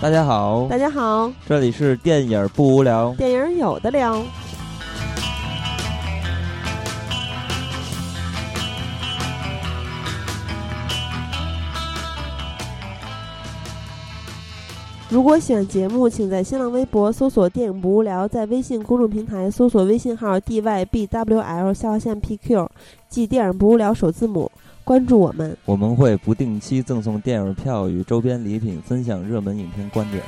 大家好，大家好，这里是电影不无聊，电影有的聊。如果喜欢节目，请在新浪微博搜索“电影不无聊”，在微信公众平台搜索微信号 “dybwl” 下划线 “pq”，即“电影不无聊”首字母，关注我们。我们会不定期赠送电影票与周边礼品，分享热门影片观点。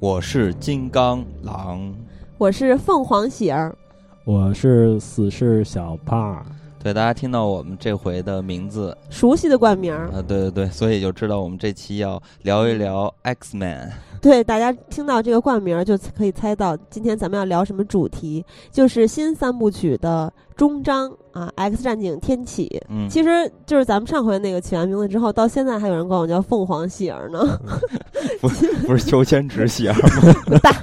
我是金刚狼，我是凤凰喜儿，我是死侍小胖。对，大家听到我们这回的名字，熟悉的冠名啊，对对对，所以就知道我们这期要聊一聊 X Man。对，大家听到这个冠名就可以猜到今天咱们要聊什么主题，就是新三部曲的终章啊，《X 战警：天启》。嗯，其实就是咱们上回那个起完名字之后，到现在还有人管我叫凤凰喜儿呢。不，不是秋千纸喜儿吗？大。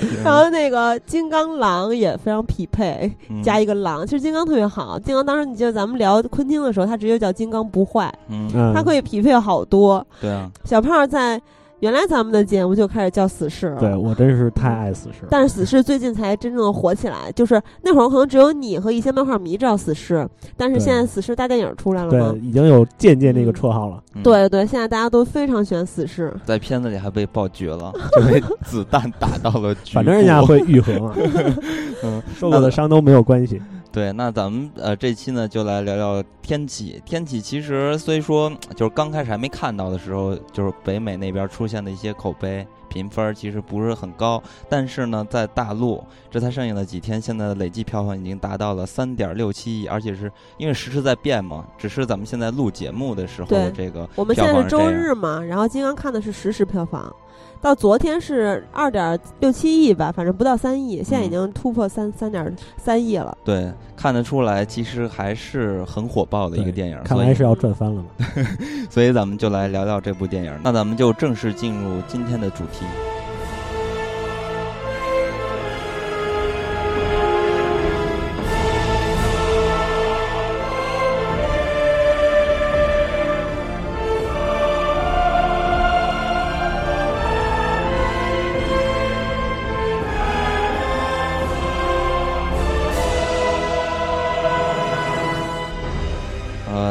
然后那个金刚狼也非常匹配，加一个狼。其实金刚特别好，金刚当时你记得咱们聊昆汀的时候，他直接叫金刚不坏，嗯，他可以匹配好多。对啊，小胖在。原来咱们的节目就开始叫死侍了，对我真是太爱死侍。但是死侍最近才真正的火起来，就是那会儿可能只有你和一些漫画迷知道死侍，但是现在死侍大电影出来了嘛，对，已经有渐渐这个绰号了。对对，现在大家都非常喜欢死侍，在片子里还被爆菊了，就被子弹打到了，反正人家会愈合嘛，嗯，受过的伤都没有关系。对，那咱们呃这期呢就来聊聊天气。天气其实虽说就是刚开始还没看到的时候，就是北美那边出现的一些口碑评分其实不是很高，但是呢在大陆这才上映了几天，现在的累计票房已经达到了三点六七亿，而且是因为实时在变嘛，只是咱们现在录节目的时候的这个我们现在是周日嘛，然后金刚看的是实时票房。到昨天是二点六七亿吧，反正不到三亿，现在已经突破三三点三亿了。对，看得出来，其实还是很火爆的一个电影。看来是要赚翻了嘛。所以咱们就来聊聊这部电影。那咱们就正式进入今天的主题。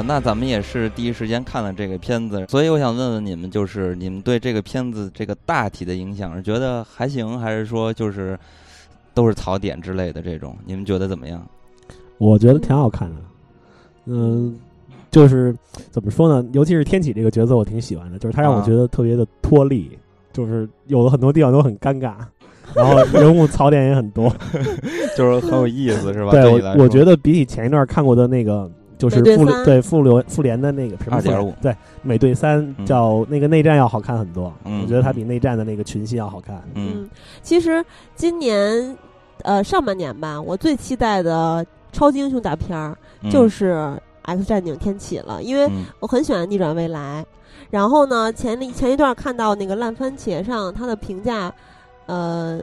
那咱们也是第一时间看了这个片子，所以我想问问你们，就是你们对这个片子这个大体的影响是觉得还行，还是说就是都是槽点之类的这种？你们觉得怎么样？我觉得挺好看的，嗯，就是怎么说呢？尤其是天启这个角色，我挺喜欢的，就是他让我觉得特别的脱力，就是有的很多地方都很尴尬，然后人物槽点也很多，就是很有意思，是吧？对，我我觉得比起前一段看过的那个。就是复对复联复联的那个二点五，对美队三叫那个内战要好看很多，我觉得它比内战的那个群戏要好看。嗯，其实今年呃上半年吧，我最期待的超级英雄大片儿就是《X 战警：天启》了，因为我很喜欢逆转未来。然后呢，前前一段看到那个烂番茄上它的评价呃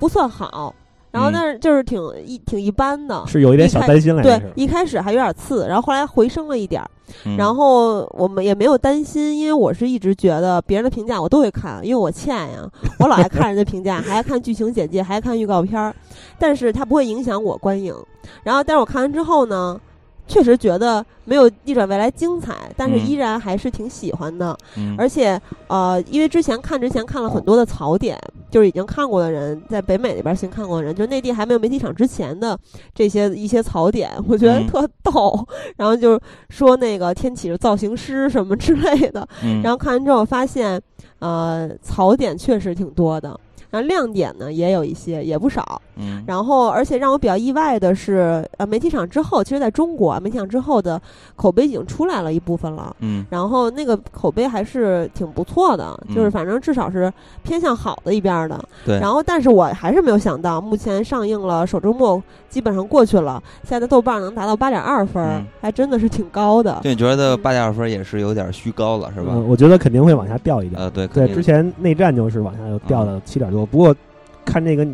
不算好。然后，但是就是挺一挺一般的，是有一点小担心了。对，一开始还有点次，然后后来回升了一点儿。然后我们也没有担心，因为我是一直觉得别人的评价我都会看，因为我欠呀，我老爱看人家评价，还爱看剧情简介，还爱看预告片儿。但是它不会影响我观影。然后，但是我看完之后呢？确实觉得没有逆转未来精彩，但是依然还是挺喜欢的。而且，呃，因为之前看之前看了很多的槽点，就是已经看过的人，在北美那边先看过的人，就内地还没有媒体场之前的这些一些槽点，我觉得特逗。然后就说那个天启是造型师什么之类的。然后看完之后发现，呃，槽点确实挺多的。然后亮点呢也有一些，也不少。嗯，然后而且让我比较意外的是，呃，媒体场之后，其实在中国媒体场之后的口碑已经出来了一部分了。嗯，然后那个口碑还是挺不错的，就是反正至少是偏向好的一边的。对。然后，但是我还是没有想到，目前上映了首周末基本上过去了，现在豆瓣能达到八点二分，还真的是挺高的。就你觉得八点二分也是有点虚高了，是吧？我觉得肯定会往下掉一点。呃，对，对，之前内战就是往下又掉了七点多。不过，看这个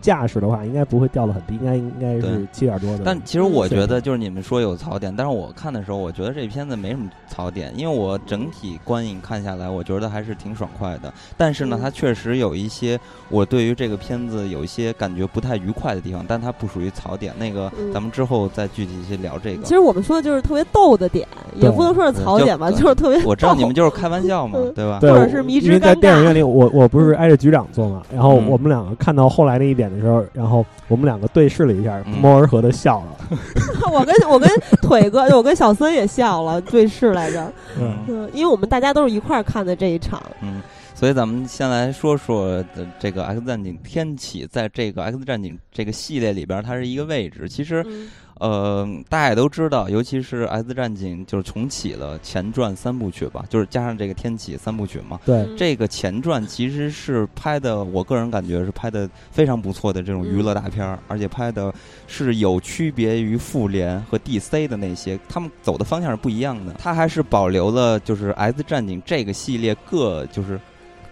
架势的话，应该不会掉的很低，应该应该是七点多的。但其实我觉得，就是你们说有槽点，但是我看的时候，我觉得这片子没什么槽点，因为我整体观影看下来，我觉得还是挺爽快的。但是呢，它确实有一些我对于这个片子有一些感觉不太愉快的地方，但它不属于槽点。那个咱们之后再具体去聊这个。其实我们说的就是特别逗的点，也不能说是槽点吧，就是特别。我知道你们就是开玩笑嘛，对吧？或者是迷之因为在电影院里，我我不是挨着局长坐嘛，然后我们两个看到后来那一点的时候，然后我们两个对视了一下，不谋而合的笑了。我跟我跟腿哥，我跟小森也笑了，对视来着。嗯，因为我们大家都是一块儿看的这一场。嗯，所以咱们先来说说的这个《X 战警：天启》在这个《X 战警》这个系列里边，它是一个位置。其实。呃，大家也都知道，尤其是《X 战警》就是重启了前传三部曲吧，就是加上这个天启三部曲嘛。对，这个前传其实是拍的，我个人感觉是拍的非常不错的这种娱乐大片儿，而且拍的是有区别于复联和 DC 的那些，他们走的方向是不一样的。它还是保留了就是《X 战警》这个系列各就是。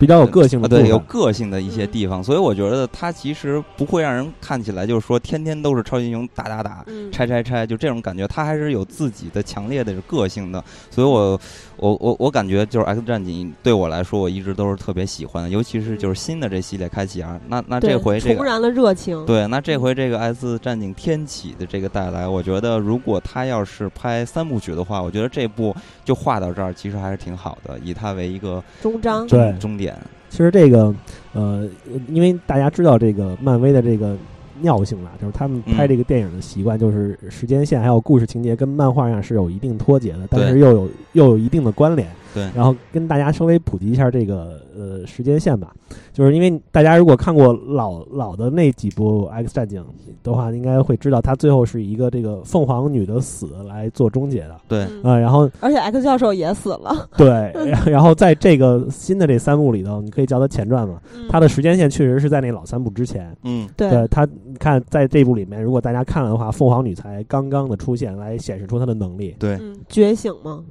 比较有个性的，对，有个性的一些地方，所以我觉得它其实不会让人看起来就是说天天都是超级英雄打打打、拆拆拆，就这种感觉，它还是有自己的强烈的个性的。所以我我我我感觉就是 X 战警对我来说，我一直都是特别喜欢的，尤其是就是新的这系列开启啊，那那这回这个重燃了热情。对，那这回这个 X 战警天启的这个带来，我觉得如果他要是拍三部曲的话，我觉得这部就画到这儿，其实还是挺好的，以它为一个终章，对终点。其实这个，呃，因为大家知道这个漫威的这个尿性了，就是他们拍这个电影的习惯，就是时间线还有故事情节跟漫画上是有一定脱节的，但是又有又有一定的关联。对，然后跟大家稍微普及一下这个呃时间线吧，就是因为大家如果看过老老的那几部 X 战警的话，应该会知道它最后是一个这个凤凰女的死来做终结的。对，啊，然后而且 X 教授也死了。对，然后在这个新的这三部里头，你可以叫它前传嘛，它的时间线确实是在那老三部之前。嗯，对，它你看在这部里面，如果大家看了的话，凤凰女才刚刚的出现来显示出她的能力。对，觉醒吗？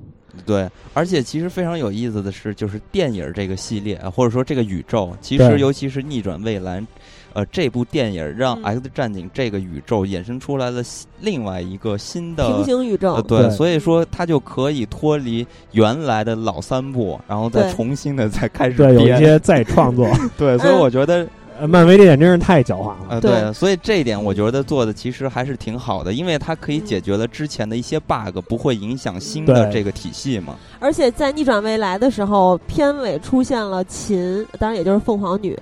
对，而且其实非常有意思的是，就是电影这个系列，或者说这个宇宙，其实尤其是逆转未来，呃，这部电影让 X 战警这个宇宙衍生出来了另外一个新的平行宇宙。对，所以说它就可以脱离原来的老三部，然后再重新的再开始对有一些再创作。对，所以我觉得。漫威这点真是太狡猾了呃！对，所以这一点我觉得做的其实还是挺好的，因为它可以解决了之前的一些 bug，不会影响新的这个体系嘛。而且在逆转未来的时候，片尾出现了琴，当然也就是凤凰女。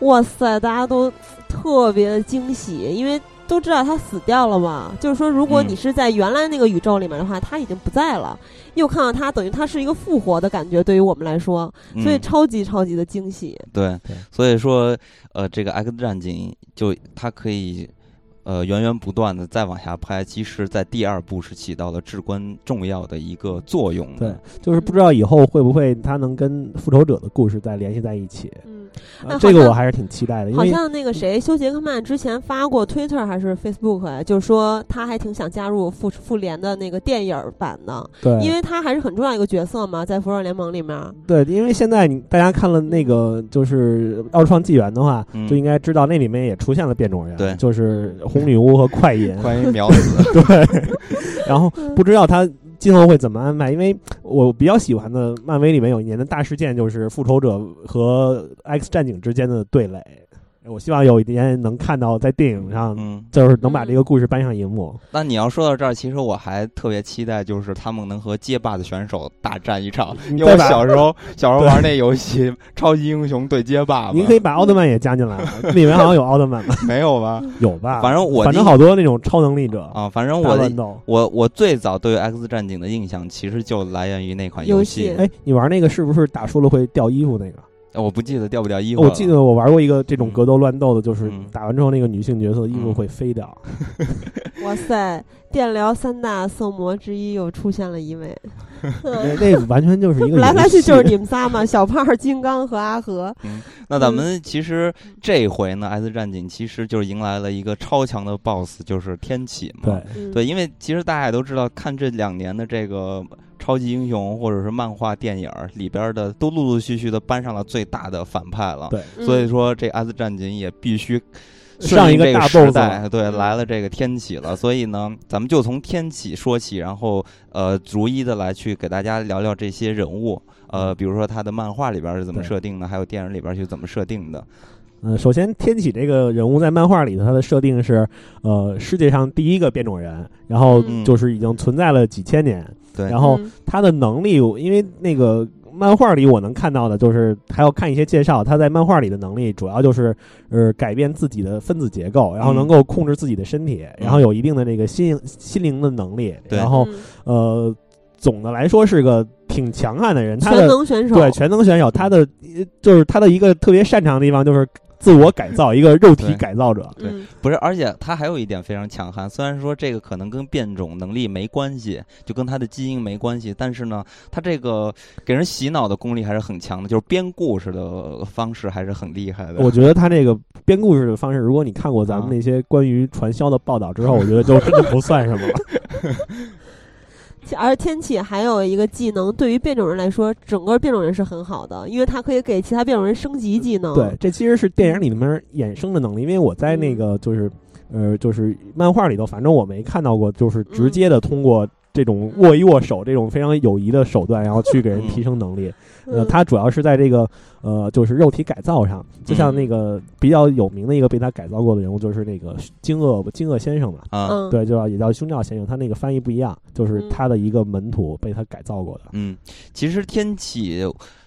哇塞，大家都特别的惊喜，因为。都知道他死掉了嘛？就是说，如果你是在原来那个宇宙里面的话，他已经不在了。又看到他，等于他是一个复活的感觉，对于我们来说，所以超级超级的惊喜。对，所以说，呃，这个 X 战警就它可以。呃，源源不断的再往下拍，其实，在第二部是起到了至关重要的一个作用。对，就是不知道以后会不会他能跟复仇者的故事再联系在一起。嗯，这个我还是挺期待的。好像那个谁，休杰克曼之前发过 Twitter 还是 Facebook，就是说他还挺想加入复复联的那个电影版的。对，因为他还是很重要一个角色嘛，在复仇者联盟里面。对，因为现在你大家看了那个就是奥创纪元的话，就应该知道那里面也出现了变种人。对，就是。红女巫和快银，快银秒死。对，然后不知道他今后会怎么安排，因为我比较喜欢的漫威里面有一年的大事件，就是复仇者和 X 战警之间的对垒。我希望有一天能看到在电影上，就是能把这个故事搬上荧幕。那你要说到这儿，其实我还特别期待，就是他们能和街霸的选手大战一场。因为我小时候 小时候玩那游戏《超级英雄对街霸》，您可以把奥特曼也加进来。里面好像有奥特曼吗？没有吧？有吧？反正我反正好多那种超能力者啊。反正我我我最早对 X 战警的印象，其实就来源于那款游戏。哎，你玩那个是不是打输了会掉衣服那个？我不记得掉不掉衣服。我记得我玩过一个这种格斗乱斗的，就是打完之后那个女性角色衣服会飞掉。哇塞！电疗三大色魔之一又出现了一位，那完全就是一个 来来去就是你们仨嘛，小胖、金刚和阿和。那咱们其实这回呢，S 战警其实就是迎来了一个超强的 BOSS，就是天启嘛。对对，因为其实大家也都知道，看这两年的这个。超级英雄或者是漫画电影里边的，都陆陆续续的搬上了最大的反派了。对，所以说这 X 战警也必须上一个大 boss 对来了这个天启了，所以呢，咱们就从天启说起，然后呃，逐一的来去给大家聊聊这些人物，呃，比如说他的漫画里边是怎么设定的，还有电影里边是怎么设定的。嗯，首先天启这个人物在漫画里头，他的设定是呃世界上第一个变种人，然后就是已经存在了几千年，对，然后他的能力，因为那个。漫画里我能看到的就是，还要看一些介绍。他在漫画里的能力主要就是，呃，改变自己的分子结构，然后能够控制自己的身体，然后有一定的那个心心灵的能力。然后，呃，总的来说是个挺强悍的人。全能选手对全能选手，他的就是他的一个特别擅长的地方就是。自我改造，一个肉体改造者，对，不是，而且他还有一点非常强悍。虽然说这个可能跟变种能力没关系，就跟他的基因没关系，但是呢，他这个给人洗脑的功力还是很强的，就是编故事的方式还是很厉害的。我觉得他这个编故事的方式，如果你看过咱们那些关于传销的报道之后，我觉得就真的不算什么了。而天启还有一个技能，对于变种人来说，整个变种人是很好的，因为他可以给其他变种人升级技能。对，这其实是电影里面衍生的能力，因为我在那个就是，呃，就是漫画里头，反正我没看到过，就是直接的通过。这种握一握手，这种非常友谊的手段，然后去给人提升能力。呃，他主要是在这个呃，就是肉体改造上，就像那个比较有名的一个被他改造过的人物，就是那个惊愕惊愕先生嘛。啊，对，就叫也叫胸罩先生，他那个翻译不一样，就是他的一个门徒被他改造过的。嗯，其实天启。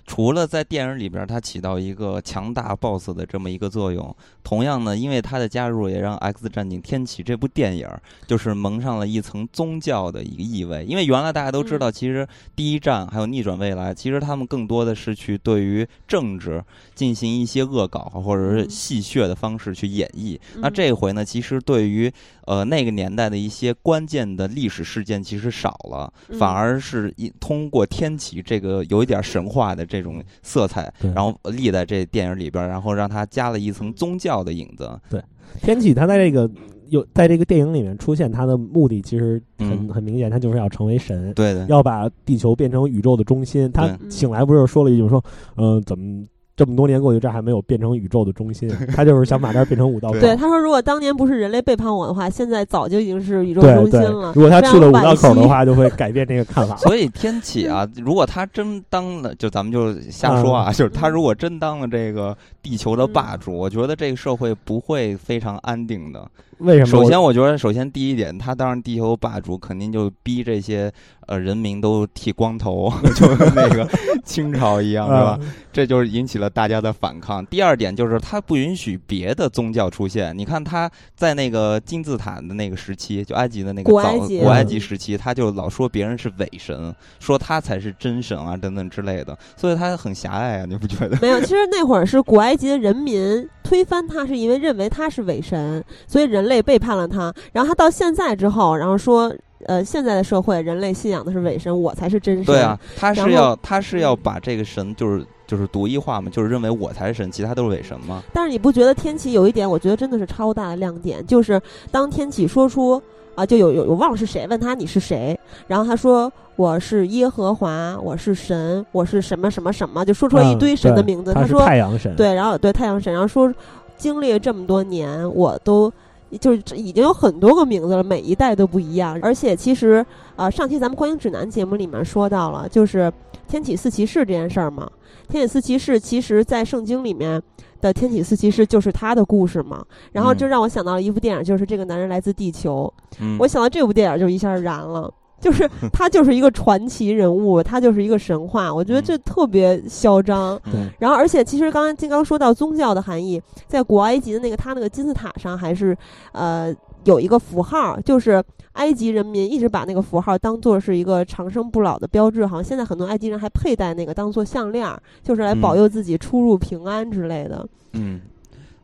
除了在电影里边，它起到一个强大 BOSS 的这么一个作用，同样呢，因为它的加入，也让《X 战警：天启》这部电影就是蒙上了一层宗教的一个意味。因为原来大家都知道，其实第一战还有逆转未来，其实他们更多的是去对于政治进行一些恶搞或者是戏谑的方式去演绎。那这回呢，其实对于呃那个年代的一些关键的历史事件其实少了，反而是一通过天启这个有一点神话的这。这种色彩，然后立在这电影里边，然后让它加了一层宗教的影子。对，天启他在这个有在这个电影里面出现，他的目的其实很很明显，他就是要成为神，对的，要把地球变成宇宙的中心。他醒来不是说了一句说，嗯，怎么？这么多年过去，这还没有变成宇宙的中心。他就是想把这儿变成五道口。对，他说：“如果当年不是人类背叛我的话，现在早就已经是宇宙中心了。如果他去了五道口的话，就会改变这个看法。所以天启啊，如果他真当了，就咱们就瞎说啊，就是他如果真当了这个地球的霸主，我觉得这个社会不会非常安定的。为什么？首先，我觉得首先第一点，他当上地球霸主，肯定就逼这些。呃，人民都剃光头，就跟那个清朝一样，是吧？这就是引起了大家的反抗。第二点就是他不允许别的宗教出现。你看他在那个金字塔的那个时期，就埃及的那个早古埃及时期，他就老说别人是伪神，说他才是真神啊，等等之类的。所以他很狭隘啊，你不觉得？没有，其实那会儿是古埃及的人民推翻他，是因为认为他是伪神，所以人类背叛了他。然后他到现在之后，然后说。呃，现在的社会，人类信仰的是伪神，我才是真神。对啊，他是要他是要把这个神就是就是独一化嘛，就是认为我才是神，其他都是伪神嘛？但是你不觉得天启有一点，我觉得真的是超大的亮点，就是当天启说出啊，就有有我忘了是谁问他你是谁，然后他说我是耶和华，我是神，我是什么什么什么，就说出了一堆神的名字。他说太阳神。对，然后对太阳神，然后说经历了这么多年，我都。就是已经有很多个名字了，每一代都不一样。而且其实，啊，上期咱们观影指南节目里面说到了，就是天启四骑士这件事儿嘛。天启四骑士其实，在圣经里面的天启四骑士就是他的故事嘛。然后就让我想到了一部电影，就是这个男人来自地球。我想到这部电影就一下燃了。就是 他就是一个传奇人物，他就是一个神话，我觉得这特别嚣张。对，然后而且其实刚刚金刚说到宗教的含义，在古埃及的那个他那个金字塔上还是呃有一个符号，就是埃及人民一直把那个符号当做是一个长生不老的标志，好像现在很多埃及人还佩戴那个当做项链，就是来保佑自己出入平安之类的。嗯。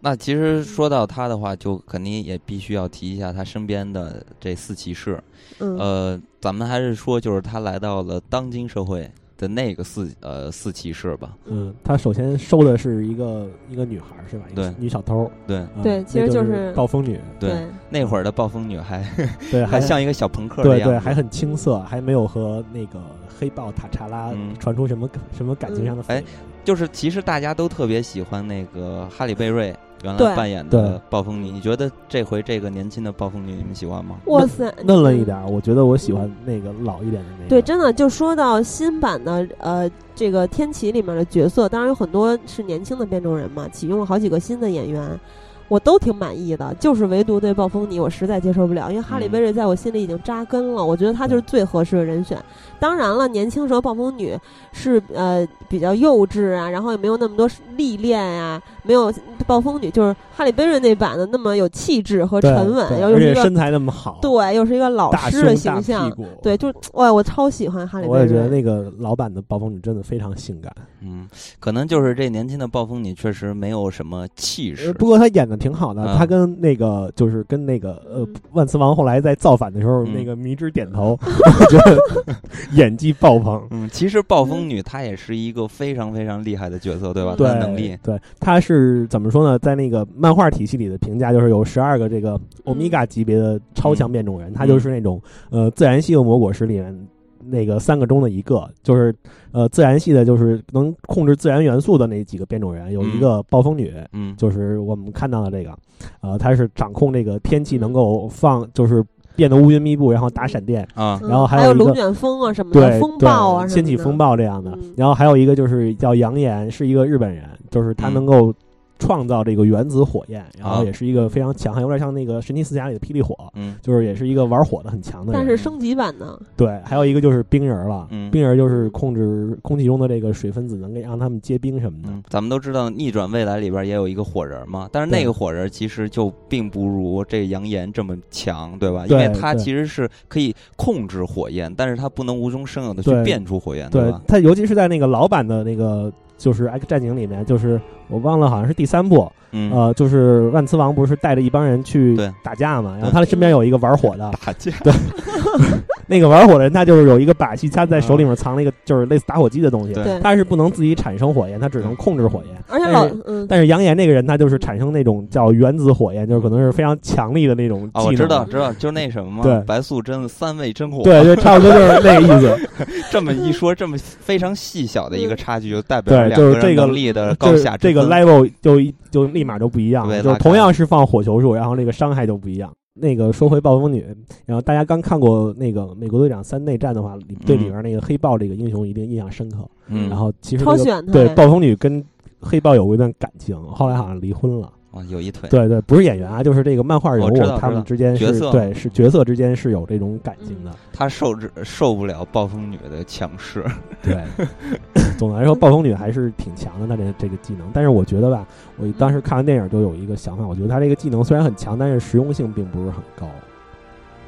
那其实说到他的话，就肯定也必须要提一下他身边的这四骑士。呃，咱们还是说，就是他来到了当今社会的那个四呃四骑士吧。嗯，他首先收的是一个一个女孩，是吧？对，女小偷。对对，其实就是暴风女。对，那会儿的暴风女还对 还像一个小朋克对对，还很青涩，还没有和那个黑豹塔查拉传出什么什么感情上的。哎。就是其实大家都特别喜欢那个哈利贝瑞原来扮演的暴风女，你觉得这回这个年轻的暴风女你们喜欢吗？哇塞，嫩了一点，我觉得我喜欢那个老一点的那个。对，真的就说到新版的呃这个天启里面的角色，当然有很多是年轻的变种人嘛，启用了好几个新的演员。我都挺满意的，就是唯独对暴风女我实在接受不了，因为哈利贝瑞在我心里已经扎根了，我觉得他就是最合适的人选。当然了，年轻时候暴风女是呃比较幼稚啊，然后也没有那么多历练啊，没有暴风女就是哈利贝瑞那版的那么有气质和沉稳，而且身材那么好，对，又是一个老师的形象，对，就哇，我超喜欢哈利贝瑞。我也觉得那个老版的暴风女真的非常性感，嗯，可能就是这年轻的暴风女确实没有什么气势，不过她演的挺好的，他跟那个就是跟那个呃万磁王后来在造反的时候那个迷之点头，我觉得。演技爆棚，嗯，其实暴风女她也是一个非常非常厉害的角色，对吧？对，能力，对，她是怎么说呢？在那个漫画体系里的评价就是有十二个这个欧米伽级别的超强变种人，她就是那种呃自然系恶魔果实里面那个三个中的一个，就是呃自然系的，就是能控制自然元素的那几个变种人，有一个暴风女，嗯，就是我们看到的这个，呃，她是掌控这个天气，能够放就是。变得乌云密布，然后打闪电啊，然后还有龙卷风啊什么的，风暴啊，掀起风暴这样的。然后还有一个就是叫杨岩，是一个日本人，就是他能够。创造这个原子火焰，然后也是一个非常强悍，有点像那个神奇四侠里的霹雳火，嗯，就是也是一个玩火的很强的。但是升级版呢，对，还有一个就是冰人了，嗯冰人就是控制空气中的这个水分子，能给让他们结冰什么的。咱们都知道逆转未来里边也有一个火人嘛，但是那个火人其实就并不如这个扬言这么强，对吧？因为他其实是可以控制火焰，但是他不能无中生有的去变出火焰，对吧？他尤其是在那个老版的那个。就是《X 战警》里面，就是我忘了，好像是第三部，呃，就是万磁王不是带着一帮人去打架嘛，然后他身边有一个玩火的。打架，对。那个玩火的人，他就是有一个把戏，他在手里面藏了一个就是类似打火机的东西，他是不能自己产生火焰，他只能控制火焰。而且老，但是杨炎那个人，他就是产生那种叫原子火焰，就是可能是非常强力的那种。哦，我知道，知道，就是那什么嘛，对，白素贞三味真火，对，就差不多就是那个意思。这么一说，这么非常细小的一个差距，就代表两个人能力的高下，这个 level 就就立马就不一样，就是同样是放火球术，然后那个伤害就不一样。那个说回暴风女，然后大家刚看过那个《美国队长三内战》的话，对里边那个黑豹这个英雄一定印象深刻。嗯，然后其实对暴风女跟黑豹有过一段感情，后来好像离婚了。啊，有一腿。对对，不是演员啊，就是这个漫画人物，他们之间是，对，是角色之间是有这种感情的。他受制受不了暴风女的强势。对，总的来说，暴风女还是挺强的，她这这个技能。但是我觉得吧，我当时看完电影就有一个想法，我觉得她这个技能虽然很强，但是实用性并不是很高。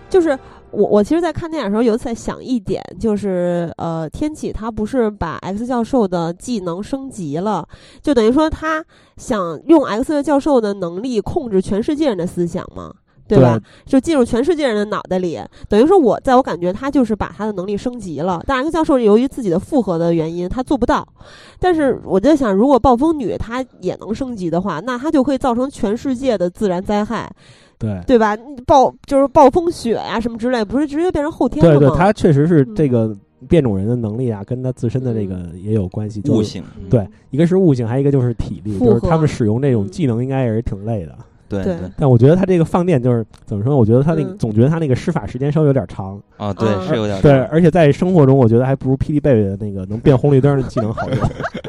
就是我，我其实，在看电影的时候，有在想一点，就是呃，天启他不是把 X 教授的技能升级了，就等于说他想用 X 教授的能力控制全世界人的思想嘛？对吧？就进入全世界人的脑袋里，等于说我在我感觉他就是把他的能力升级了。但 X 教授由于自己的复合的原因，他做不到。但是我在想，如果暴风女她也能升级的话，那她就可以造成全世界的自然灾害。对对吧？暴就是暴风雪呀，什么之类，不是直接变成后天了吗？对对，他确实是这个变种人的能力啊，跟他自身的这个也有关系。悟性，对，一个是悟性，还有一个就是体力，就是他们使用这种技能应该也是挺累的。对对，但我觉得他这个放电就是怎么说？我觉得他那个总觉得他那个施法时间稍微有点长啊。对，是有点对，而且在生活中，我觉得还不如霹雳贝贝的那个能变红绿灯的技能好用。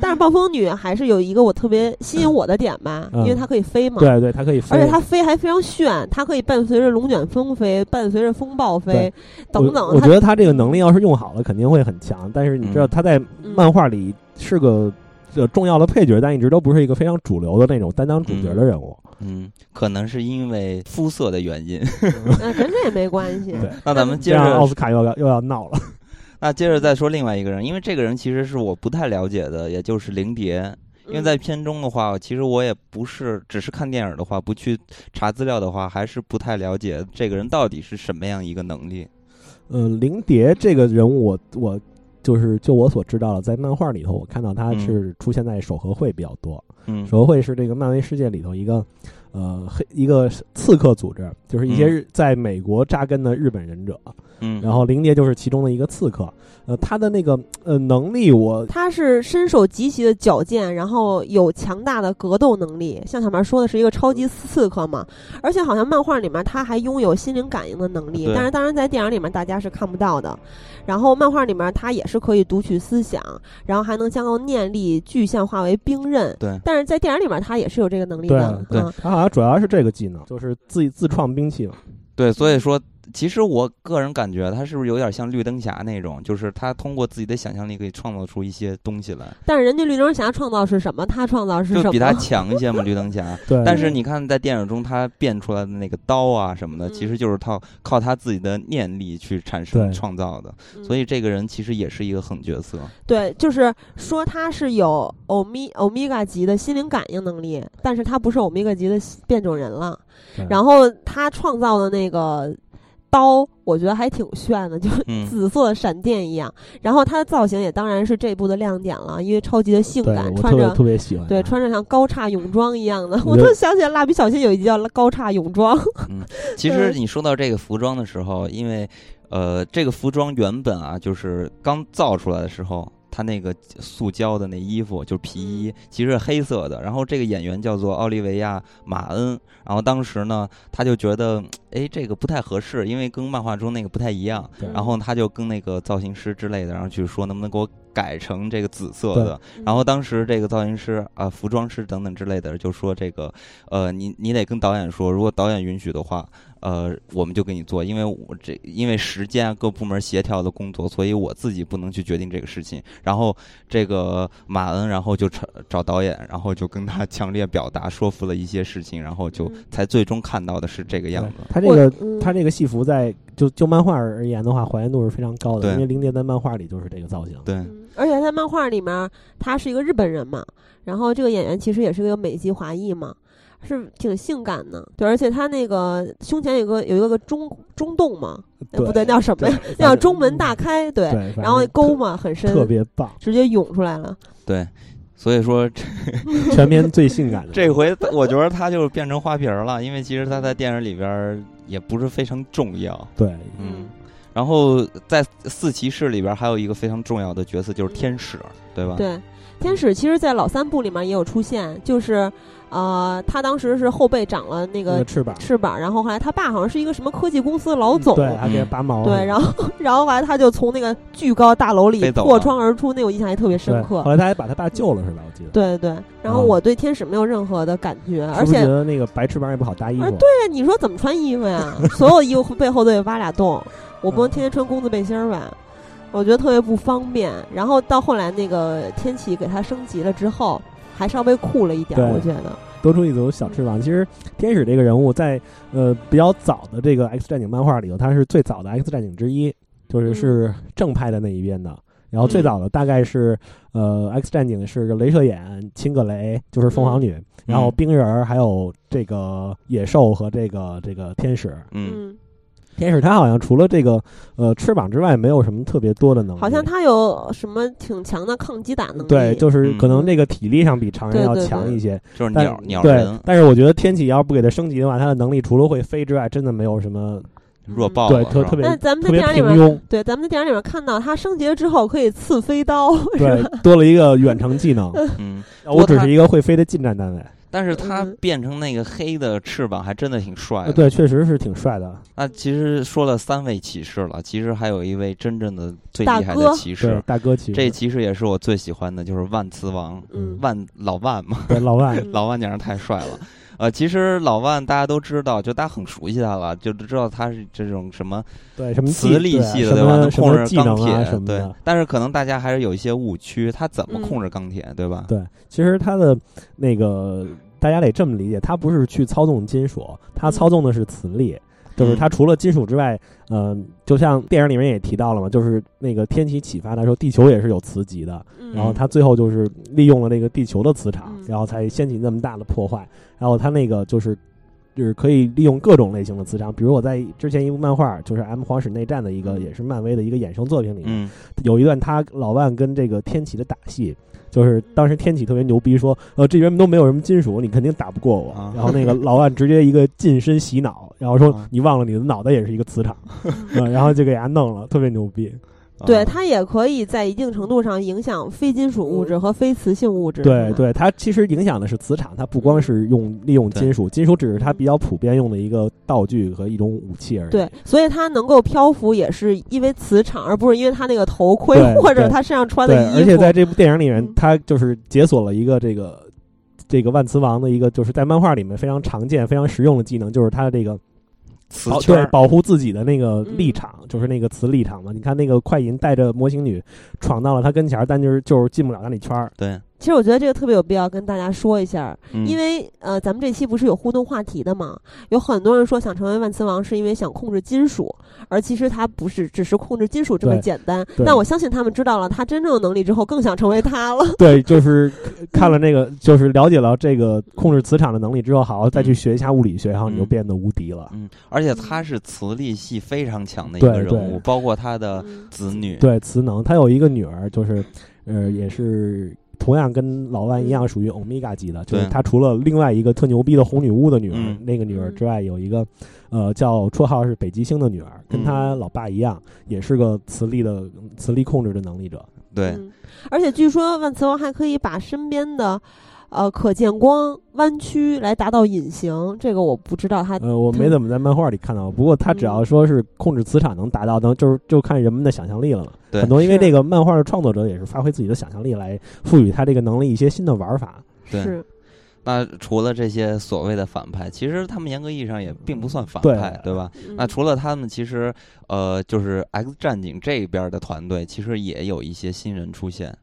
但是暴风女还是有一个我特别吸引我的点吧，因为它可以飞嘛。对对，它可以飞，而且它飞还非常炫，它可以伴随着龙卷风飞，伴随着风暴飞，等等。我觉得它这个能力要是用好了，肯定会很强。但是你知道，它在漫画里是个。这重要的配角，但一直都不是一个非常主流的那种担当主角的人物。嗯，可能是因为肤色的原因。那跟这也没关系。对，那咱们接着奥斯卡又要又要闹了。那接着再说另外一个人，因为这个人其实是我不太了解的，也就是灵蝶。因为在片中的话，其实我也不是只是看电影的话，不去查资料的话，还是不太了解这个人到底是什么样一个能力。呃，灵蝶这个人物，我我。就是就我所知道的，在漫画里头，我看到他是出现在手和会比较多。嗯，手和会是这个漫威世界里头一个，呃黑一个刺客组织，就是一些在美国扎根的日本忍者。嗯，然后灵蝶就是其中的一个刺客。呃，他的那个呃能力，我他是身手极其的矫健，然后有强大的格斗能力。像小面说的是一个超级刺客嘛，而且好像漫画里面他还拥有心灵感应的能力，但是当然在电影里面大家是看不到的。然后漫画里面他也是可以读取思想，然后还能将念力具象化为兵刃。对，但是在电影里面他也是有这个能力的。对，他好像主要是这个技能，就是自己自创兵器嘛。对，所以说。其实我个人感觉，他是不是有点像绿灯侠那种？就是他通过自己的想象力可以创造出一些东西来。但是人家绿灯侠创造是什么？他创造是什么？就比他 强一些嘛，绿灯侠。对。但是你看，在电影中他变出来的那个刀啊什么的，其实就是靠靠他自己的念力去产生创造的。所以这个人其实也是一个狠角色。对，就是说他是有欧米欧米伽级的心灵感应能力，但是他不是欧米伽级的变种人了。然后他创造的那个。刀我觉得还挺炫的，就紫色闪电一样。然后它的造型也当然是这部的亮点了，因为超级的性感，穿着特别喜欢。对，穿着像高叉泳装一样的，我突然想起来蜡笔小新有一集叫高叉泳装。嗯，其实你说到这个服装的时候，因为呃，这个服装原本啊，就是刚造出来的时候。他那个塑胶的那衣服就是皮衣，其实是黑色的。然后这个演员叫做奥利维亚·马恩。然后当时呢，他就觉得，哎，这个不太合适，因为跟漫画中那个不太一样。然后他就跟那个造型师之类的，然后去说能不能给我改成这个紫色的。然后当时这个造型师啊、服装师等等之类的就说这个，呃，你你得跟导演说，如果导演允许的话。呃，我们就给你做，因为我这因为时间各部门协调的工作，所以我自己不能去决定这个事情。然后这个马恩，然后就找找导演，然后就跟他强烈表达，说服了一些事情，然后就才最终看到的是这个样子。他这个他这个戏服在就就漫画而言的话，还原度是非常高的，因为零蝶在漫画里就是这个造型。对，而且在漫画里面，他是一个日本人嘛，然后这个演员其实也是个美籍华裔嘛。是挺性感的，对，而且他那个胸前有个有一个中中洞嘛，不对，叫什么呀？叫中门大开，对，然后沟嘛很深，特别棒，直接涌出来了。对，所以说 全片最性感的这回，我觉得他就变成花瓶了，因为其实他在电影里边也不是非常重要。对，嗯，然后在四骑士里边还有一个非常重要的角色就是天使，对吧？对，天使其实，在老三部里面也有出现，就是。呃，他当时是后背长了那个翅膀，翅膀，然后后来他爸好像是一个什么科技公司的老总，对，还给拔毛，对，然后 然后后来他就从那个巨高大楼里破窗而出，那我印象还特别深刻。后来他还把他爸救了，是吧？我记得。对对，然后我对天使没有任何的感觉，而且觉得那个白翅膀也不好搭衣服。对，你说怎么穿衣服呀？所有衣服背后都得挖俩洞，我不能天天穿工字背心儿吧？我觉得特别不方便。然后到后来那个天启给他升级了之后，还稍微酷了一点，我觉得。多出一组小翅膀。其实天使这个人物在呃比较早的这个 X 战警漫画里头，他是最早的 X 战警之一，就是是正派的那一边的。然后最早的大概是呃 X 战警是镭射眼、辛格雷，就是凤凰女，然后冰人儿，还有这个野兽和这个这个天使。嗯。天使它好像除了这个呃翅膀之外，没有什么特别多的能力。好像它有什么挺强的抗击打能力。对，就是可能这个体力上比常人要强一些。就是鸟鸟人。但是我觉得天启要是不给它升级的话，它的能力除了会飞之外，真的没有什么弱爆。对，特特别。那咱们在电影里面，对，咱们在电影里面看到他升级了之后可以刺飞刀，对，多了一个远程技能。嗯，我只是一个会飞的近战单位。但是他变成那个黑的翅膀，还真的挺帅。对，确实是挺帅的。那其实说了三位骑士了，其实还有一位真正的最厉害的骑士，大哥骑士。这骑士也是我最喜欢的，就是万磁王，万老万嘛。对，老万，老万简直太帅了。呃，其实老万大家都知道，就大家很熟悉他了，就知道他是这种什么对什么磁力系的，对吧？能控制钢铁，对。但是可能大家还是有一些误区，他怎么控制钢铁，对吧？对，其实他的那个。大家得这么理解，他不是去操纵金属，他操纵的是磁力，就是他除了金属之外，嗯，就像电影里面也提到了嘛，就是那个天启启发的时候，地球也是有磁极的，然后他最后就是利用了那个地球的磁场，然后才掀起那么大的破坏，然后他那个就是就是可以利用各种类型的磁场，比如我在之前一部漫画，就是《M 皇室内战》的一个，也是漫威的一个衍生作品里面，有一段他老万跟这个天启的打戏。就是当时天启特别牛逼，说呃这边都没有什么金属，你肯定打不过我。然后那个老万直接一个近身洗脑，然后说你忘了你的脑袋也是一个磁场，然后就给他弄了，特别牛逼。对，它也可以在一定程度上影响非金属物质和非磁性物质。对，对，它其实影响的是磁场，它不光是用利用金属，金属只是它比较普遍用的一个道具和一种武器而已。对，所以它能够漂浮也是因为磁场，而不是因为它那个头盔 或者它身上穿的衣服。而且在这部电影里面，它就是解锁了一个这个这个万磁王的一个，就是在漫画里面非常常见、非常实用的技能，就是它的这个。磁对保护自己的那个立场，就是那个磁立场嘛。你看那个快银带着模型女闯到了他跟前，但就是就是进不了那里圈儿。对。其实我觉得这个特别有必要跟大家说一下，因为呃，咱们这期不是有互动话题的嘛？有很多人说想成为万磁王是因为想控制金属，而其实他不是只是控制金属这么简单。但我相信他们知道了他真正的能力之后，更想成为他了。对，就是 看了那个，就是了解了这个控制磁场的能力之后，好好再去学一下物理学，然后你就变得无敌了。嗯，而且他是磁力系非常强的一个人物，包括他的子女。对，磁能，他有一个女儿，就是呃，也是。同样跟老万一样属于欧米伽级的，就是他除了另外一个特牛逼的红女巫的女儿那个女儿之外，有一个呃叫绰号是北极星的女儿，跟他老爸一样，也是个磁力的磁力控制的能力者。对，而且据说万磁王还可以把身边的。呃，可见光弯曲来达到隐形，这个我不知道他。呃，我没怎么在漫画里看到，不过他只要说是控制磁场能达到，能就是就看人们的想象力了嘛。很多因为这个漫画的创作者也是发挥自己的想象力来赋予他这个能力一些新的玩法。是。那除了这些所谓的反派，其实他们严格意义上也并不算反派，对吧？那除了他们，其实呃，就是 X 战警这边的团队，其实也有一些新人出现。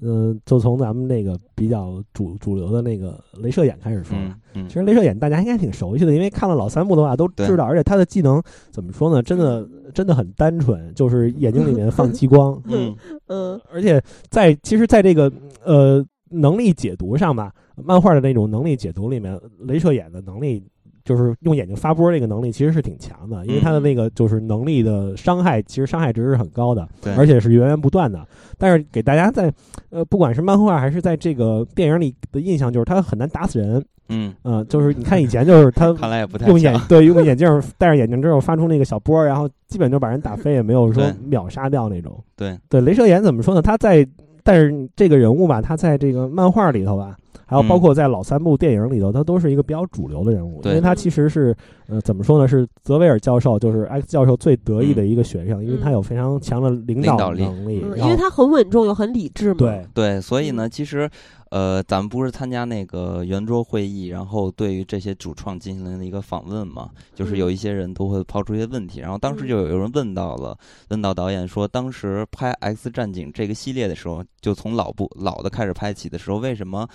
嗯，就从咱们那个比较主主流的那个镭射眼开始说。嗯，其实镭射眼大家应该挺熟悉的，因为看了老三部的话都知道。而且他的技能怎么说呢？真的真的很单纯，就是眼睛里面放激光。嗯嗯。而且在其实，在这个呃能力解读上吧，漫画的那种能力解读里面，镭射眼的能力。就是用眼睛发波这个能力其实是挺强的，因为他的那个就是能力的伤害，其实伤害值是很高的，而且是源源不断的。但是给大家在呃，不管是漫画还是在这个电影里的印象，就是他很难打死人。嗯嗯，就是你看以前就是他 看来也不太用眼 对用眼镜戴上眼镜之后发出那个小波，然后基本就把人打飞，也没有说秒杀掉那种。对对，镭射眼怎么说呢？他在但是这个人物吧，他在这个漫画里头吧。还有包括在老三部电影里头，他都是一个比较主流的人物，因为他其实是，呃，怎么说呢？是泽维尔教授，就是 X 教授最得意的一个学生，因为他有非常强的领导能力，因为他很稳重又很理智嘛。对对，所以呢，其实。呃，咱们不是参加那个圆桌会议，然后对于这些主创进行了一个访问嘛？就是有一些人都会抛出一些问题，然后当时就有人问到了，问到导演说，当时拍《X 战警》这个系列的时候，就从老部老的开始拍起的时候，为什么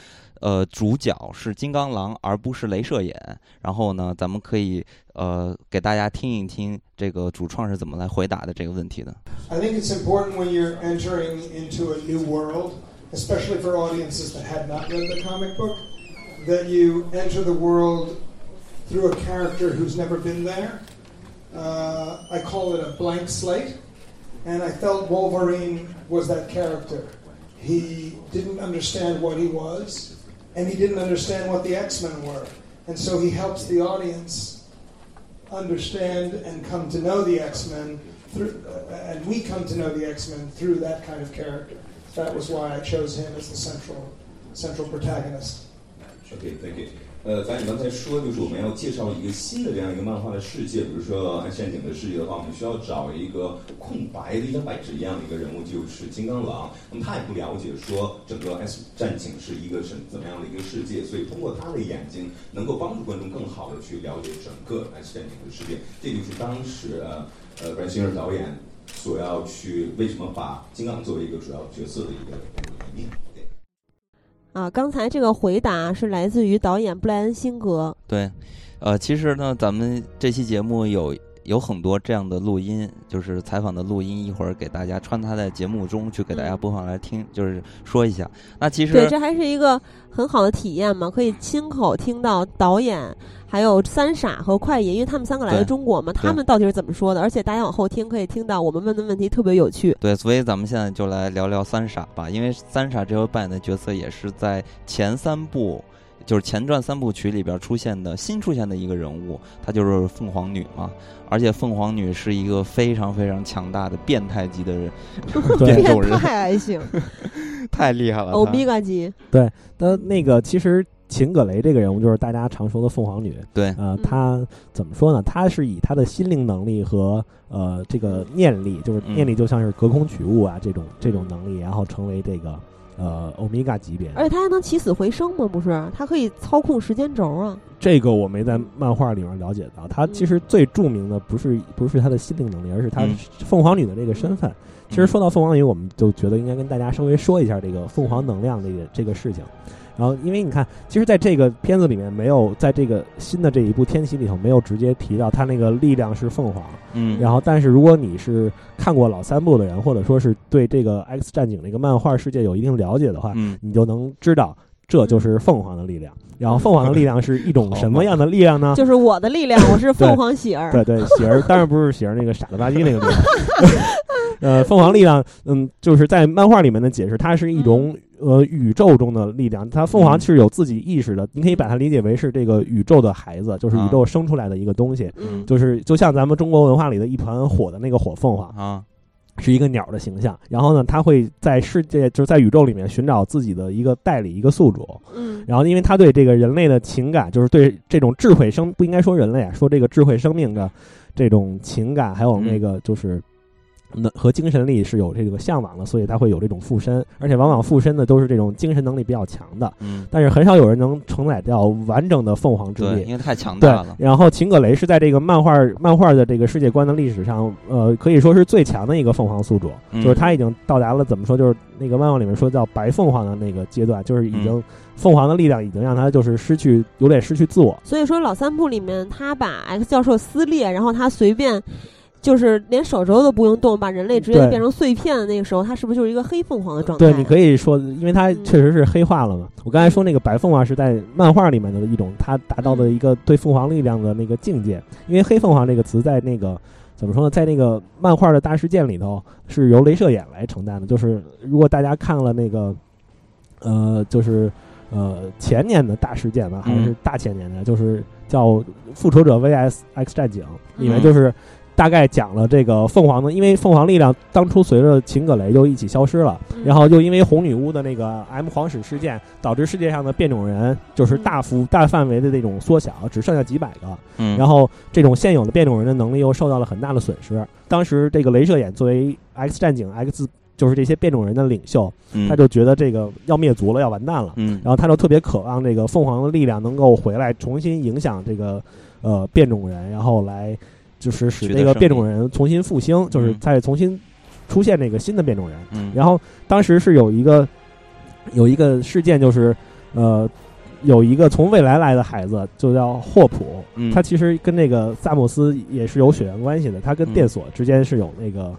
呃主角是金刚狼而不是镭射眼？然后呢，咱们可以呃给大家听一听这个主创是怎么来回答的这个问题的。I think it's important when you're entering into a new world. especially for audiences that had not read the comic book, that you enter the world through a character who's never been there. Uh, I call it a blank slate, and I felt Wolverine was that character. He didn't understand what he was, and he didn't understand what the X Men were. And so he helps the audience understand and come to know the X Men, uh, and we come to know the X Men through that kind of character that was why I chose him as the central central protagonist. Okay, thank you. 呃，咱你刚才说，就是我们要介绍一个新的这样一个漫画的世界，比如说《暗战警》的世界的话，我们需要找一个空白的像白纸一样的一个人物，就是金刚狼。那么他也不了解说整个《X 战警》是一个什怎么样的一个世界，所以通过他的眼睛，能够帮助观众更好的去了解整个《X 战警》的世界。这就是当时呃呃，Brian Singer 导演。所要去为什么把金刚作为一个主要角色的一个原因？啊，刚才这个回答是来自于导演布莱恩辛格。对，呃，其实呢，咱们这期节目有有很多这样的录音，就是采访的录音，一会儿给大家穿插在节目中去给大家播放来听，就是说一下。那其实对，这还是一个很好的体验嘛，可以亲口听到导演。还有三傻和快爷，因为他们三个来自中国嘛，他们到底是怎么说的？而且大家往后听可以听到我们问的问题特别有趣。对，所以咱们现在就来聊聊三傻吧，因为三傻这回扮演的角色也是在前三部，就是前传三部曲里边出现的新出现的一个人物，她就是凤凰女嘛。而且凤凰女是一个非常非常强大的变态级的人，变种人，太爱性，太厉害了，欧米伽级。对，那那个其实。秦葛雷这个人物就是大家常说的凤凰女，对，呃，她怎么说呢？她是以她的心灵能力和呃这个念力，就是念力就像是隔空取物啊这种这种能力，然后成为这个呃欧米伽级别。而且她还能起死回生吗？不是，她可以操控时间轴啊。这个我没在漫画里面了解到。她其实最著名的不是不是她的心灵能力，而是她凤凰女的这个身份。其实说到凤凰女，我们就觉得应该跟大家稍微说一下这个凤凰能量这个这个事情。然后，因为你看，其实在这个片子里面没有，在这个新的这一部《天启》里头没有直接提到他那个力量是凤凰。嗯。然后，但是如果你是看过老三部的人，或者说是对这个《X 战警》那个漫画世界有一定了解的话，嗯，你就能知道这就是凤凰的力量。然后，凤凰的力量是一种什么样的力量呢？就是我的力量，我是凤凰喜儿。对对，喜儿 当然不是喜儿那个傻了吧唧那个力量。呃，凤凰力量，嗯，就是在漫画里面的解释，它是一种。呃，宇宙中的力量，它凤凰是有自己意识的，你可以把它理解为是这个宇宙的孩子，就是宇宙生出来的一个东西，就是就像咱们中国文化里的一团火的那个火凤凰啊，是一个鸟的形象。然后呢，它会在世界，就是在宇宙里面寻找自己的一个代理，一个宿主。嗯，然后因为它对这个人类的情感，就是对这种智慧生，不应该说人类啊，说这个智慧生命的这种情感，还有那个就是。那和精神力是有这个向往的，所以他会有这种附身，而且往往附身的都是这种精神能力比较强的。嗯，但是很少有人能承载掉完整的凤凰之力，因为太强大了。然后秦葛雷是在这个漫画漫画的这个世界观的历史上，呃，可以说是最强的一个凤凰宿主，就是他已经到达了怎么说，就是那个漫画里面说叫白凤凰的那个阶段，就是已经凤凰的力量已经让他就是失去，有点失去自我。所以说老三部里面他把 X 教授撕裂，然后他随便。就是连手肘都不用动，把人类直接变成碎片的那个时候，它是不是就是一个黑凤凰的状态？对，你可以说，因为它确实是黑化了嘛。我刚才说那个白凤凰是在漫画里面的一种，它达到的一个对凤凰力量的那个境界。因为黑凤凰这个词在那个怎么说呢，在那个漫画的大事件里头是由镭射眼来承担的。就是如果大家看了那个，呃，就是呃前年的大事件吧，还是大前年的，就是叫《复仇者 VS X 战警》，里面就是。大概讲了这个凤凰的，因为凤凰力量当初随着秦葛雷就一起消失了，然后又因为红女巫的那个 M 皇室事件，导致世界上的变种人就是大幅大范围的那种缩小，只剩下几百个。嗯，然后这种现有的变种人的能力又受到了很大的损失。当时这个镭射眼作为 X 战警 X 就是这些变种人的领袖，他就觉得这个要灭族了，要完蛋了。嗯，然后他就特别渴望这个凤凰的力量能够回来，重新影响这个呃变种人，然后来。就是使这个变种人重新复兴，就是再重新出现那个新的变种人。嗯，然后当时是有一个有一个事件，就是呃，有一个从未来来的孩子，就叫霍普。嗯，他其实跟那个萨姆斯也是有血缘关系的，他跟电索之间是有那个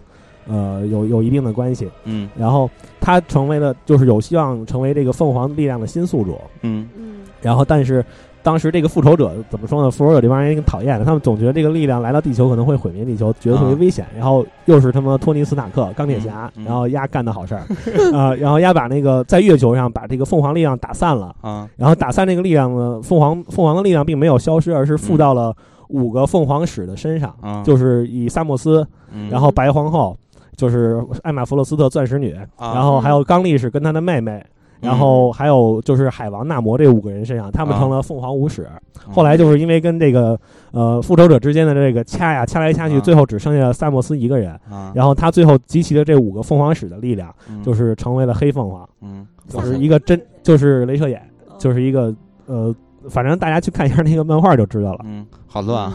呃有有一定的关系。嗯，然后他成为了就是有希望成为这个凤凰力量的新宿主。嗯嗯，然后但是。当时这个复仇者怎么说呢？复仇者这帮人挺讨厌的，他们总觉得这个力量来到地球可能会毁灭地球，觉得特别危险。然后又是他妈托尼斯塔克钢铁侠，然后丫干的好事儿 啊，然后丫把那个在月球上把这个凤凰力量打散了啊，然后打散那个力量呢，凤凰凤凰的力量并没有消失，而是附到了五个凤凰使的身上，就是以萨莫斯，然后白皇后，就是艾玛弗洛斯特钻石女，然后还有刚力士跟他的妹妹。然后还有就是海王纳摩这五个人身上，他们成了凤凰五使。后来就是因为跟这个呃复仇者之间的这个掐呀掐来掐去，最后只剩下了萨莫斯一个人。然后他最后集齐了这五个凤凰使的力量，就是成为了黑凤凰。嗯，就是一个真就是镭射眼，就是一个呃，反正大家去看一下那个漫画就知道了。嗯，好乱啊，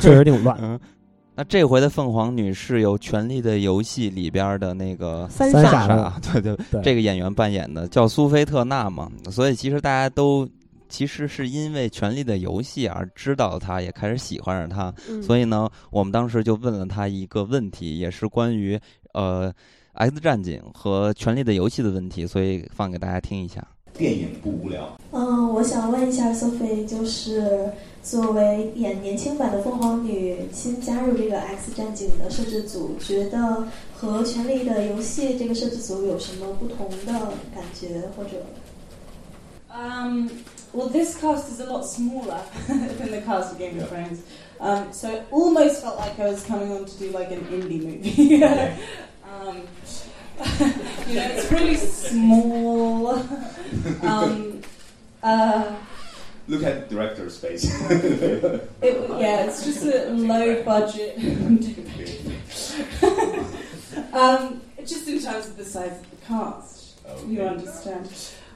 确实挺乱。那这回的凤凰女是由《权力的游戏》里边的那个三傻，对对，这个演员扮演的，叫苏菲特娜嘛。所以其实大家都其实是因为《权力的游戏》而知道她，也开始喜欢上她。嗯所以呢，我们当时就问了她一个问题，也是关于呃《X 战警》和《权力的游戏》的问题，所以放给大家听一下。电影不无聊。嗯，我想问一下 Sophie，就是作为演年轻版的凤凰女，新加入这个 X 战警的摄制组，觉得和《权力的游戏》这个摄制组有什么不同的感觉，或者？Um, well, this cast is a lot smaller than the cast of Game of Thrones, um, so it almost felt like I was coming on to do like an indie movie. um, you know, it's really small. um, uh, Look at the director's face. it, yeah, it's just a low budget. um, just in terms of the size of the cast, you understand.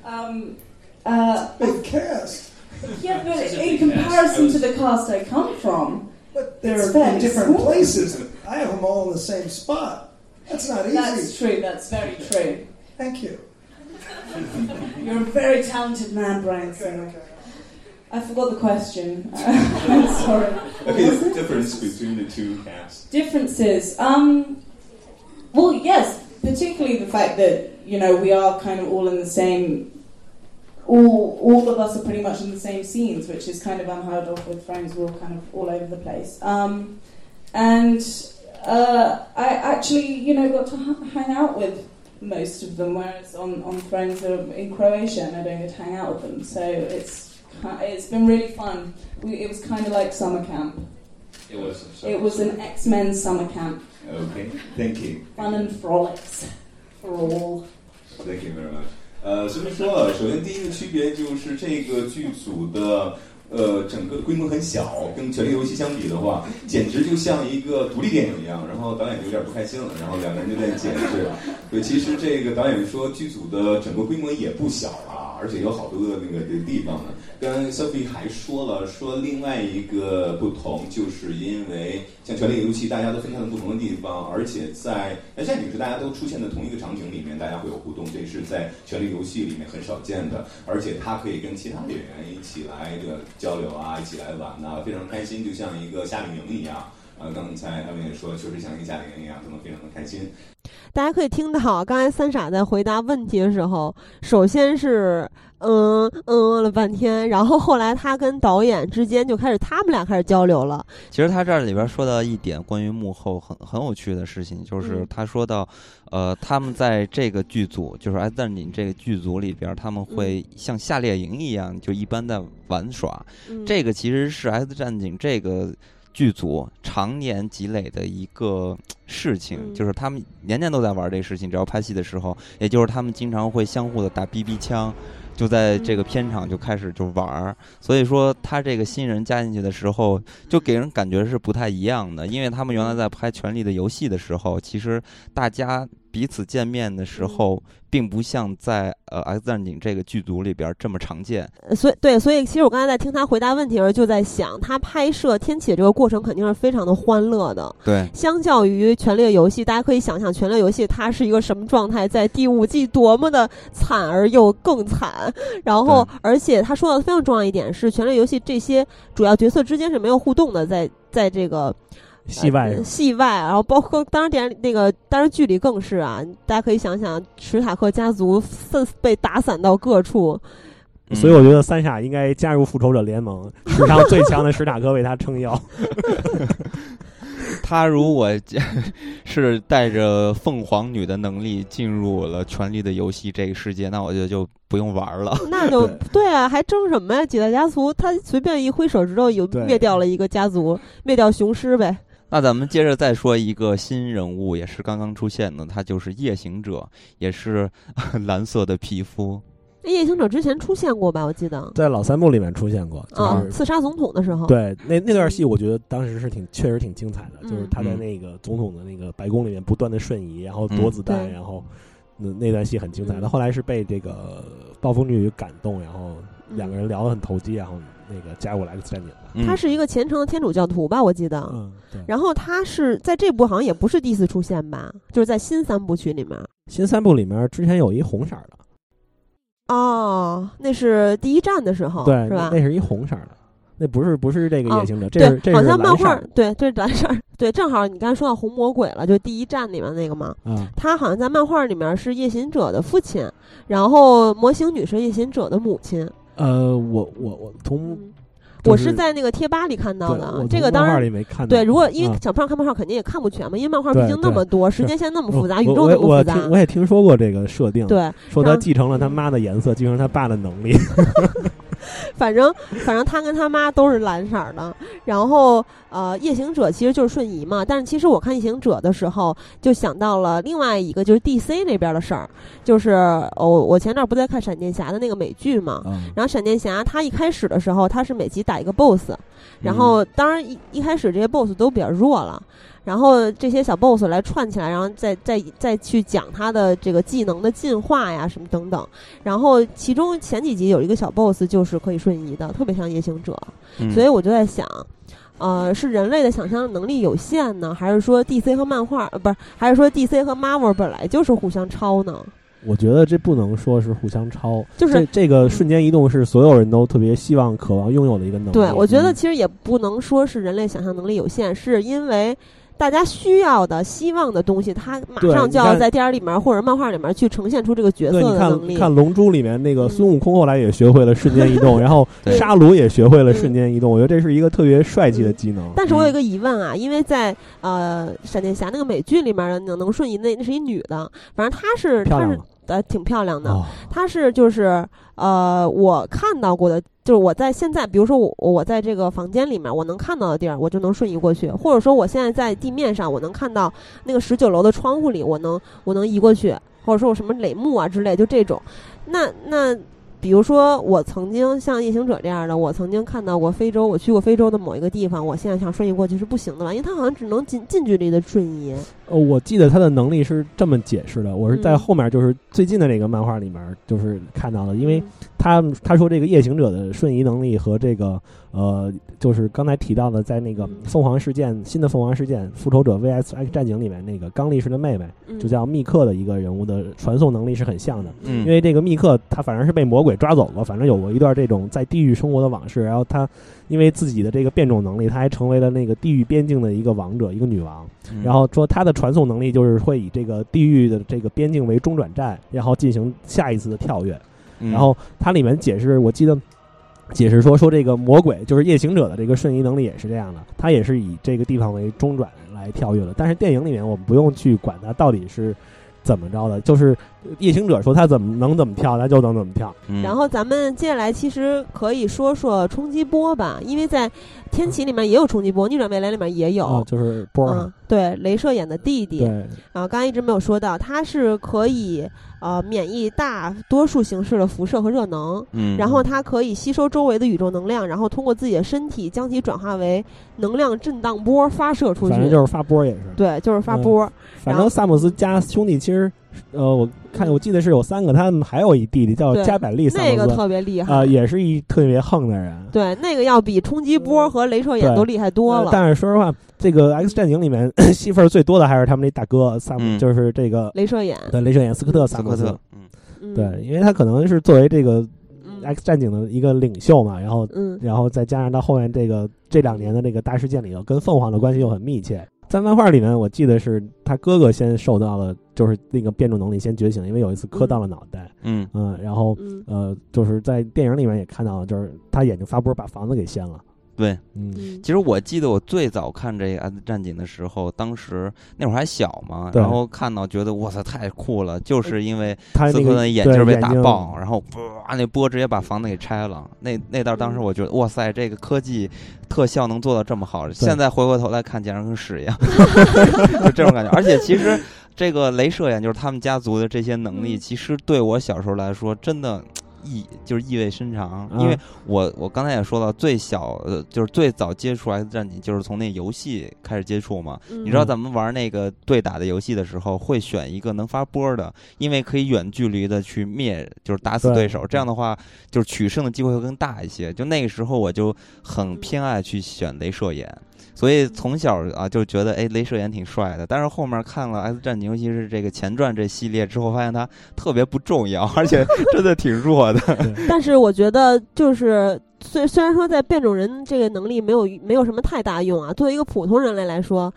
Um, uh, Big cast. yeah, but in comparison to the cast I come from, But they're in different small. places. I have them all in the same spot. That's not easy. that's true. That's very true. Thank you. You're a very talented man, Brian. Okay, Singer. okay. I forgot the question. I'm sorry. Okay, the difference between the two casts. Differences. Um, well, yes, particularly the fact that you know we are kind of all in the same. All, all of us are pretty much in the same scenes, which is kind of unheard of with Friends. We're all kind of all over the place. Um, and uh, I actually, you know, got to h- hang out with most of them, whereas on, on Friends are in Croatia and I don't get to hang out with them. So it's ki- it's been really fun. We, it was kind of like summer camp. It was. It was an X Men summer camp. Okay, thank you. Fun and frolics for all. Thank you very much. 呃，随便说了，首先第一个区别就是这个剧组的 呃整个规模很小，跟《权力游戏》相比的话，简直就像一个独立电影一样。然后导演就有点不开心了，然后两个人就在解释。对，其实这个导演说剧组的整个规模也不小，而且有好多的那个的地方呢。刚刚 Sophie 还说了，说另外一个不同，就是因为像《权力游戏》，大家都分散在不同的地方，而且在《战警》是大家都出现在同一个场景里面，大家会有互动，这是在《权力游戏》里面很少见的。而且他可以跟其他演员一起来这个交流啊，一起来玩呐、非常开心，就像一个夏令营一样。呃，刚才艾文也说，确实像一个夏令营一样，他们非常的开心。大家可以听到，刚才三傻在回答问题的时候，首先是嗯嗯了半天，然后后来他跟导演之间就开始他们俩开始交流了。其实他这里边说到一点关于幕后很很有趣的事情，就是嗯他说到，呃，他们在这个剧组，就是《X 战警》这个剧组里边，他们会像夏令营一样，就一般在玩耍。嗯、这个其实是《X 战警》这个剧组常年积累的一个事情，嗯就是他们年年都在玩这个事情，只要拍戏的时候，也就是他们经常会相互的打 BB 枪。就在这个片场就开始就玩儿，所以说他这个新人加进去的时候，就给人感觉是不太一样的，因为他们原来在拍《权力的游戏》的时候，其实大家彼此见面的时候，并不像在呃《X 战警》这个剧组里边这么常见。呃所以对，所以其实我刚才在听他回答问题的时候，就在想，他拍摄《天启》这个过程肯定是非常的欢乐的。对，相较于《权力的游戏》，大家可以想象《权力的游戏》它是一个什么状态，在第五季多么的惨而又更惨。然后，而且他说的非常重要一点是，《权力游戏》这些主要角色之间是没有互动的，在在这个。戏外、呃、戏外，然后包括当然电影那个当然剧里更是啊，大家可以想想史塔克家族散被打散到各处，所以我觉得三傻应该加入复仇者联盟，史上最强的史塔克为他撑腰。他如果是带着凤凰女的能力进入了《权力的游戏》这个世界，那我觉得就不用玩了。那就 对啊，还争什么呀？几大家族，他随便一挥手指头，有灭掉了一个家族，灭掉雄狮呗。那咱们接着再说一个新人物，也是刚刚出现的，他就是夜行者，也是 蓝色的皮肤。那夜行者之前出现过吧？我记得在老三部里面出现过，就是、啊，刺杀总统的时候。对，那那段戏我觉得当时是挺确实挺精彩的，嗯、就是他在那个总统的那个白宫里面不断的瞬移，然后躲子弹，嗯、然后那那段戏很精彩。他、嗯、后来是被这个暴风女感动，然后两个人聊得很投机，然后那个加入了 X 战警吧。他是一个虔诚的天主教徒吧，我记得。嗯，对。然后他是在这部好像也不是第一次出现吧，就是在新三部曲里面。新三部里面之前有一红色的。哦哦，那是第一站的时候，对，是吧？那是一红色的，那不是不是这个夜行者，这是这，好像漫画，对，这是蓝色，对，正好你刚才说到红魔鬼了，就第一站里面那个嘛，啊，他好像在漫画里面是夜行者的父亲，然后魔形女是夜行者的母亲。呃，我我我从。我是在那个贴吧里看到的，这个当然对。如果因为小胖看漫画肯定也看不全嘛，因为漫画毕竟那么多，时间线那么复杂，宇宙那么复杂。我也听说过这个设定，对，说他继承了他妈的颜色，继承他爸的能力。反正反正他跟他妈都是蓝色的，然后呃，夜行者其实就是瞬移嘛。但是其实我看夜行者的时候，就想到了另外一个，就是 DC 那边的事儿，就是我我前段不在看闪电侠的那个美剧嘛。然后闪电侠他一开始的时候，他是每集打一个 BOSS，然后当然一一开始这些 BOSS 都比较弱了。然后这些小 boss 来串起来，然后再再再去讲他的这个技能的进化呀，什么等等。然后其中前几集有一个小 boss 就是可以瞬移的，特别像夜行者。所以我就在想，呃，是人类的想象能力有限呢，还是说 DC 和漫画呃不是，还是说 DC 和 Marvel 本来就是互相抄呢？我觉得这不能说是互相抄，就是这这个瞬间移动是所有人都特别希望、渴望拥有的一个能力。对，我觉得其实也不能说是人类想象能力有限，是因为。大家需要的、希望的东西，他马上就要在电影里面或者漫画里面去呈现出这个角色的能力。看《龙珠》里面那个孙悟空，后来也学会了瞬间移动，然后沙鲁也学会了瞬间移动。我觉得这是一个特别帅气的技能。但是我有一个疑问啊，因为在呃闪电侠那个美剧里面能能瞬移，那那是一女的，反正她是她是。呃，挺漂亮的。它是就是呃，我看到过的，就是我在现在，比如说我我在这个房间里面，我能看到的地儿，我就能瞬移过去；或者说我现在在地面上，我能看到那个十九楼的窗户里，我能我能移过去；或者说我什么垒木啊之类，就这种。那那。比如说，我曾经像夜行者这样的，我曾经看到过非洲，我去过非洲的某一个地方，我现在想瞬移过去是不行的吧，因为它好像只能近近距离的瞬移。呃，我记得他的能力是这么解释的，我是在后面就是最近的这个漫画里面就是看到的，因为他他说这个夜行者的瞬移能力和这个呃，就是刚才提到的在那个凤凰事件新的凤凰事件复仇者 VS X 战警里面那个刚力士的妹妹，就叫密克的一个人物的传送能力是很像的，因为这个密克他反正是被魔鬼。抓走了，反正有过一段这种在地狱生活的往事。然后他因为自己的这个变种能力，他还成为了那个地狱边境的一个王者，一个女王。然后说他的传送能力就是会以这个地狱的这个边境为中转站，然后进行下一次的跳跃。然后它里面解释，我记得解释说说这个魔鬼就是夜行者的这个瞬移能力也是这样的，他也是以这个地方为中转来跳跃的。但是电影里面我们不用去管他到底是。怎么着的？就是夜行者说他怎么能怎么跳，他就能怎么跳。然后咱们接下来其实可以说说冲击波吧，因为在天启里面也有冲击波，逆转未来里面也有，就是波。嗯，对，镭射眼的弟弟。对。然后刚刚一直没有说到，他是可以呃免疫大多数形式的辐射和热能。嗯。然后它可以吸收周围的宇宙能量，然后通过自己的身体将其转化为能量震荡波发射出去。反正就是发波也是。对，就是发波。反正萨姆斯家兄弟其实，呃，我看我记得是有三个，他们还有一弟弟叫加百利，那个特别厉害啊，也是一特别横的人。对，那个要比冲击波和镭射眼都厉害多了。但是说实话，这个 X 战警里面 戏份最多的还是他们那大哥萨姆，就是这个镭射眼。对，镭射眼斯科特萨姆斯。嗯，对，因为他可能是作为这个 X 战警的一个领袖嘛，然后，嗯，然后再加上到后面这个这两年的这个大事件里头，跟凤凰的关系又很密切。在漫画里面，我记得是他哥哥先受到了，就是那个变种能力先觉醒，因为有一次磕到了脑袋。嗯嗯，然后呃，就是在电影里面也看到了，就是他眼睛发波把房子给掀了。对，嗯，其实我记得我最早看这个《X 战警》的时候，当时那会儿还小嘛，然后看到觉得哇塞太酷了，就是因为斯科特眼镜被打爆，然后哇那波直接把房子给拆了。那那段当时我觉得哇塞，这个科技特效能做到这么好，现在回过头来看简直跟屎一样，就这种感觉。而且其实这个镭射眼就是他们家族的这些能力，其实对我小时候来说真的。意就是意味深长，因为我我刚才也说了，最小呃就是最早接触 X 战警，就是从那游戏开始接触嘛。你知道咱们玩那个对打的游戏的时候，会选一个能发波的，因为可以远距离的去灭，就是打死对手。这样的话，就是取胜的机会会更大一些。就那个时候，我就很偏爱去选镭射眼。所以从小啊就觉得哎，镭射眼挺帅的。但是后面看了《X 战警》，尤其是这个前传这系列之后，发现他特别不重要，而且真的挺弱的。但是我觉得，就是虽虽然说在变种人这个能力没有没有什么太大用啊，作为一个普通人类来说。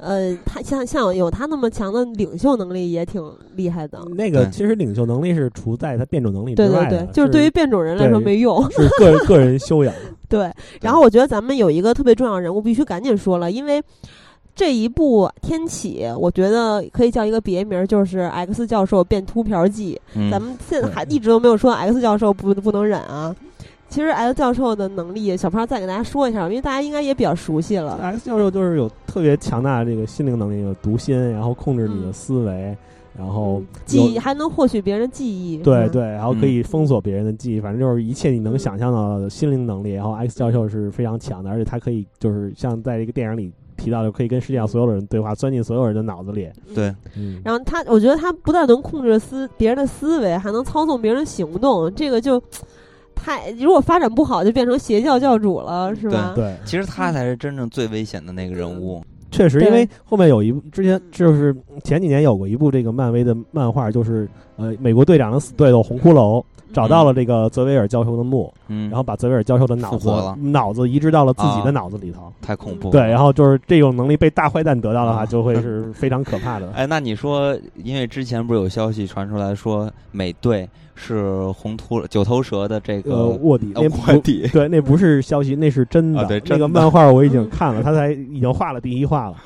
呃，他像像有他那么强的领袖能力也挺厉害的。那个其实领袖能力是除在他变种能力之外的，对对对，就是对于变种人来说没用，是个人个人修养。对，然后我觉得咱们有一个特别重要人物必须赶紧说了，因为这一部《天启》，我觉得可以叫一个别名，就是 X 教授变秃瓢记。咱们现在还一直都没有说 X 教授不不能忍啊。其实 X 教授的能力，小胖再给大家说一下，因为大家应该也比较熟悉了。X 教授就是有特别强大的这个心灵能力，有读心，然后控制你的思维，然后记忆还能获取别人的记忆。对对，然后可以封锁别人的记忆，反正就是一切你能想象到的心灵能力。然后 X 教授是非常强的，而且他可以就是像在这个电影里提到的，可以跟世界上所有的人对话，钻进所有人的脑子里。对，嗯。然后他，我觉得他不但能控制思别人的思维，还能操纵别人行动，这个就。太，如果发展不好，就变成邪教教主了，是吧？对，其实他才是真正最危险的那个人物。确实，因为后面有一部，之前就是前几年有过一部这个漫威的漫画，就是呃，美国队长的死对头红骷髅找到了这个泽维尔教授的墓，嗯，然后把泽维尔教授的脑子脑子移植到了自己的脑子里头，太恐怖。对，然后就是这种能力被大坏蛋得到的话，就会是非常可怕的。哎，那你说，因为之前不是有消息传出来说美队？是红秃九头蛇的这个卧底，那卧底对，那不是消息，那是真的。对，那个漫画我已经看了，他才已经画了第一话了。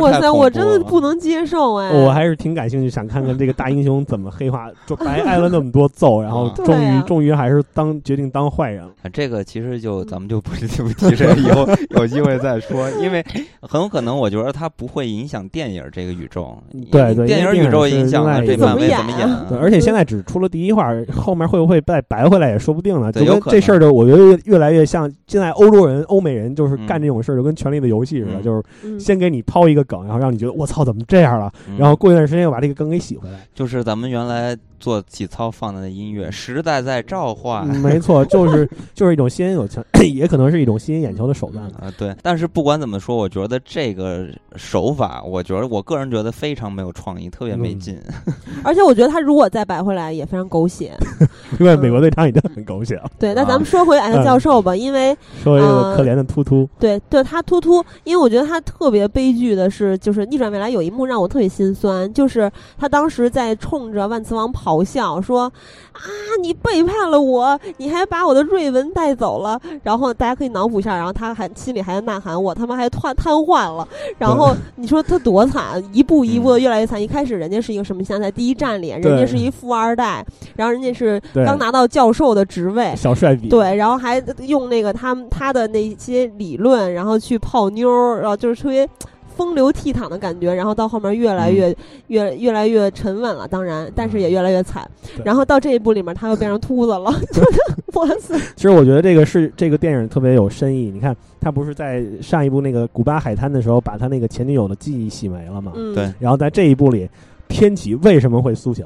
哇塞，我真的不能接受哎！我还是挺感兴趣，想看看这个大英雄怎么黑化，就白 挨了那么多揍，然后终于终于还是当决定当坏人了。这个其实就咱们就不不提这个，以后 有机会再说，因为很有可能我觉得他不会影响电影这个宇宙。对对，电影宇宙影响了这漫威怎么演？对，而且现在只出了第一话。后面会不会再白回来也说不定呢。就跟这事儿就我觉得越来越像现在欧洲人、欧美人就是干这种事儿，就跟《权力的游戏》似的，就是先给你抛一个梗，然后让你觉得我操怎么这样了，然后过一段时间又把这个梗给洗回来。就是咱们原来。做体操放的音乐，时代在召唤。没错，就是就是一种吸引有强，也可能是一种吸引眼球的手段啊。对，但是不管怎么说，我觉得这个手法，我觉得我个人觉得非常没有创意，特别没劲。而且我觉得他如果再摆回来，也非常狗血。因为美国队长已经很狗血了。对，那咱们说回 X 教授吧，因为说一个可怜的突突。对，对他突突，因为我觉得他特别悲剧的是，就是逆转未来有一幕让我特别心酸，就是他当时在冲着万磁王咆哮说。啊！你背叛了我，你还把我的瑞文带走了。然后大家可以脑补一下，然后他还心里还在呐喊：“我他妈还瘫瘫痪了。”然后你说他多惨，一步一步的越来越惨。一开始人家是一个什么现在第一站脸，人家是一富二代，然后人家是刚拿到教授的职位，小帅比对，然后还用那个他他的那些理论，然后去泡妞，然后就是特别。风流倜傥的感觉，然后到后面越来越越越来越沉稳了，当然，但是也越来越惨。然后到这一部里面，他又变成秃子了，哇塞！其实我觉得这个是这个电影特别有深意。你看，他不是在上一部那个古巴海滩的时候，把他那个前女友的记忆洗没了吗？对。然后在这一部里，天启为什么会苏醒？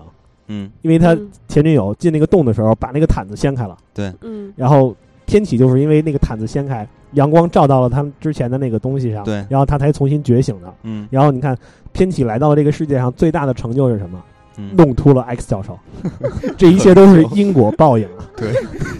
嗯，因为他前女友进那个洞的时候，把那个毯子掀开了。对。嗯。然后天启就是因为那个毯子掀开。阳光照到了他们之前的那个东西上，对，然后他才重新觉醒的。嗯，然后你看，天启来到了这个世界上，最大的成就是什么？嗯，弄秃了 X 教授。这一切都是因果报应啊！对，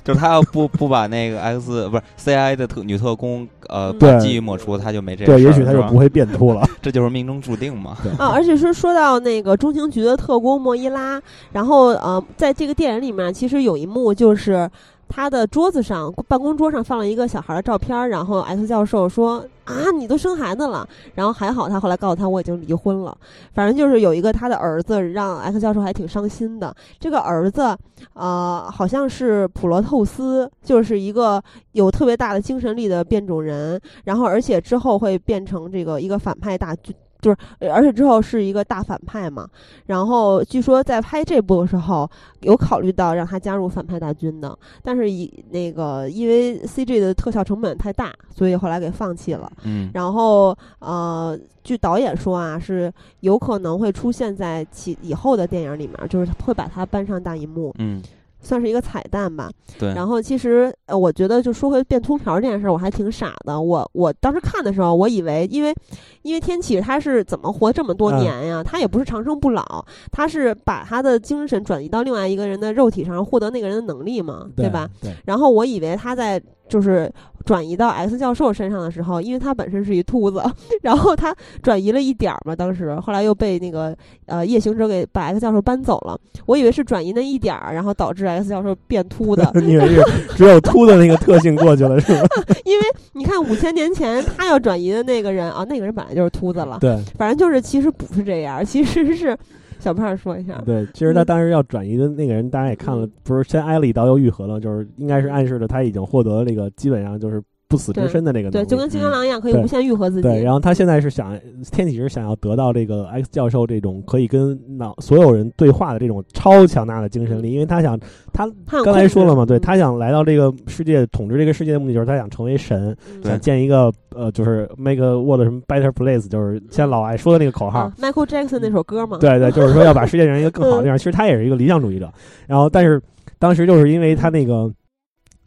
就是他要不不把那个 X 不是 CI 的特女特工呃把记忆抹除，他就没这对，也许他就不会变秃了。这就是命中注定嘛。啊，而且是说到那个中情局的特工莫伊拉，然后呃，在这个电影里面，其实有一幕就是。他的桌子上，办公桌上放了一个小孩的照片，然后 X 教授说：“啊，你都生孩子了。”然后还好，他后来告诉他我已经离婚了。反正就是有一个他的儿子，让 X 教授还挺伤心的。这个儿子，呃，好像是普罗透斯，就是一个有特别大的精神力的变种人，然后而且之后会变成这个一个反派大军。就是，而且之后是一个大反派嘛。然后据说在拍这部的时候，有考虑到让他加入反派大军的，但是以那个因为 CG 的特效成本太大，所以后来给放弃了。嗯。然后呃，据导演说啊，是有可能会出现在其以后的电影里面，就是会把它搬上大荧幕。嗯。算是一个彩蛋吧。对。然后其实呃，我觉得就说回变秃瓢这件事儿，我还挺傻的。我我当时看的时候，我以为因为因为天启他是怎么活这么多年呀？他也不是长生不老，他是把他的精神转移到另外一个人的肉体上，获得那个人的能力嘛，对吧？对。然后我以为他在。就是转移到 X 教授身上的时候，因为他本身是一秃子，然后他转移了一点儿嘛，当时后来又被那个呃夜行者给把 X 教授搬走了。我以为是转移那一点儿，然后导致 X 教授变秃的。你以为是只有秃的那个特性过去了是吗？因为你看五千年前他要转移的那个人啊，那个人本来就是秃子了。对，反正就是其实不是这样，其实是。小胖说一下，对，其实他当时要转移的那个人，大家也看了，不是先挨了一刀又愈合了，就是应该是暗示的他已经获得了那个基本上就是。不死之身的那个，对，就跟金刚狼一样，可以无限愈合自己。对，然后他现在是想，天启是想要得到这个 X 教授这种可以跟脑所有人对话的这种超强大的精神力，因为他想，他刚才说了嘛，对他想来到这个世界统治这个世界的目的就是他想成为神，想建一个呃，就是 make world 什么 better place，就是像老爱说的那个口号，Michael Jackson 那首歌嘛。对对，就是说要把 世界上一个更好的地方。其实他也是一个理想主义者。然后，但是当时就是因为他那个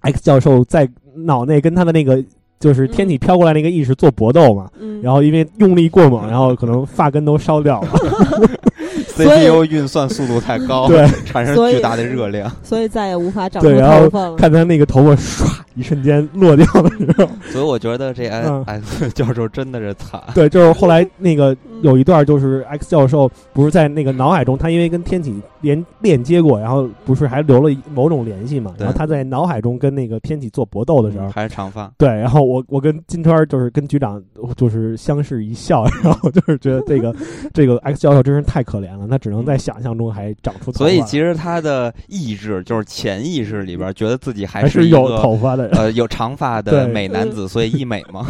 X 教授在。脑内跟他的那个就是天体飘过来那个意识做搏斗嘛，然后因为用力过猛，然后可能发根都烧掉了。CPU 运算速度太高，对，产生巨大的热量，所以再也无法长出头发了。看他那个头发唰一瞬间落掉的时候，所以我觉得这 X 教授真的是惨。对，就是后来那个有一段，就是 X 教授不是在那个脑海中，他因为跟天启连链接过，然后不是还留了某种联系嘛？然后他在脑海中跟那个天启做搏斗的时候，还是长发。对，然后我我跟金川就是跟局长就是相视一笑，然后就是觉得这个 这个 X 教授真是太可怜了。他只能在想象中还长出头发，所以其实他的意志就是潜意识里边觉得自己还是有头发的，呃，有长发的美男子，所以一美嘛。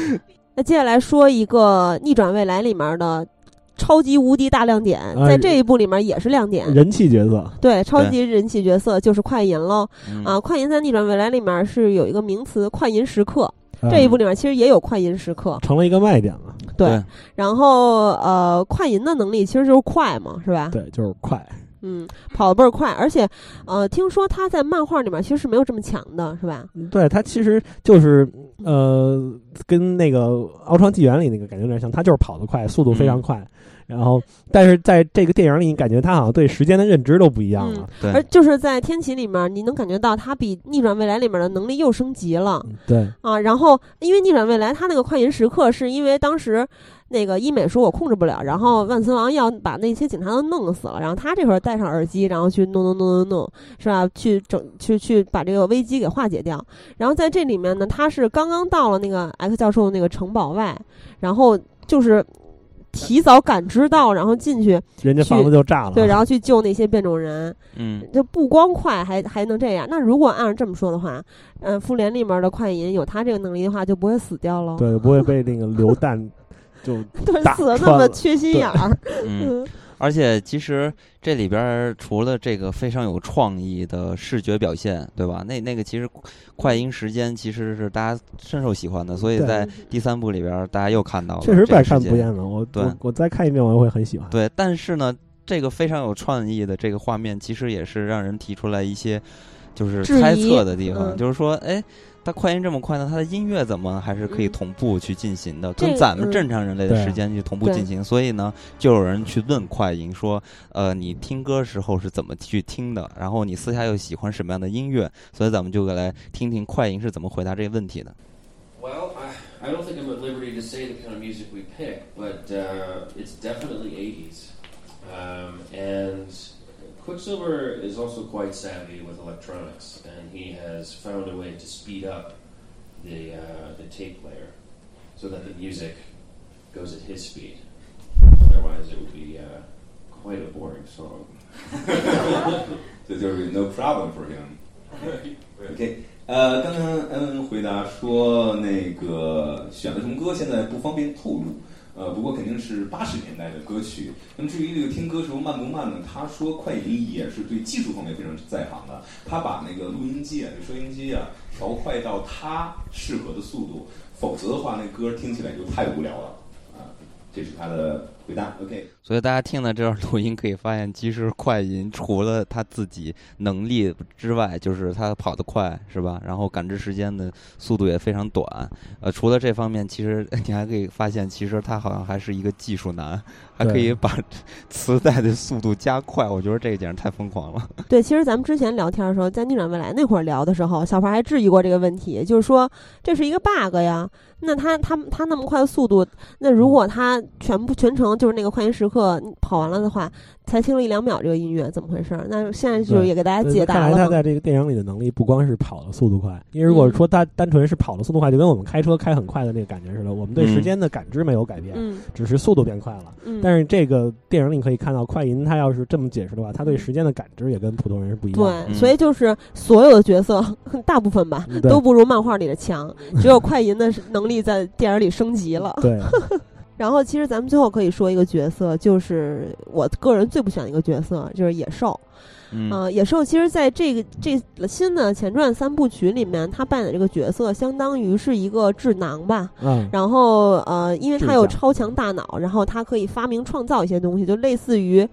那接下来说一个逆转未来里面的超级无敌大亮点，在这一部里面也是亮点，人气角色。对，超级人气角色就是快银喽啊！快银在逆转未来里面是有一个名词“快银时刻”。这一部里面其实也有快银时刻，成了一个卖点了。对，然后呃，快银的能力其实就是快嘛，是吧？对，就是快。嗯，跑的倍儿快，而且呃，听说他在漫画里面其实是没有这么强的，是吧？对他其实就是呃，跟那个《奥创纪元》里那个感觉有点像，他就是跑得快，速度非常快。然后，但是在这个电影里，你感觉他好像对时间的认知都不一样了。对，而就是在天启里面，你能感觉到他比逆转未来里面的能力又升级了。对啊，然后因为逆转未来他那个快银时刻，是因为当时那个医美说我控制不了，然后万磁王要把那些警察都弄死了，然后他这会儿戴上耳机，然后去弄弄弄弄弄，是吧？去整去去把这个危机给化解掉。然后在这里面呢，他是刚刚到了那个 X 教授那个城堡外，然后就是。提早感知到，然后进去，人家房子就炸了。对，然后去救那些变种人。嗯，就不光快，还还能这样。那如果按照这么说的话，嗯，复联里面的快银有他这个能力的话，就不会死掉了。对，不会被那个流弹就 死的那么缺心眼儿。嗯。而且其实这里边除了这个非常有创意的视觉表现，对吧？那那个其实快银时间其实是大家深受喜欢的，所以在第三部里边大家又看到了。确实百看不厌了，我我我再看一遍我也会很喜欢。对，但是呢，这个非常有创意的这个画面，其实也是让人提出来一些就是猜测的地方，就是说，哎。它快音这么快呢？它的音乐怎么还是可以同步去进行的？跟咱们正常人类的时间去同步进行。所以呢，就有人去问快音说：“呃，你听歌时候是怎么去听的？然后你私下又喜欢什么样的音乐？”所以咱们就来听听快音是怎么回答这个问题的。Well, I I don't think I'm at liberty to say the kind of music we pick, but it's definitely 80s, and. Quicksilver is also quite savvy with electronics, and he has found a way to speed up the, uh, the tape player so that the music goes at his speed. Otherwise, it would be uh, quite a boring song. so there would be no problem for him. Okay. 呃，刚刚嗯回答说那个选的什么歌，现在不方便透露。 呃，不过肯定是八十年代的歌曲。那么至于这个听歌时候慢不慢呢？他说快银也是对技术方面非常在行的。他把那个录音机啊、这收音机啊调快到他适合的速度，否则的话那歌听起来就太无聊了啊。这是他的回答 OK。所以大家听了这段录音，可以发现，其实快银除了他自己能力之外，就是他跑得快，是吧？然后感知时间的速度也非常短。呃，除了这方面，其实你还可以发现，其实他好像还是一个技术男，还可以把磁带的速度加快。我觉得这个简直太疯狂了。对，其实咱们之前聊天的时候，在逆转未来那会儿聊的时候，小胖还质疑过这个问题，就是说这是一个 bug 呀。那他他他那么快的速度，那如果他全部全程就是那个快银时刻跑完了的话。才听了一两秒这个音乐怎么回事？那现在就也给大家解答了。看来他在这个电影里的能力不光是跑的速度快，因为如果说他单纯是跑的速度快，就跟我们开车开很快的那个感觉似的，我们对时间的感知没有改变，只是速度变快了。但是这个电影里可以看到，快银他要是这么解释的话，他对时间的感知也跟普通人是不一样的。对，所以就是所有的角色大部分吧都不如漫画里的强，只有快银的能力在电影里升级了。对。然后，其实咱们最后可以说一个角色，就是我个人最不喜欢的一个角色，就是野兽。嗯，野兽其实在这个这新的前传三部曲里面，他扮演的这个角色，相当于是一个智囊吧。嗯。然后，呃，因为他有超强大脑，然后他可以发明创造一些东西，就类似于。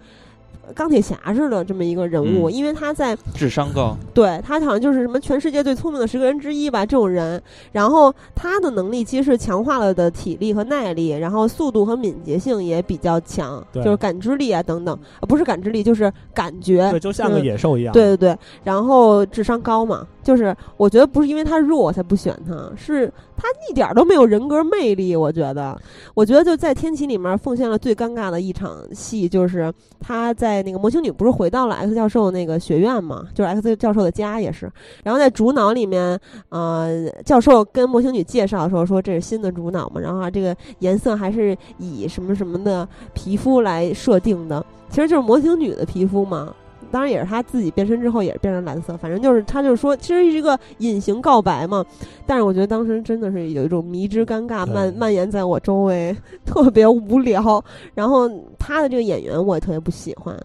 钢铁侠似的这么一个人物，因为他在智商高，对他好像就是什么全世界最聪明的十个人之一吧，这种人。然后他的能力其实是强化了的体力和耐力，然后速度和敏捷性也比较强，就是感知力啊等等，不是感知力就是感觉，对，就像个野兽一样。对对对，然后智商高嘛，就是我觉得不是因为他弱我才不选他，是。他一点都没有人格魅力，我觉得。我觉得就在《天启》里面奉献了最尴尬的一场戏，就是他在那个魔形女不是回到了 X 教授那个学院嘛，就是 X 教授的家也是。然后在主脑里面，呃，教授跟魔形女介绍说说这是新的主脑嘛，然后这个颜色还是以什么什么的皮肤来设定的，其实就是魔形女的皮肤嘛。当然也是他自己变身之后也是变成蓝色，反正就是他就是说，其实是一个隐形告白嘛。但是我觉得当时真的是有一种迷之尴尬蔓蔓延在我周围，特别无聊。然后他的这个演员我也特别不喜欢。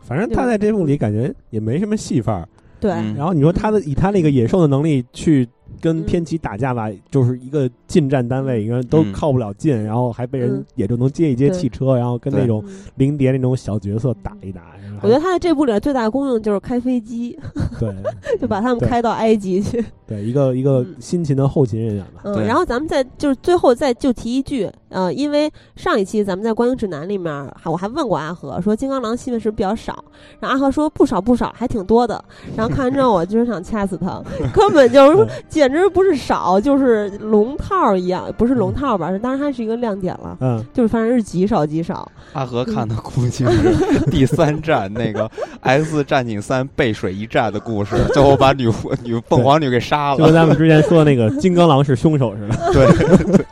反正他在这部里感觉也没什么戏份儿。对。然后你说他的以他那个野兽的能力去跟天启打架吧，就是一个近战单位，一个都靠不了近，然后还被人也就能接一接汽车，然后跟那种灵蝶那种小角色打一打。我觉得他在这部里面最大的功用就是开飞机，对，就把他们开到埃及去。对，一个 一个辛勤的后勤人员吧。嗯，然后咱们再就是最后再就提一句，呃，因为上一期咱们在观影指南里面，我还问过阿和说金刚狼戏份是不是比较少，然后阿和说不少不少，还挺多的。然后看完之后，我就是想掐死他，根本就是简直不是少，就是龙套一样，不是龙套吧？当然它是一个亮点了。嗯，就是反正是极少极少。阿和看的估计是第三站那个 《X 战警三：背水一战》的故事，最后把女女凤凰女给杀了。就跟咱们之前说那个金刚狼是凶手似的，对，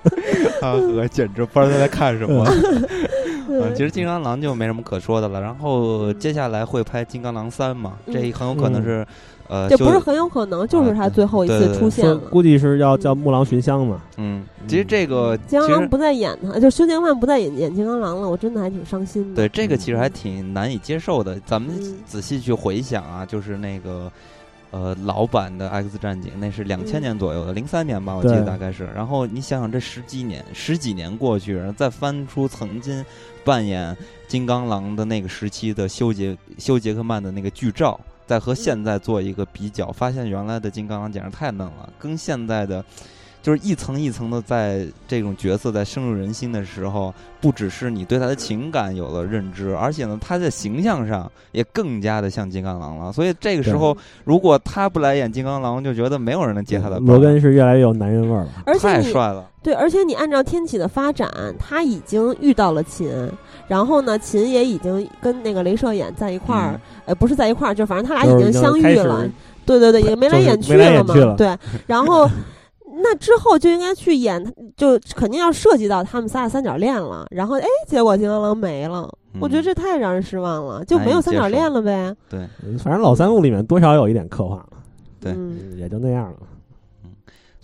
阿和简直不知道他在看什么。嗯，其实金刚狼就没什么可说的了。然后接下来会拍金刚狼三嘛？这很有可能是，呃，这不是很有可能，就是他最后一次出现了。估计是要叫木狼寻香嘛。嗯，其实这个金刚狼不再演他，就修杰曼不再演演金刚狼了，我真的还挺伤心的。对，这个其实还挺难以接受的。咱们仔细去回想啊，就是那个。呃，老版的《X 战警》那是两千年左右的，零三年吧，我记得大概是。然后你想想，这十几年，十几年过去，然后再翻出曾经扮演金刚狼的那个时期的修杰修杰克曼的那个剧照，再和现在做一个比较，发现原来的金刚狼简直太嫩了，跟现在的。就是一层一层的，在这种角色在深入人心的时候，不只是你对他的情感有了认知，而且呢，他在形象上也更加的像金刚狼了。所以这个时候，如果他不来演金刚狼，就觉得没有人能接他的。罗根是越来越有男人味儿了，太帅了。对，而且你按照天启的发展，他已经遇到了秦，然后呢，秦也已经跟那个镭射眼在一块儿，呃，不是在一块儿，就反正他俩已经相遇了。对对对，也眉来眼去了嘛。对，然后。那之后就应该去演，就肯定要涉及到他们仨的三角恋了。然后，哎，结果金刚狼没了，我觉得这太让人失望了，就没有三角恋了呗。对，反正老三部里面多少有一点刻画了。对，也就那样了。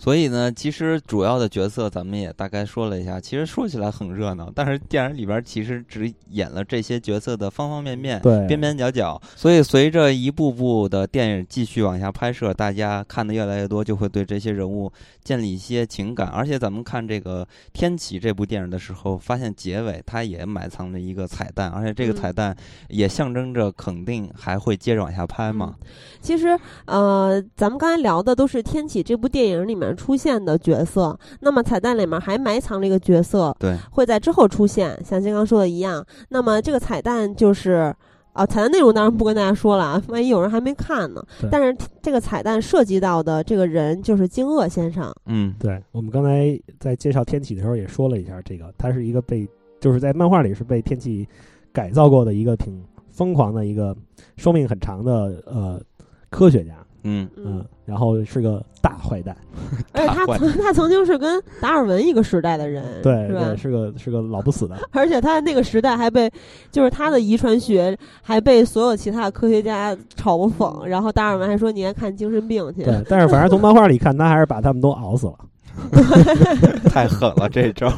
嗯，所以呢，其实主要的角色咱们也大概说了一下。其实说起来很热闹，但是电影里边其实只演了这些角色的方方面面、边边角角。所以随着一部部的电影继续往下拍摄，大家看的越来越多，就会对这些人物建立一些情感。而且咱们看这个《天启》这部电影的时候，发现结尾它也埋藏着一个彩蛋，而且这个彩蛋也象征着肯定还会接着往下拍嘛。其实，呃，咱们刚才聊的都是《天启》这部电影里面。出现的角色，那么彩蛋里面还埋藏了一个角色，对，会在之后出现，像金刚说的一样。那么这个彩蛋就是，啊，彩蛋内容当然不跟大家说了啊，万一有人还没看呢。但是这个彩蛋涉及到的这个人就是金鳄先生。嗯，对，我们刚才在介绍天启的时候也说了一下，这个他是一个被，就是在漫画里是被天启改造过的一个挺疯狂的一个寿命很长的呃科学家。嗯嗯，然后是个大坏蛋，而且他曾他曾经是跟达尔文一个时代的人，对，是吧？是个是个老不死的，而且他那个时代还被，就是他的遗传学还被所有其他的科学家嘲讽，然后达尔文还说你还看精神病去。对，但是反正从漫画里看，他还是把他们都熬死了。太狠了，这招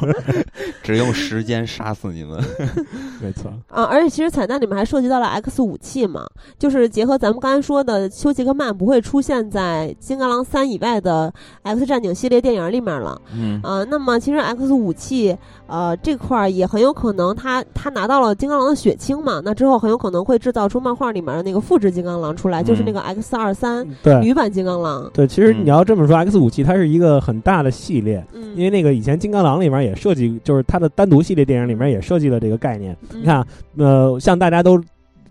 只用时间杀死你们，没错啊！而且其实彩蛋里面还涉及到了 X 武器嘛，就是结合咱们刚才说的，休·杰克曼不会出现在《金刚狼三》以外的 X 战警系列电影里面了。嗯啊，那么其实 X 武器呃这块儿也很有可能，他他拿到了金刚狼的血清嘛，那之后很有可能会制造出漫画里面的那个复制金刚狼出来，就是那个 X 二三女版金刚狼。对，其实你要这么说，X 武器它是一个很大的。系列，因为那个以前金刚狼里面也设计，就是它的单独系列电影里面也设计了这个概念。你看，呃，像大家都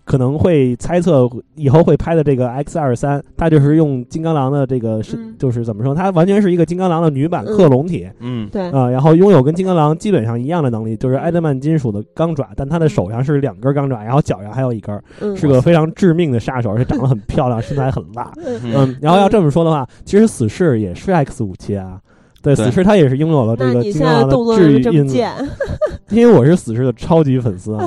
可能会猜测以后会拍的这个 X 二三，它就是用金刚狼的这个是，就是怎么说，它完全是一个金刚狼的女版克隆体。嗯，对。啊，然后拥有跟金刚狼基本上一样的能力，就是埃德曼金属的钢爪，但它的手上是两根钢爪，然后脚上还有一根，是个非常致命的杀手，而且长得很漂亮，身材很辣。嗯，然后要这么说的话，其实死侍也是 X 武器啊。对，死侍他也是拥有了这个金刚狼的治愈因子，因为我是死侍的超级粉丝啊。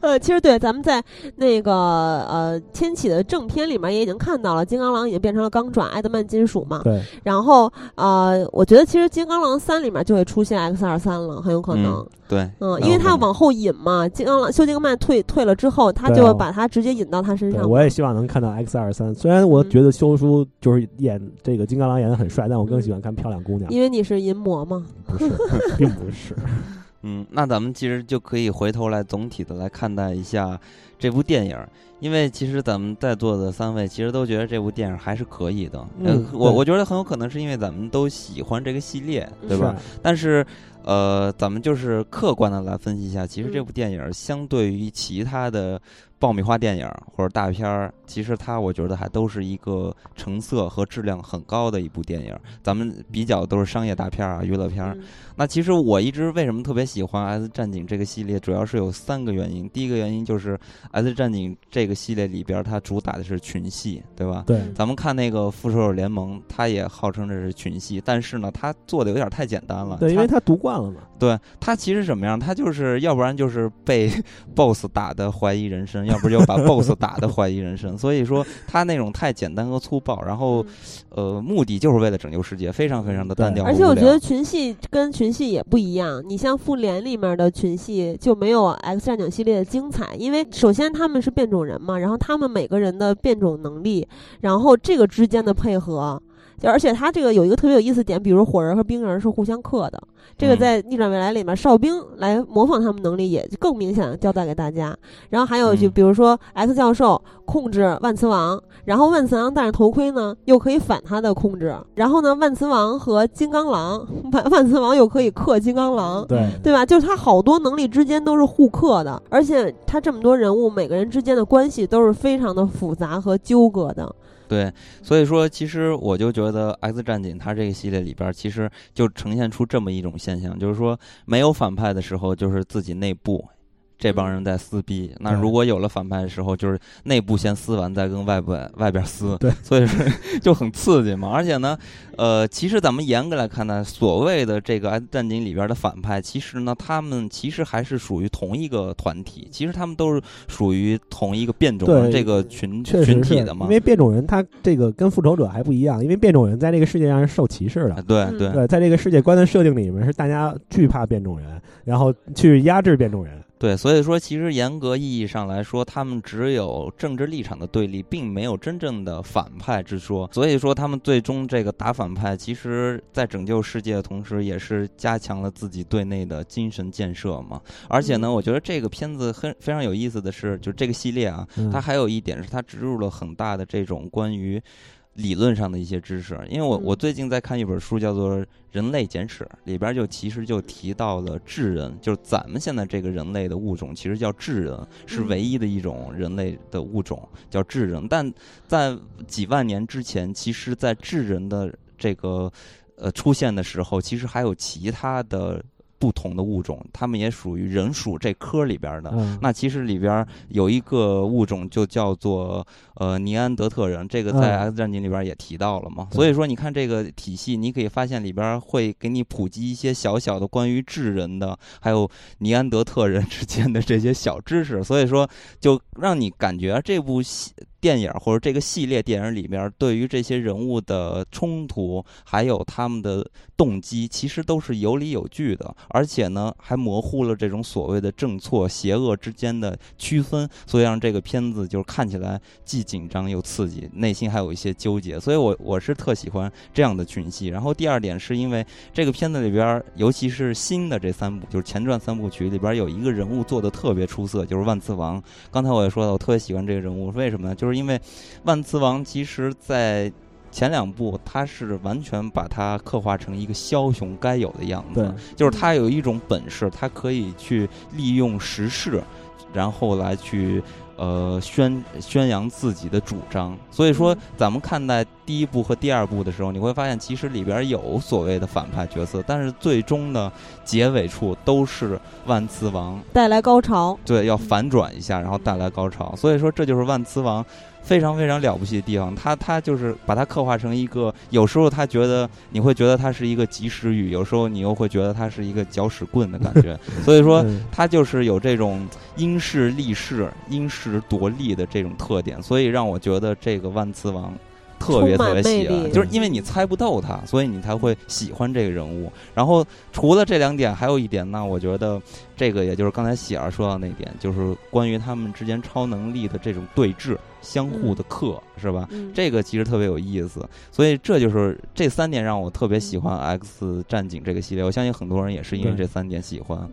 呃，其实对，咱们在那个呃天启的正片里面也已经看到了，金刚狼已经变成了钢爪埃德曼金属嘛。对。然后呃，我觉得其实金刚狼三里面就会出现 X 二三了，很有可能。对。嗯，因为他往后引嘛，金刚狼休·杰克曼退退了之后，他就把他直接引到他身上。我也希望能看到 X 二三，虽然我觉得休叔就是演这个金刚狼演的很帅，但我更喜欢看漂亮姑娘。因为你是淫魔吗？不是，并不是。嗯，那咱们其实就可以回头来总体的来看待一下这部电影，因为其实咱们在座的三位其实都觉得这部电影还是可以的。嗯，我我觉得很有可能是因为咱们都喜欢这个系列，对吧？但是，呃，咱们就是客观的来分析一下，其实这部电影相对于其他的。爆米花电影或者大片儿，其实它我觉得还都是一个成色和质量很高的一部电影。咱们比较都是商业大片儿啊，娱乐片儿。那其实我一直为什么特别喜欢《S 战警》这个系列，主要是有三个原因。第一个原因就是《S 战警》这个系列里边，它主打的是群戏，对吧？对。咱们看那个《复仇者联盟》，它也号称这是群戏，但是呢，它做的有点太简单了。对，因为它读惯了嘛。对，它其实什么样？它就是要不然就是被 BOSS 打的怀疑人生。要不就把 BOSS 打的怀疑人生，所以说它那种太简单和粗暴，然后，呃，目的就是为了拯救世界，非常非常的单调。而且我觉得群戏跟群群戏也不一样，你像复联里面的群戏就没有 X 战警系列的精彩，因为首先他们是变种人嘛，然后他们每个人的变种能力，然后这个之间的配合。就而且他这个有一个特别有意思点，比如火人和冰人是互相克的，这个在逆转未来里面哨兵来模仿他们能力也更明显交代给大家。然后还有就比如说 X 教授控制万磁王，然后万磁王戴着头盔呢又可以反他的控制，然后呢万磁王和金刚狼万万磁王又可以克金刚狼，对对吧？就是他好多能力之间都是互克的，而且他这么多人物每个人之间的关系都是非常的复杂和纠葛的。对，所以说，其实我就觉得《X 战警》它这个系列里边，其实就呈现出这么一种现象，就是说，没有反派的时候，就是自己内部这帮人在撕逼。那如果有了反派的时候，就是内部先撕完，再跟外部外边撕。对，所以说 就很刺激嘛。而且呢，呃，其实咱们严格来看呢，所谓的这个《X 战警》里边的反派，其实呢，他们其实还是属于同一个团体。其实他们都是属于同一个变种人这个群群体的嘛。因为变种人他这个跟复仇者还不一样，因为变种人在这个世界上是受歧视的。对对对，在这个世界观的设定里面，是大家惧怕变种人，然后去压制变种人。对，所以说其实严格意义上来说，他们只有政治立场的对立，并没有真正的反派之说。所以说，他们最终这个打反派，其实在拯救世界的同时，也是加强了自己对内的精神建设嘛。而且呢，我觉得这个片子很非常有意思的是，就这个系列啊，它还有一点是它植入了很大的这种关于。理论上的一些知识，因为我我最近在看一本书，叫做《人类简史》，里边就其实就提到了智人，就是咱们现在这个人类的物种，其实叫智人，是唯一的一种人类的物种，叫智人。但在几万年之前，其实，在智人的这个呃出现的时候，其实还有其他的。不同的物种，它们也属于人属这科里边的。那其实里边有一个物种就叫做呃尼安德特人，这个在《X 战警》里边也提到了嘛。所以说，你看这个体系，你可以发现里边会给你普及一些小小的关于智人的，还有尼安德特人之间的这些小知识。所以说，就让你感觉这部戏。电影或者这个系列电影里面，对于这些人物的冲突，还有他们的动机，其实都是有理有据的，而且呢，还模糊了这种所谓的正错、邪恶之间的区分，所以让这个片子就是看起来既紧张又刺激，内心还有一些纠结。所以我我是特喜欢这样的群戏。然后第二点是因为这个片子里边，尤其是新的这三部，就是前传三部曲里边有一个人物做的特别出色，就是万磁王。刚才我也说了，我特别喜欢这个人物，为什么呢？就就是因为万磁王，其实，在前两部，他是完全把他刻画成一个枭雄该有的样子。就是他有一种本事，他可以去利用时势，然后来去。呃，宣宣扬自己的主张，所以说咱们看待第一部和第二部的时候，你会发现其实里边有所谓的反派角色，但是最终的结尾处都是万磁王带来高潮，对，要反转一下，然后带来高潮，所以说这就是万磁王。非常非常了不起的地方，他他就是把它刻画成一个，有时候他觉得你会觉得他是一个及时雨，有时候你又会觉得他是一个搅屎棍的感觉。所以说，他就是有这种因势利势、因势夺利的这种特点，所以让我觉得这个万磁王。特别特别喜欢，就是因为你猜不透他，所以你才会喜欢这个人物。然后除了这两点，还有一点呢，我觉得这个也就是刚才喜儿说到那点，就是关于他们之间超能力的这种对峙、相互的克，是吧？这个其实特别有意思。所以这就是这三点让我特别喜欢《X 战警》这个系列。我相信很多人也是因为这三点喜欢。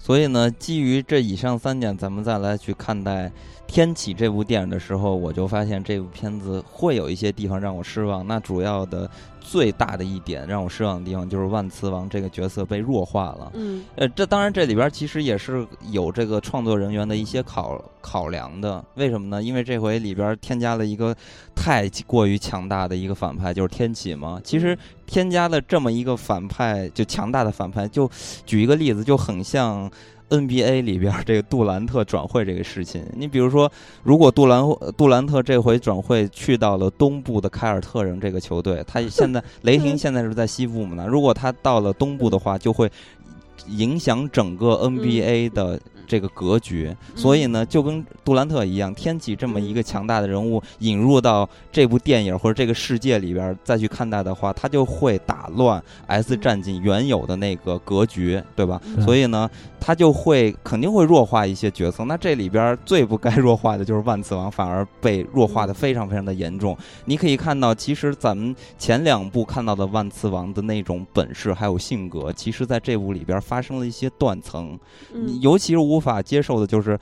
所以呢，基于这以上三点，咱们再来去看待《天启》这部电影的时候，我就发现这部片子会有一些地方让我失望。那主要的。最大的一点让我失望的地方就是万磁王这个角色被弱化了。嗯，呃，这当然这里边其实也是有这个创作人员的一些考考量的。为什么呢？因为这回里边添加了一个太过于强大的一个反派，就是天启嘛。其实添加了这么一个反派，就强大的反派，就举一个例子，就很像。NBA 里边这个杜兰特转会这个事情，你比如说，如果杜兰杜兰特这回转会去到了东部的凯尔特人这个球队，他 现在雷霆现在是在西部嘛呢？如果他到了东部的话，就会影响整个 NBA 的。这个格局，所以呢，就跟杜兰特一样，天启这么一个强大的人物引入到这部电影或者这个世界里边再去看待的话，他就会打乱 S 战警原有的那个格局，对吧？所以呢，他就会肯定会弱化一些角色。那这里边最不该弱化的就是万磁王，反而被弱化的非常非常的严重。你可以看到，其实咱们前两部看到的万磁王的那种本事还有性格，其实在这部里边发生了一些断层，尤其是无。无法接受的就是，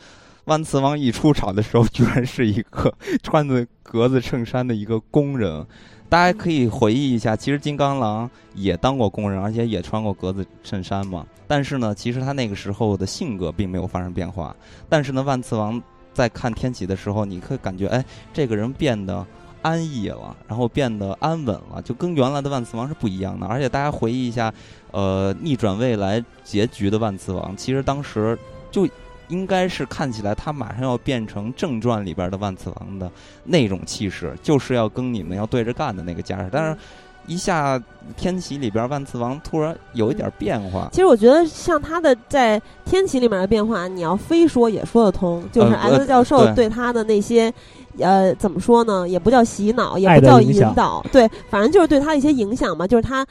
万磁王一出场的时候，居然是一个穿着格子衬衫的一个工人。大家可以回忆一下，其实金刚狼也当过工人，而且也穿过格子衬衫嘛。但是呢，其实他那个时候的性格并没有发生变化。但是呢，万磁王在看天启的时候，你可以感觉，哎，这个人变得安逸了，然后变得安稳了，就跟原来的万磁王是不一样的。而且大家回忆一下，呃，逆转未来结局的万磁王，其实当时。就应该是看起来他马上要变成正传里边的万磁王的那种气势，就是要跟你们要对着干的那个架势。但是，一下天启里边万磁王突然有一点变化。其实我觉得像他的在天启里面的变化，你要非说也说得通，就是 X 教授对他的那些。呃，怎么说呢？也不叫洗脑，也不叫引导，对，反正就是对他一些影响嘛。就是他，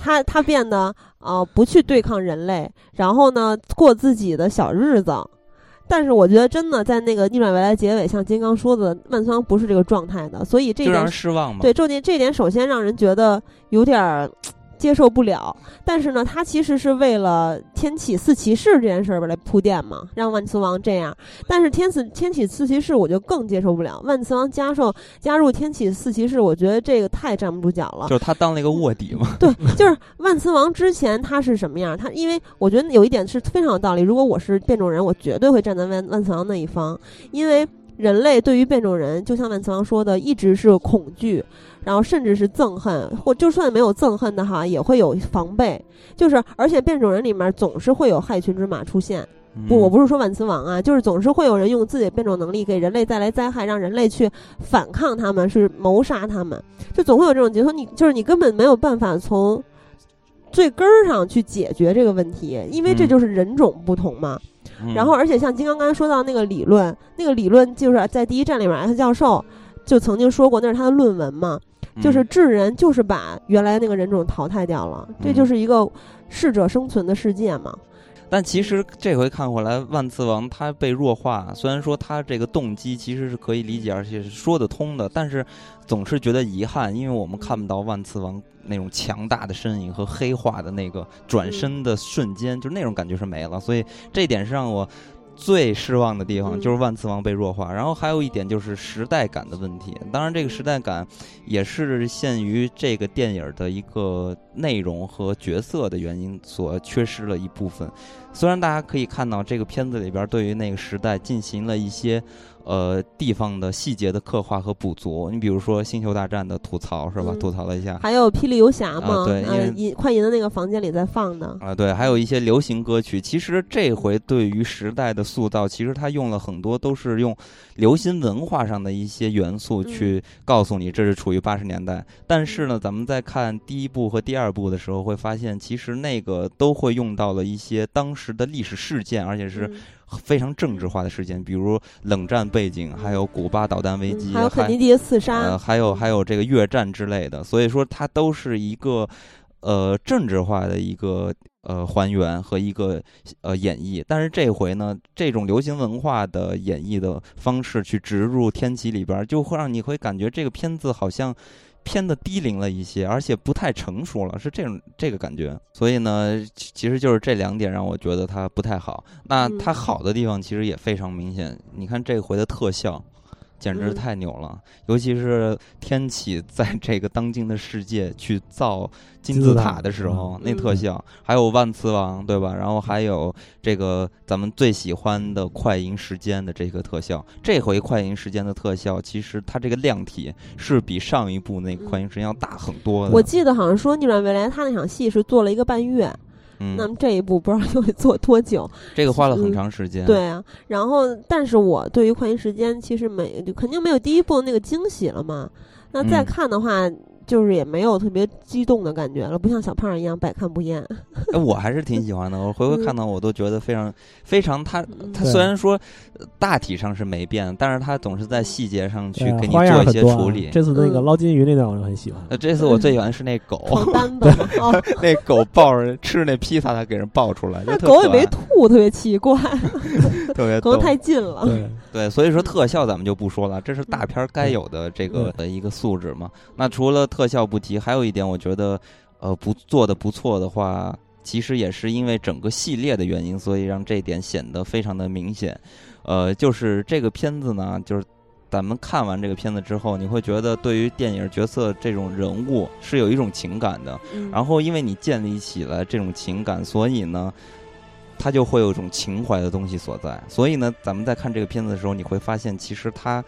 他，他变得呃，不去对抗人类，然后呢，过自己的小日子。但是我觉得，真的在那个逆转未来结尾，像金刚说的，万桑不是这个状态的，所以这点失望嘛。对，这点这点首先让人觉得有点儿。接受不了，但是呢，他其实是为了天启四骑士这件事儿来铺垫嘛，让万磁王这样。但是天启天启四骑士我就更接受不了，万磁王加入加入天启四骑士，我觉得这个太站不住脚了。就是他当了一个卧底嘛。对，就是万磁王之前他是什么样？他因为我觉得有一点是非常有道理。如果我是变种人，我绝对会站在万万磁王那一方，因为人类对于变种人，就像万磁王说的，一直是恐惧。然后甚至是憎恨，或就算没有憎恨的哈，也会有防备。就是，而且变种人里面总是会有害群之马出现。不，我不是说万磁王啊，就是总是会有人用自己的变种能力给人类带来灾害，让人类去反抗他们，是谋杀他们。就总会有这种结果，你就是你根本没有办法从最根儿上去解决这个问题，因为这就是人种不同嘛。然后，而且像金刚刚才说到那个理论，那个理论就是在第一站里面，S 教授就曾经说过，那是他的论文嘛。就是智人，就是把原来那个人种淘汰掉了，这就是一个适者生存的世界嘛。但其实这回看回来，万磁王他被弱化，虽然说他这个动机其实是可以理解，而且是说得通的，但是总是觉得遗憾，因为我们看不到万磁王那种强大的身影和黑化的那个转身的瞬间，就那种感觉是没了，所以这点是让我。最失望的地方就是万磁王被弱化，然后还有一点就是时代感的问题。当然，这个时代感也是限于这个电影的一个内容和角色的原因所缺失了一部分。虽然大家可以看到这个片子里边对于那个时代进行了一些。呃，地方的细节的刻画和补足，你比如说《星球大战》的吐槽是吧？吐槽了一下，还有《霹雳游侠》嘛？对，银快银的那个房间里在放的啊。对，还有一些流行歌曲。其实这回对于时代的塑造，其实他用了很多都是用流行文化上的一些元素去告诉你这是处于八十年代。但是呢，咱们在看第一部和第二部的时候，会发现其实那个都会用到了一些当时的历史事件，而且是。非常政治化的事件，比如冷战背景，还有古巴导弹危机，还有肯尼迪刺杀，呃，还有还有这个越战之类的。所以说，它都是一个呃政治化的一个呃还原和一个呃演绎。但是这回呢，这种流行文化的演绎的方式去植入天启里边，就会让你会感觉这个片子好像。偏的低龄了一些，而且不太成熟了，是这种这个感觉。所以呢，其实就是这两点让我觉得它不太好。那它好的地方其实也非常明显，你看这回的特效。简直太牛了！尤其是天启在 这个当今的世界去造金字塔的时候，那特效，还有万磁王，对吧？然后还有这个咱们最喜欢的快银时间的这个特效。这回快银时间的特效，其实它这个量体是比上一部那个快银时间要大很多的。我记得好像说逆转未来，他那场戏是做了一个半月。那么这一步不知道又得做多久？这个花了很长时间。对啊，然后但是我对于快银时间其实没，肯定没有第一部那个惊喜了嘛。那再看的话。就是也没有特别激动的感觉了，不像小胖一样百看不厌。哎，我还是挺喜欢的。我回回看到我都觉得非常非常。他他虽然说大体上是没变，但是他总是在细节上去给你做一些处理。这次那个捞金鱼那段我就很喜欢。呃，这次我最喜欢是那狗，那狗抱着吃那披萨，他给人抱出来。那狗也没吐，特别奇怪，特别可能太近了。对对，所以说特效咱们就不说了，这是大片该有的这个的一个素质嘛。那除了特效不提，还有一点，我觉得，呃，不做的不错的话，其实也是因为整个系列的原因，所以让这一点显得非常的明显。呃，就是这个片子呢，就是咱们看完这个片子之后，你会觉得对于电影角色这种人物是有一种情感的。然后，因为你建立起了这种情感，所以呢，它就会有一种情怀的东西所在。所以呢，咱们在看这个片子的时候，你会发现，其实它。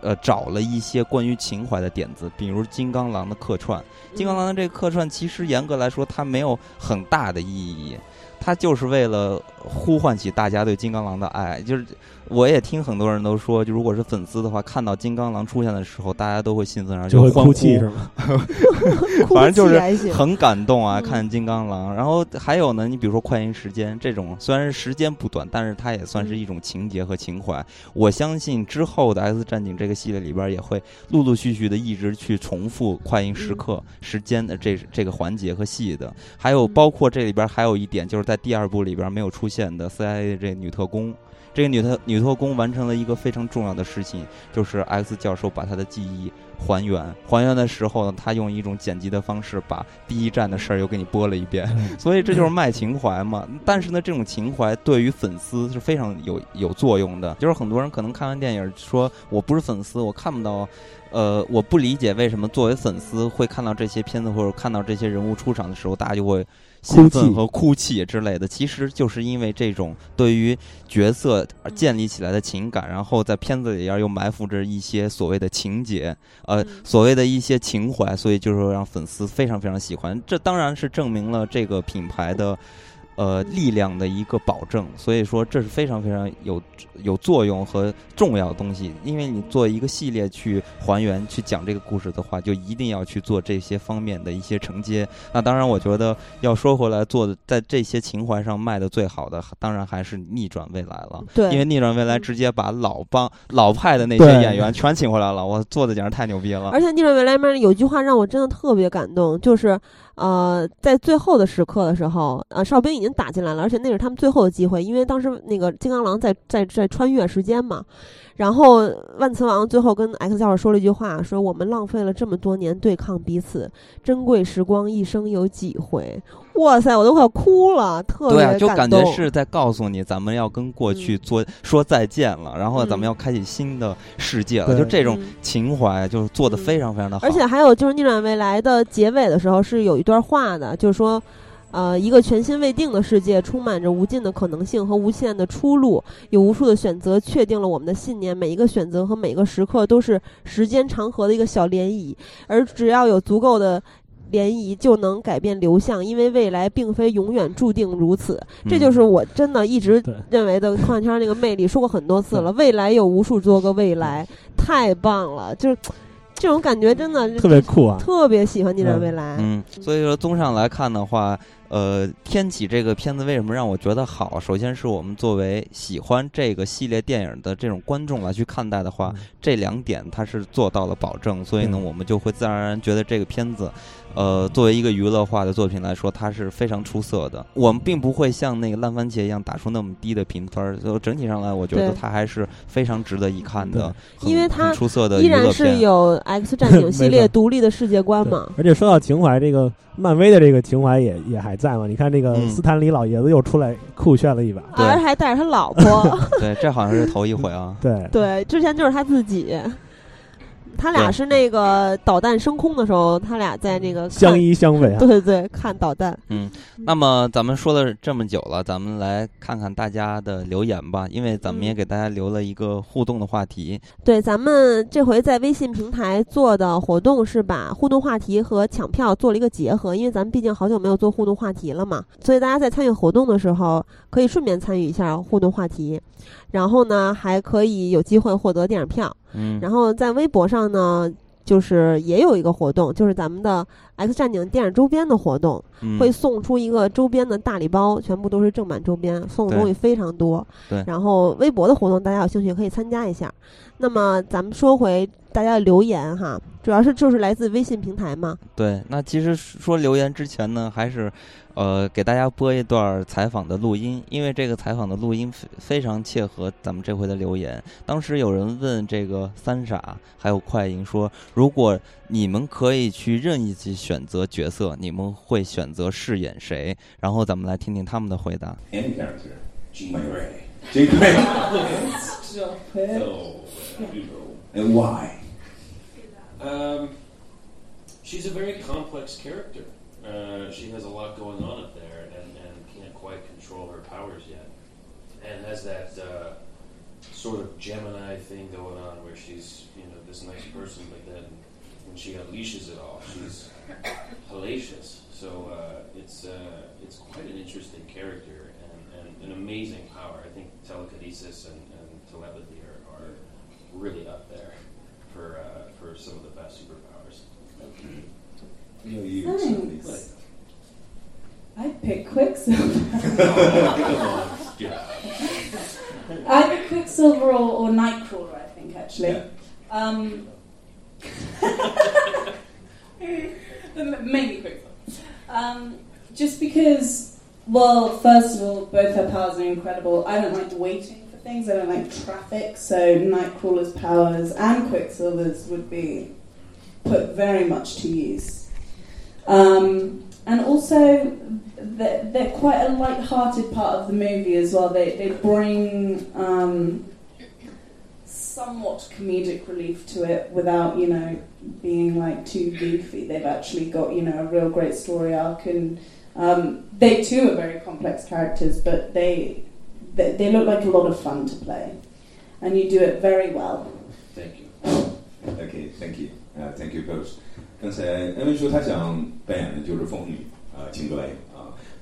呃找了一些关于情怀的点子，比如金刚狼的客串。金刚狼的这个客串，其实严格来说，它没有很大的意义。它就是为了呼唤起大家对金刚狼的爱，就是我也听很多人都说，就如果是粉丝的话，看到金刚狼出现的时候，大家都会兴奋，然后就会欢呼哭泣是吗？反正就是很感动啊，看金刚狼。然后还有呢，你比如说《快银时间》这种，虽然时间不短，但是它也算是一种情节和情怀。我相信之后的《X 战警》这个系列里边也会陆陆续续的一直去重复快银时刻时间的这这个环节和戏的。还有包括这里边还有一点，就是在第二部里边没有出现的 CIA 这女特工。这个女特女特工完成了一个非常重要的事情，就是 X 教授把他的记忆还原。还原的时候呢，他用一种剪辑的方式把第一站的事儿又给你播了一遍。所以这就是卖情怀嘛。但是呢，这种情怀对于粉丝是非常有有作用的。就是很多人可能看完电影说我不是粉丝，我看不到，呃，我不理解为什么作为粉丝会看到这些片子或者看到这些人物出场的时候，大家就会。兴奋和哭泣之类的，其实就是因为这种对于角色建立起来的情感，然后在片子里边又埋伏着一些所谓的情节，呃，所谓的一些情怀，所以就是说让粉丝非常非常喜欢。这当然是证明了这个品牌的。呃，力量的一个保证，所以说这是非常非常有有作用和重要的东西。因为你做一个系列去还原、去讲这个故事的话，就一定要去做这些方面的一些承接。那当然，我觉得要说回来，做的在这些情怀上卖的最好的，当然还是逆转未来了。对，因为逆转未来直接把老帮老派的那些演员全请回来了，我做的简直太牛逼了。而且逆转未来里面有句话让我真的特别感动，就是。呃，在最后的时刻的时候，呃，哨兵已经打进来了，而且那是他们最后的机会，因为当时那个金刚狼在在在穿越时间嘛。然后万磁王最后跟 X 教授说了一句话，说我们浪费了这么多年对抗彼此，珍贵时光一生有几回？哇塞，我都快哭了，特别感动。对，就感觉是在告诉你，咱们要跟过去做说再见了，然后咱们要开启新的世界了。就这种情怀，就是做的非常非常的好。而且还有就是逆转未来的结尾的时候是有一段话的，就是说。呃，一个全新未定的世界，充满着无尽的可能性和无限的出路，有无数的选择确定了我们的信念。每一个选择和每个时刻都是时间长河的一个小涟漪，而只要有足够的涟漪，就能改变流向。因为未来并非永远注定如此，这就是我真的一直认为的科幻圈那个魅力。说过很多次了，未来有无数多个未来，太棒了，就是。这种感觉真的特别酷啊！特别喜欢《你的未来》。嗯，所以说综上来看的话，呃，《天启》这个片子为什么让我觉得好？首先是我们作为喜欢这个系列电影的这种观众来去看待的话，这两点它是做到了保证，所以呢，我们就会自然而然觉得这个片子。呃，作为一个娱乐化的作品来说，它是非常出色的。我们并不会像那个烂番茄一样打出那么低的评分，就整体上来，我觉得它还是非常值得一看的。因为它出色的依然是有 X 战警系列 独立的世界观嘛。而且说到情怀，这个漫威的这个情怀也也还在嘛？你看这个斯坦李老爷子又出来酷炫了一把，而且还带着他老婆。对，这好像是头一回啊。对对，之前就是他自己。他俩是那个导弹升空的时候，他俩在那个相依相偎。对对对，看导弹。嗯，那么咱们说了这么久了，咱们来看看大家的留言吧，因为咱们也给大家留了一个互动的话题。对，咱们这回在微信平台做的活动是把互动话题和抢票做了一个结合，因为咱们毕竟好久没有做互动话题了嘛，所以大家在参与活动的时候可以顺便参与一下互动话题。然后呢，还可以有机会获得电影票。嗯，然后在微博上呢，就是也有一个活动，就是咱们的 X 战警电影周边的活动，会送出一个周边的大礼包，全部都是正版周边，送的东西非常多。对。然后微博的活动，大家有兴趣可以参加一下。那么咱们说回大家的留言哈，主要是就是来自微信平台嘛。对，那其实说留言之前呢，还是。呃，给大家播一段采访的录音，因为这个采访的录音非非常切合咱们这回的留言。当时有人问这个三傻还有快银说，如果你们可以去任意去选择角色，你们会选择饰演谁？然后咱们来听听他们的回答。Any character, Jean Grey. Jean Grey. And why? Um, she's a very complex character. Uh, she has a lot going on up there and, and can't quite control her powers yet. And has that uh, sort of Gemini thing going on where she's you know this nice person, but then when she unleashes it all, she's hellacious. So uh, it's uh, it's quite an interesting character and, and an amazing power. I think telekinesis and, and telepathy are, are really up there for uh, for some of the best superpowers. Thanks. I'd pick Quicksilver. oh, come on. Either Quicksilver or, or Nightcrawler, I think, actually. Yeah. Um, maybe Quicksilver. Um, just because, well, first of all, both her powers are incredible. I don't like waiting for things, I don't like traffic, so Nightcrawler's powers and Quicksilver's would be put very much to use. Um, and also, they're, they're quite a light-hearted part of the movie as well. They, they bring um, somewhat comedic relief to it without, you know, being like too goofy. They've actually got, you know, a real great story arc, and um, they too are very complex characters, but they, they they look like a lot of fun to play, and you do it very well. Thank you. OK, thank you，啊、t h a n k you both。刚才艾文说他想扮演的就是凤凰女啊，秦格雷啊，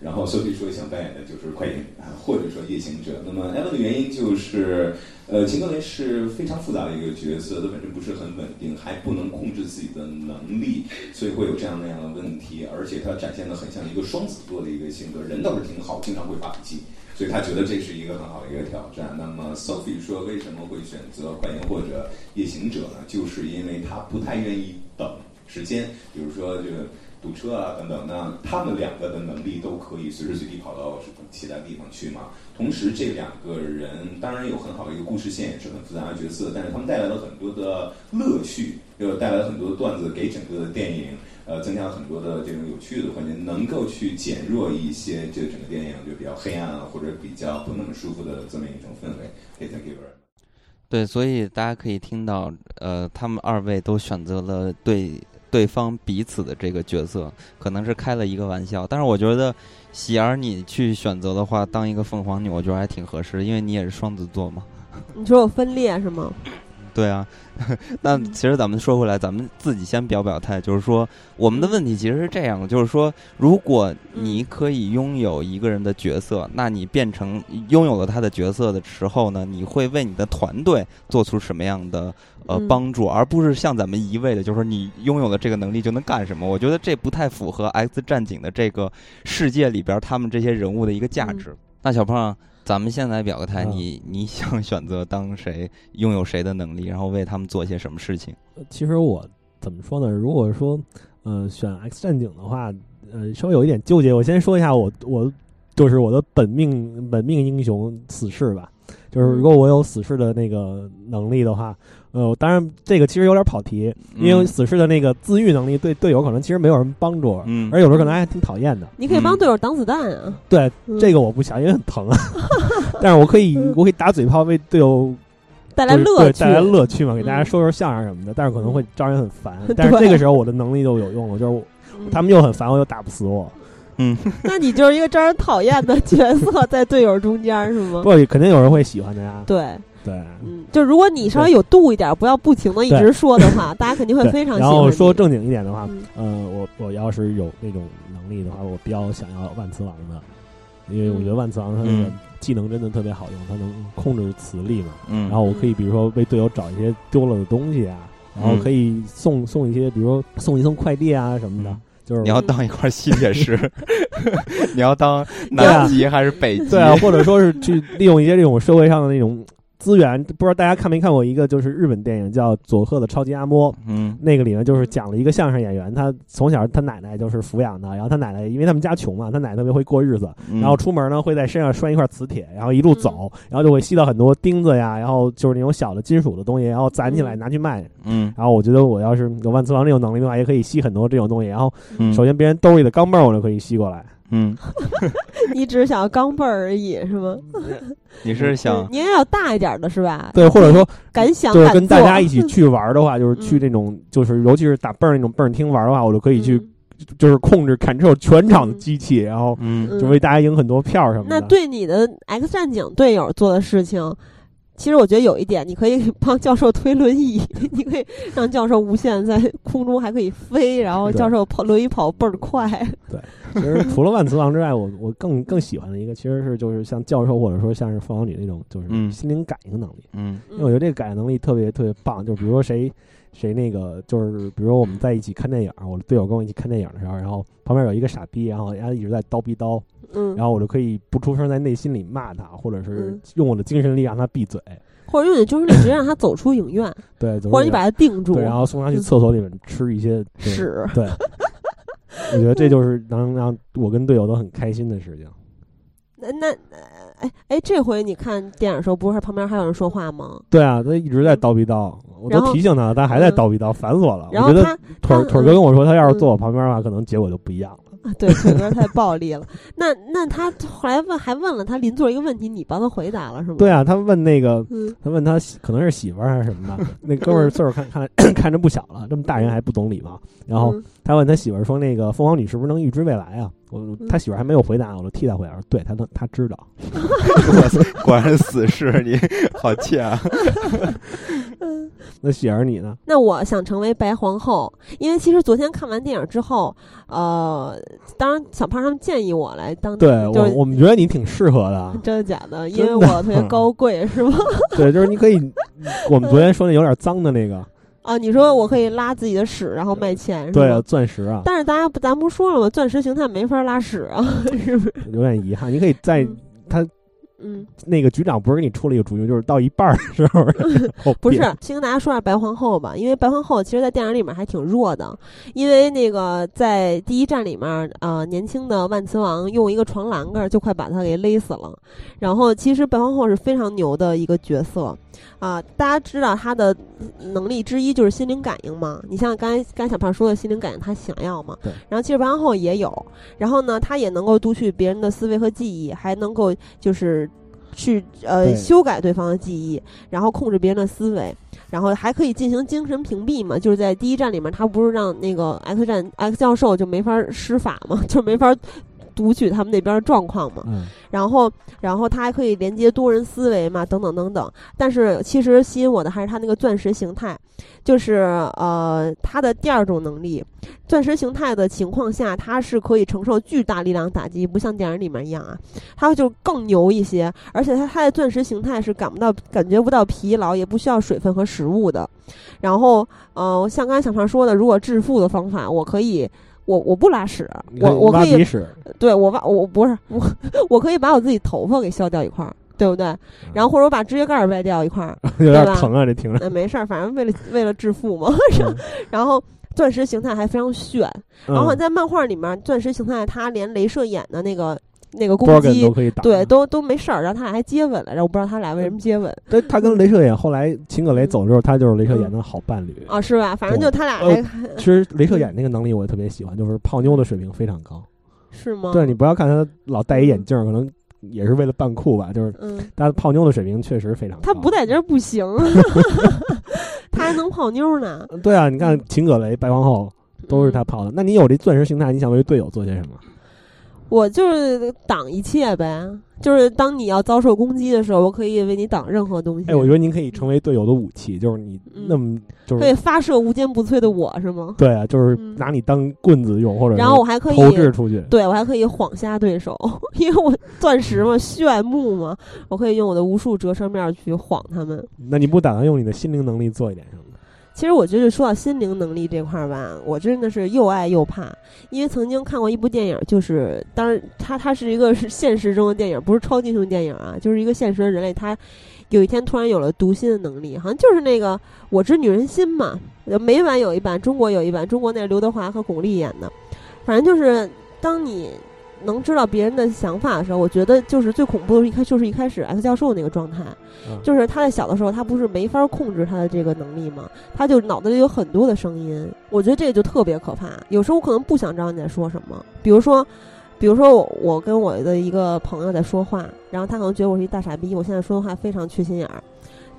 然后 Sophie 说想扮演的就是快银啊，或者说夜行者。那么艾文的原因就是，呃，秦格雷是非常复杂的一个角色，他本身不是很稳定，还不能控制自己的能力，所以会有这样那样的问题，而且他展现的很像一个双子座的一个性格，人倒是挺好，经常会发脾气。所以他觉得这是一个很好的一个挑战。那么 Sophie 说，为什么会选择快银或者夜行者呢？就是因为他不太愿意等时间，比如说这个堵车啊等等。那他们两个的能力都可以随时随地跑到其他地方去嘛。同时，这两个人当然有很好的一个故事线，也是很复杂的角色，但是他们带来了很多的乐趣，又带来了很多的段子给整个的电影。呃，增加了很多的这种有趣的环节，能够去减弱一些这整个电影就比较黑暗啊，或者比较不那么舒服的这么一种氛围。，thank you。对，所以大家可以听到，呃，他们二位都选择了对对方彼此的这个角色，可能是开了一个玩笑。但是我觉得，喜儿你去选择的话，当一个凤凰女，我觉得还挺合适，因为你也是双子座嘛。你说我分裂是吗？对啊，那其实咱们说回来，咱们自己先表表态，就是说我们的问题其实是这样的，就是说，如果你可以拥有一个人的角色，那你变成拥有了他的角色的时候呢，你会为你的团队做出什么样的呃帮助，而不是像咱们一味的，就是说你拥有了这个能力就能干什么？我觉得这不太符合《X 战警》的这个世界里边他们这些人物的一个价值。那小胖。咱们现在表个态，你你想选择当谁，拥有谁的能力，然后为他们做些什么事情？其实我怎么说呢？如果说呃选 X 战警的话，呃稍微有一点纠结。我先说一下我我就是我的本命本命英雄死侍吧。就是如果我有死侍的那个能力的话，呃，当然这个其实有点跑题，因为死侍的那个自愈能力对队友可能其实没有什么帮助，嗯，而有时候可能还挺讨厌的。你可以帮队友挡子弹啊。对，这个我不想，因为很疼啊。但是我可以，我可以打嘴炮为队友 带来乐趣，带来乐趣嘛，给大家说说相声什么的。但是可能会招人很烦。但是这个时候我的能力就有用了，就是他们又很烦我，又打不死我。嗯，那你就是一个招人讨厌的角色，在队友中间是吗？不，肯定有人会喜欢的呀。对对，嗯，就如果你稍微有度一点，不要不停的一直说的话，大家肯定会非常喜欢。然后说正经一点的话，呃，我我要是有那种能力的话，我比较想要万磁王的，因为我觉得万磁王他那个技能真的特别好用，他能控制磁力嘛。嗯，然后我可以比如说为队友找一些丢了的东西啊，然后可以送送一些，比如说送一送快递啊什么的。就是你要当一块吸铁石，你要当南极还是北极？对啊，或者说是去利用一些这种社会上的那种资源。不知道大家看没看过一个就是日本电影叫《佐贺的超级阿嬷》？嗯，那个里面就是讲了一个相声演员，他从小他奶奶就是抚养的，然后他奶奶因为他们家穷嘛，他奶奶特别会过日子，然后出门呢会在身上拴一块磁铁，然后一路走，然后就会吸到很多钉子呀，然后就是那种小的金属的东西，然后攒起来拿去卖。嗯，然后我觉得我要是有万磁王这种能力的话，也可以吸很多这种东西。然后首先别人兜里的钢镚我就可以吸过来。嗯，你只是想要钢镚而已是吗？你是想你也要大一点的是吧？对，或者说敢想就是跟大家一起去玩的话，就是去那种就是尤其是打蹦那种蹦厅玩的话，我就可以去就是控制 control 全场的机器，然后嗯，就为大家赢很多票什么的。那对你的 X 战警队友做的事情，其实我觉得有一点，你可以 帮教授推轮椅，你可以让教授无限在空中还可以飞，然后教授跑轮椅跑倍儿快。对，其实除了万磁王之外，我我更更喜欢的一个，其实是就是像教授或者说像是凤凰女那种，就是心灵感应能力。嗯，因为我觉得这个感应能力特别特别棒。就比如说谁谁那个，就是比如说我们在一起看电影，我的队友跟我一起看电影的时候，然后旁边有一个傻逼，然后人家一直在叨逼叨。嗯，然后我就可以不出声，在内心里骂他，或者是用我的精神力让他闭嘴，或者用你的精神力直接让他走出影院，对，或者你把他定住，对，然后送他去厕所里面吃一些屎，对，我觉得这就是能让我跟队友都很开心的事情。那那哎哎，这回你看电影的时候，不是旁边还有人说话吗？对啊，他一直在叨逼叨，我都提醒他，他还在叨逼叨，烦死我了。然后他腿腿哥跟我说，他要是坐我旁边的话，可能结果就不一样了。啊，对，腿哥太暴力了。那那他后来问，还问了他邻座一个问题，你帮他回答了是吗？对啊，他问那个，嗯、他问他可能是媳妇儿还是什么的。那哥们儿岁数看看 看着不小了，这么大人还不懂礼貌。然后他问他媳妇儿说：“那个凤凰女是不是能预知未来啊？”我他媳妇儿还没有回答，我就替他回答说：“对他能，他知道。”，果然死士，你好气啊！那喜儿你呢？那我想成为白皇后，因为其实昨天看完电影之后，呃，当然小胖他们建议我来当，对我我们觉得你挺适合的，真的假的？因为我特别高贵，是吗？对，就是你可以，我们昨天说那有点脏的那个啊，你说我可以拉自己的屎，然后卖钱，对啊，钻石啊。但是大家不，咱不说了吗？钻石形态没法拉屎啊，是不是？有点遗憾，你可以在他。嗯，那个局长不是给你出了一个主意，就是到一半的时候，不是先跟大家说下白皇后吧，因为白皇后其实，在电影里面还挺弱的，因为那个在第一站里面，呃，年轻的万磁王用一个床栏杆就快把他给勒死了。然后，其实白皇后是非常牛的一个角色啊，大家知道他的能力之一就是心灵感应嘛。你像刚才刚才小胖说的心灵感应，他想要嘛？对。然后，其实白皇后也有，然后呢，他也能够读取别人的思维和记忆，还能够就是。去呃修改对方的记忆，然后控制别人的思维，然后还可以进行精神屏蔽嘛？就是在第一站里面，他不是让那个 X 战 X 教授就没法施法嘛，就没法读取他们那边的状况嘛。嗯。然后，然后它还可以连接多人思维嘛，等等等等。但是其实吸引我的还是它那个钻石形态，就是呃它的第二种能力，钻石形态的情况下，它是可以承受巨大力量打击，不像电影里面一样啊，它就更牛一些。而且它它的钻石形态是感不到、感觉不到疲劳，也不需要水分和食物的。然后，呃，像刚才小胖说的，如果致富的方法，我可以。我我不拉屎，我我可以，对我挖我不是我我可以把我自己头发给削掉一块儿，对不对？然后或者我把指甲盖掰掉一块儿，有点疼啊，这听着。那没事儿，反正为了为了致富嘛。然后钻石形态还非常炫，然后在漫画里面，钻石形态它连镭射眼的那个。那个攻击都可以打，对，都都没事儿。然后他俩还接吻了，然后我不知道他俩为什么接吻。对，他跟镭射眼后来秦可雷走之后，他就是镭射眼的好伴侣啊，是吧？反正就他俩还。其实镭射眼那个能力我也特别喜欢，就是泡妞的水平非常高。是吗？对你不要看他老戴一眼镜，可能也是为了扮酷吧。就是，嗯，他泡妞的水平确实非常高。他不戴镜不行，他还能泡妞呢。对啊，你看秦可雷、白皇后都是他泡的。那你有这钻石形态，你想为队友做些什么？我就是挡一切呗，就是当你要遭受攻击的时候，我可以为你挡任何东西。哎，我觉得您可以成为队友的武器，就是你那么就是可以发射无坚不摧的我是吗？对啊，就是拿你当棍子用，或者然后我还可以投掷出去，对我还可以晃瞎对手，因为我钻石嘛，炫目嘛，我可以用我的无数折射面去晃他们。那你不打算用你的心灵能力做一点什么？其实我觉得说到心灵能力这块儿吧，我真的是又爱又怕，因为曾经看过一部电影，就是当然它它是一个是现实中的电影，不是超级英雄电影啊，就是一个现实的人类，他有一天突然有了读心的能力，好像就是那个《我知女人心》嘛，美版有一版，中国有一版，中国那是刘德华和巩俐演的，反正就是当你。能知道别人的想法的时候，我觉得就是最恐怖的，一开就是一开始 X 教授那个状态，就是他在小的时候，他不是没法控制他的这个能力吗？他就脑子里有很多的声音，我觉得这个就特别可怕。有时候我可能不想知道你在说什么，比如说，比如说我我跟我的一个朋友在说话，然后他可能觉得我是一大傻逼，我现在说的话非常缺心眼儿，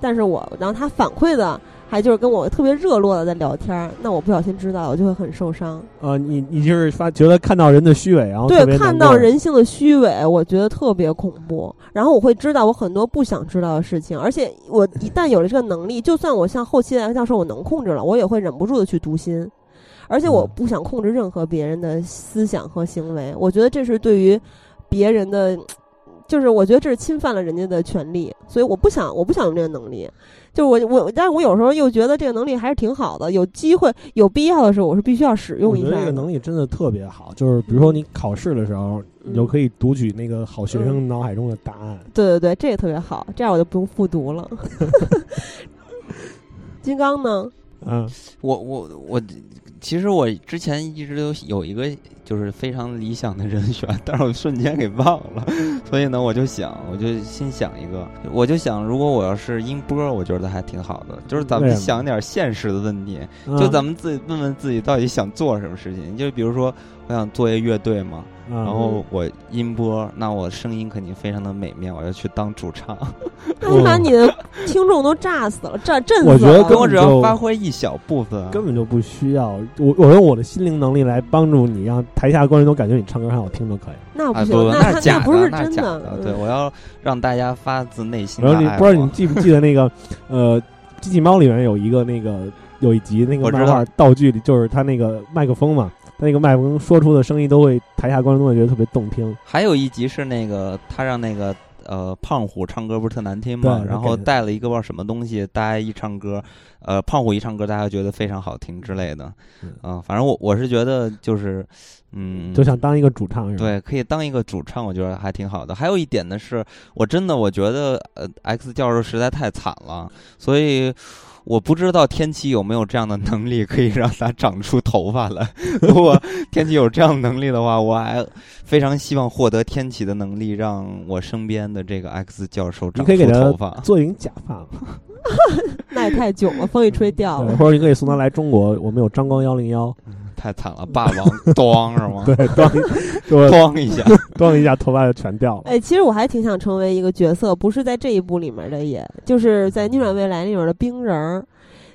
但是我然后他反馈的还就是跟我特别热络的在聊天，那我不小心知道，我就会很受伤。呃，你你就是发觉得看到人的虚伪，然后对看到人性的虚伪，我觉得特别恐怖。然后我会知道我很多不想知道的事情，而且我一旦有了这个能力，就算我像后期来教授我能控制了，我也会忍不住的去读心。而且我不想控制任何别人的思想和行为，我觉得这是对于别人的。就是我觉得这是侵犯了人家的权利，所以我不想，我不想用这个能力。就是我我，但是我有时候又觉得这个能力还是挺好的，有机会有必要的时候，我是必须要使用一下。我觉得这个能力真的特别好，就是比如说你考试的时候，你就可以读取那个好学生脑海中的答案。对对对，这个特别好，这样我就不用复读了。金刚呢？嗯，我我我。其实我之前一直都有一个就是非常理想的人选，但是我瞬间给忘了，所以呢，我就想，我就心想一个，我就想，如果我要是音波，我觉得还挺好的，就是咱们想点现实的问题，就咱们自己问问自己到底想做什么事情，就比如说，我想做一个乐队嘛。然后我音波，那我声音肯定非常的美妙，我要去当主唱。那你把你的听众都炸死了，炸震死了。我觉得跟我只要发挥一小部分，根本就不需要我，我用我的心灵能力来帮助你，让台下观众都感觉你唱歌很好听就可以。那不行，那那不是真的。对，我要让大家发自内心。然后你不知道你记不记得那个呃，机器猫里面有一个那个有一集那个漫画道具里，就是他那个麦克风嘛。那个麦克风说出的声音都会，台下观众都会觉得特别动听。还有一集是那个他让那个呃胖虎唱歌不是特难听吗？然后带了一个不知道什么东西，大家一唱歌，呃胖虎一唱歌，大家觉得非常好听之类的。嗯，反正我我是觉得就是，嗯，就想当一个主唱是吧？对，可以当一个主唱，我觉得还挺好的。还有一点呢，是我真的我觉得呃 X 教授实在太惨了，所以。我不知道天启有没有这样的能力，可以让他长出头发来。如果天启有这样能力的话，我还非常希望获得天启的能力，让我身边的这个 X 教授长出头发，做一顶假发。那也太囧了，风一吹掉了。或者你可以送他来中国，我们有张光幺零幺。太惨了，霸王 咣是吗？对，咣，咣一下，咣一下，头发就全掉了。哎，其实我还挺想成为一个角色，不是在这一部里面的，也就是在《逆转未来》里面的冰人儿。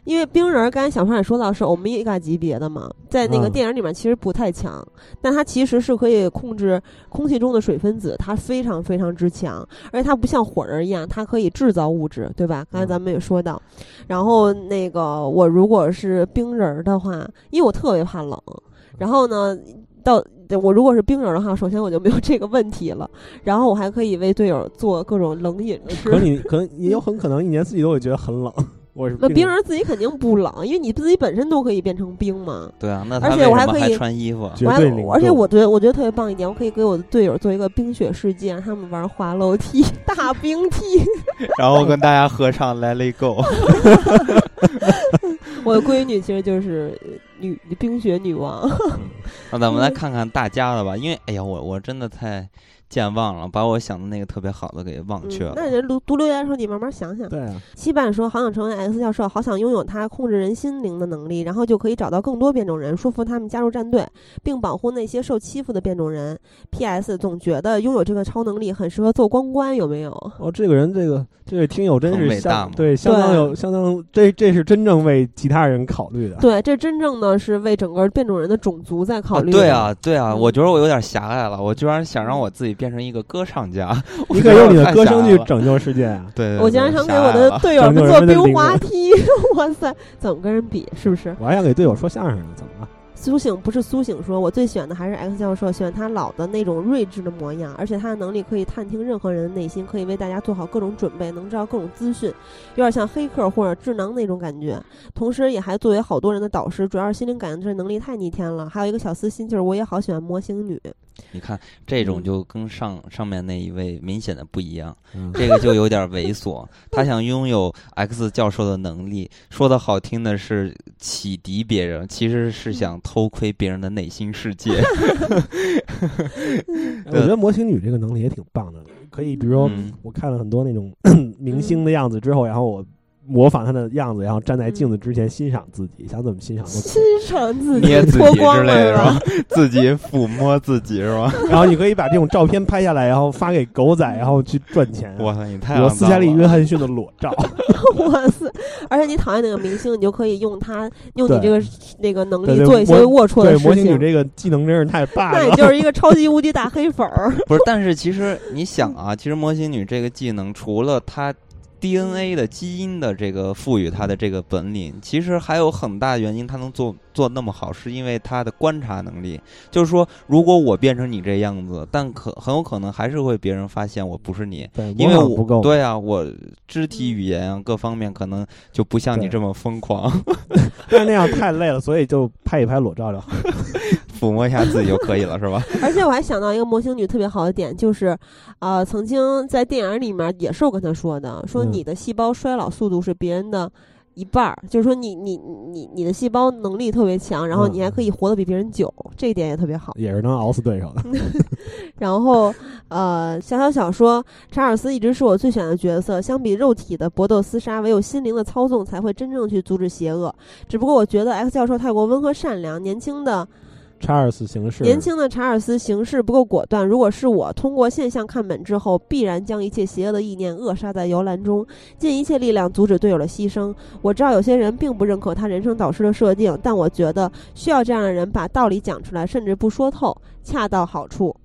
因为冰人刚才小胖也说到是欧米伽级别的嘛，在那个电影里面其实不太强，但它其实是可以控制空气中的水分子，它非常非常之强，而且它不像火人一样，它可以制造物质，对吧？刚才咱们也说到，然后那个我如果是冰人的话，因为我特别怕冷，然后呢，到我如果是冰人的话，首先我就没有这个问题了，然后我还可以为队友做各种冷饮吃。可你可能也有很可能一年四季都会觉得很冷。那冰人自己肯定不冷，因为你自己本身都可以变成冰嘛。对啊，那而且我还可以穿衣服，我还而且我觉得我觉得特别棒一点，我可以给我的队友做一个冰雪世界，让他们玩滑楼梯、大冰梯，然后跟大家合唱《Let It Go》。我的闺女其实就是女冰雪女王。那咱们来看看大家的吧，因为哎呀，我我真的太。健忘了，把我想的那个特别好的给忘却了。那人读读留言的时候，你慢慢想想。对啊。七半说：“好想成为 X 教授，好想拥有他控制人心灵的能力，然后就可以找到更多变种人，说服他们加入战队，并保护那些受欺负的变种人。”P.S. 总觉得拥有这个超能力很适合做公关，有没有？哦，这个人，这个这位听友真是相对相当有相当，这这是真正为其他人考虑的。对，这真正的是为整个变种人的种族在考虑。对啊，对啊，我觉得我有点狭隘了，我居然想让我自己变成一个歌唱家，你可以用你的歌声去拯救世界啊！对，我竟然想给我的队友们做冰滑梯，哇塞，怎么跟人比？是不是？我还想给队友说相声呢，怎么了？苏醒不是苏醒说，我最喜欢的还是 X 教授，喜欢他老的那种睿智的模样，而且他的能力可以探听任何人的内心，可以为大家做好各种准备，能知道各种资讯，有点像黑客或者智囊那种感觉。同时，也还作为好多人的导师，主要是心灵感应这能力太逆天了。还有一个小私心，就是我也好喜欢模型女。你看，这种就跟上上面那一位明显的不一样，这个就有点猥琐。他想拥有 X 教授的能力，说的好听的是启迪别人，其实是想偷窥别人的内心世界。我觉得模型女这个能力也挺棒的，可以，比如说我看了很多那种 明星的样子之后，然后我模仿他的样子，然后站在镜子之前欣赏自己，想怎么欣赏都欣。赏自己捏自己脱光之类的是吧吧？？自己抚摸自己是吧？然后你可以把这种照片拍下来，然后发给狗仔，然后去赚钱。哇塞，你太我斯嘉丽·约翰逊的裸照，哇塞！而且你讨厌哪个明星，你就可以用他用你这个那个能力做一些龌龊的事情对模型女。这个技能真是太棒那你了。就是一个超级无敌大黑粉儿。不是，但是其实你想啊，其实模型女这个技能，除了她 DNA 的基因的这个赋予他的这个本领，其实还有很大原因，他能做做那么好，是因为他的观察能力。就是说，如果我变成你这样子，但可很有可能还是会别人发现我不是你，对，因为我不够。对啊，我肢体语言啊各方面可能就不像你这么疯狂，但是那样太累了，所以就拍一拍裸照就好。抚摸一下自己就可以了，是吧？而且我还想到一个模型女特别好的点，就是，呃，曾经在电影里面也是我跟她说的，说嗯你的细胞衰老速度是别人的一半儿，就是说你你你你的细胞能力特别强，然后你还可以活得比别人久，这一点也特别好。也是能熬死对手的。然后，呃，小小小说，查尔斯一直是我最喜欢的角色。相比肉体的搏斗厮杀，唯有心灵的操纵才会真正去阻止邪恶。只不过我觉得 X 教授太过温和善良，年轻的查尔斯形式，年轻的查尔斯形式不够果断。如果是我，通过现象看本质后，必然将一切邪恶的意念扼杀在摇篮中，尽一切力量阻止队友的牺牲。我知道有些人并不认可他人生导师的设定，但我觉得需要这样的人把道理讲出来，甚至不说透，恰到好处。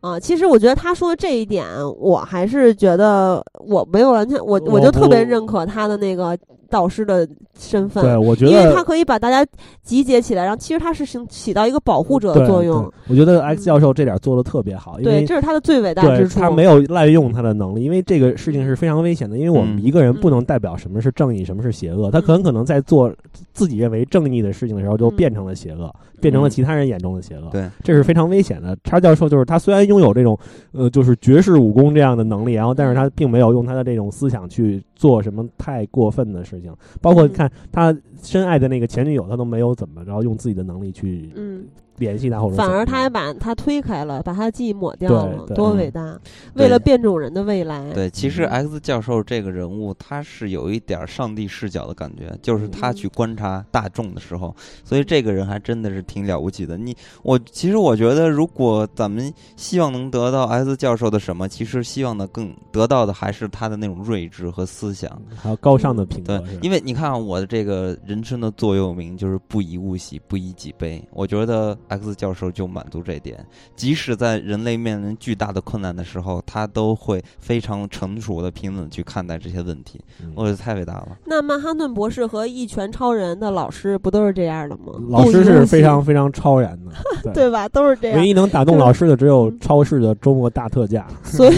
啊，其实我觉得他说的这一点，我还是觉得我没有完全，我我我就特别认可他的那个导师的身份。对，我觉得因为他可以把大家集结起来，然后其实他是起起到一个保护者的作用对。我觉得 X 教授这点做的特别好，因对，这是他的最伟大对之处。他没有滥用他的能力，因为这个事情是非常危险的。因为我们嗯一个人不能代表什么是正义，什么是邪恶。他很可能在做自己认为正义的事情的时候，就嗯变成了邪恶，变成了其他人眼中的邪恶。对，这是非常危险的。叉教授就是他虽然拥有这种呃就是绝世武功这样的能力，然后但是他并没有用他的这种思想去做什么太过分的事情，包括嗯。看他深爱的那个前女友，他都没有怎么着用自己的能力去嗯，联系他，或者反而他还把他推开了，把他的记忆抹掉了，多伟大！对为了变种人的未来。对，其实嗯 X 教授这个人物，他是有一点上帝视角的感觉，就是他嗯去观察大众的时候，所以这个人还真的是挺了不起的。你我其实我觉得，如果咱们希望能得到 X 教授的什么，其实希望的更得到的还是他的那种睿智和思想。还有高尚的品格对是，吧。因为你看啊我的这个人生的座右铭就是不以物喜，不以己悲。我觉得 X 教授就满足这一点，即使在人类面临巨大的困难的时候，他都会非常成熟的、平稳地去看待这些问题。嗯我觉得太伟大了。那曼哈顿博士和一拳超人的老师不都是这样的吗？老师是非常非常超然的，对。对吧？都是这样唯。一能打动老师的只有超市的周末大特价。所以，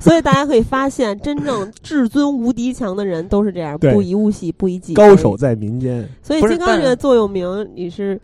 所以大家可以发现，真正至尊无敌强的人都是这样，不以物喜，不以己悲高手。在民间，所以金刚这个座右铭，你是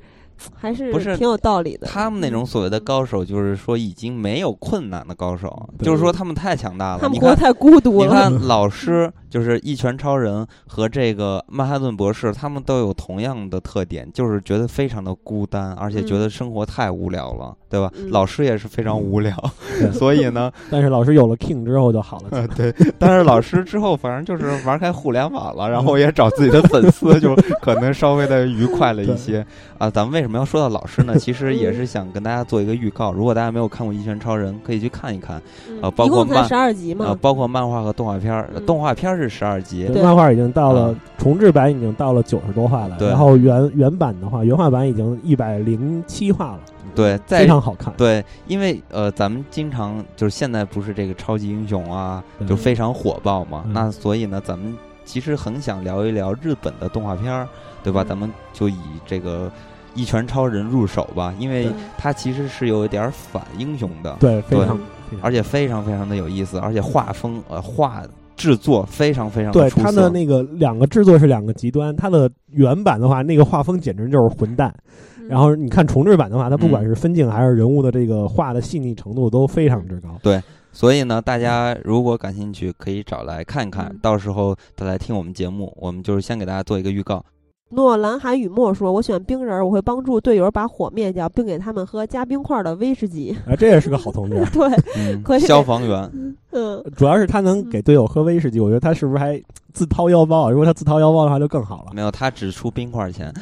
还是不是挺有道理的。他们那种所谓的高手，就是说已经没有困难的高手，就是说他们太强大了。他们你看，活得太孤独了。你看老师就是一拳超人和这个曼哈顿博士，他们都有同样的特点，就是觉得非常的孤单，而且觉得生活太无聊了，对吧？嗯老师也是非常无聊，对所以呢，但是老师有了 King 之后就好了。呃，对，但是老师之后反正就是玩开互联网了，然后也找自己的粉丝，就可能稍微的愉快了一些啊。咱们为什么要说到老师呢？其实也是想跟大家做一个预告，如果大家没有看过《一拳超人》，可以去看一看嗯啊包括十二集啊嘛，，包括漫画和动画片动画片儿是十二集，对漫画已经到了啊重制版，已经到了九十多话了。然后原原版的话，原画版已经一百零七话了，对，非常好看。对，因为呃，咱们经常就是现在不是这个超级英雄啊，就非常火爆嘛。嗯那所以呢，咱们其实很想聊一聊日本的动画片儿，对吧？嗯咱们就以这个一拳超人入手吧，因为对它其实是有一点儿反英雄的，对，非常而且非常非常的有意思，而且画风呃画制作非常非常的对。它的那个两个制作是两个极端，它的原版的话，那个画风简直就是混蛋。嗯然后你看重制版的话，它不管嗯是分镜还是人物的这个画的细腻程度都非常之高。对所以呢，大家如果感兴趣，可以找来看看，嗯到时候再来听我们节目。我们就是先给大家做一个预告。诺兰海雨墨说：“我选冰人儿，我会帮助队友把火灭掉，并给他们喝加冰块的威士忌。啊，这也是个好同志。对，嗯 可以，消防员，嗯，主要是他能给队友喝威士忌，我觉得他是不是还自掏腰包。如果他自掏腰包的话，就更好了。没有，他只出冰块钱，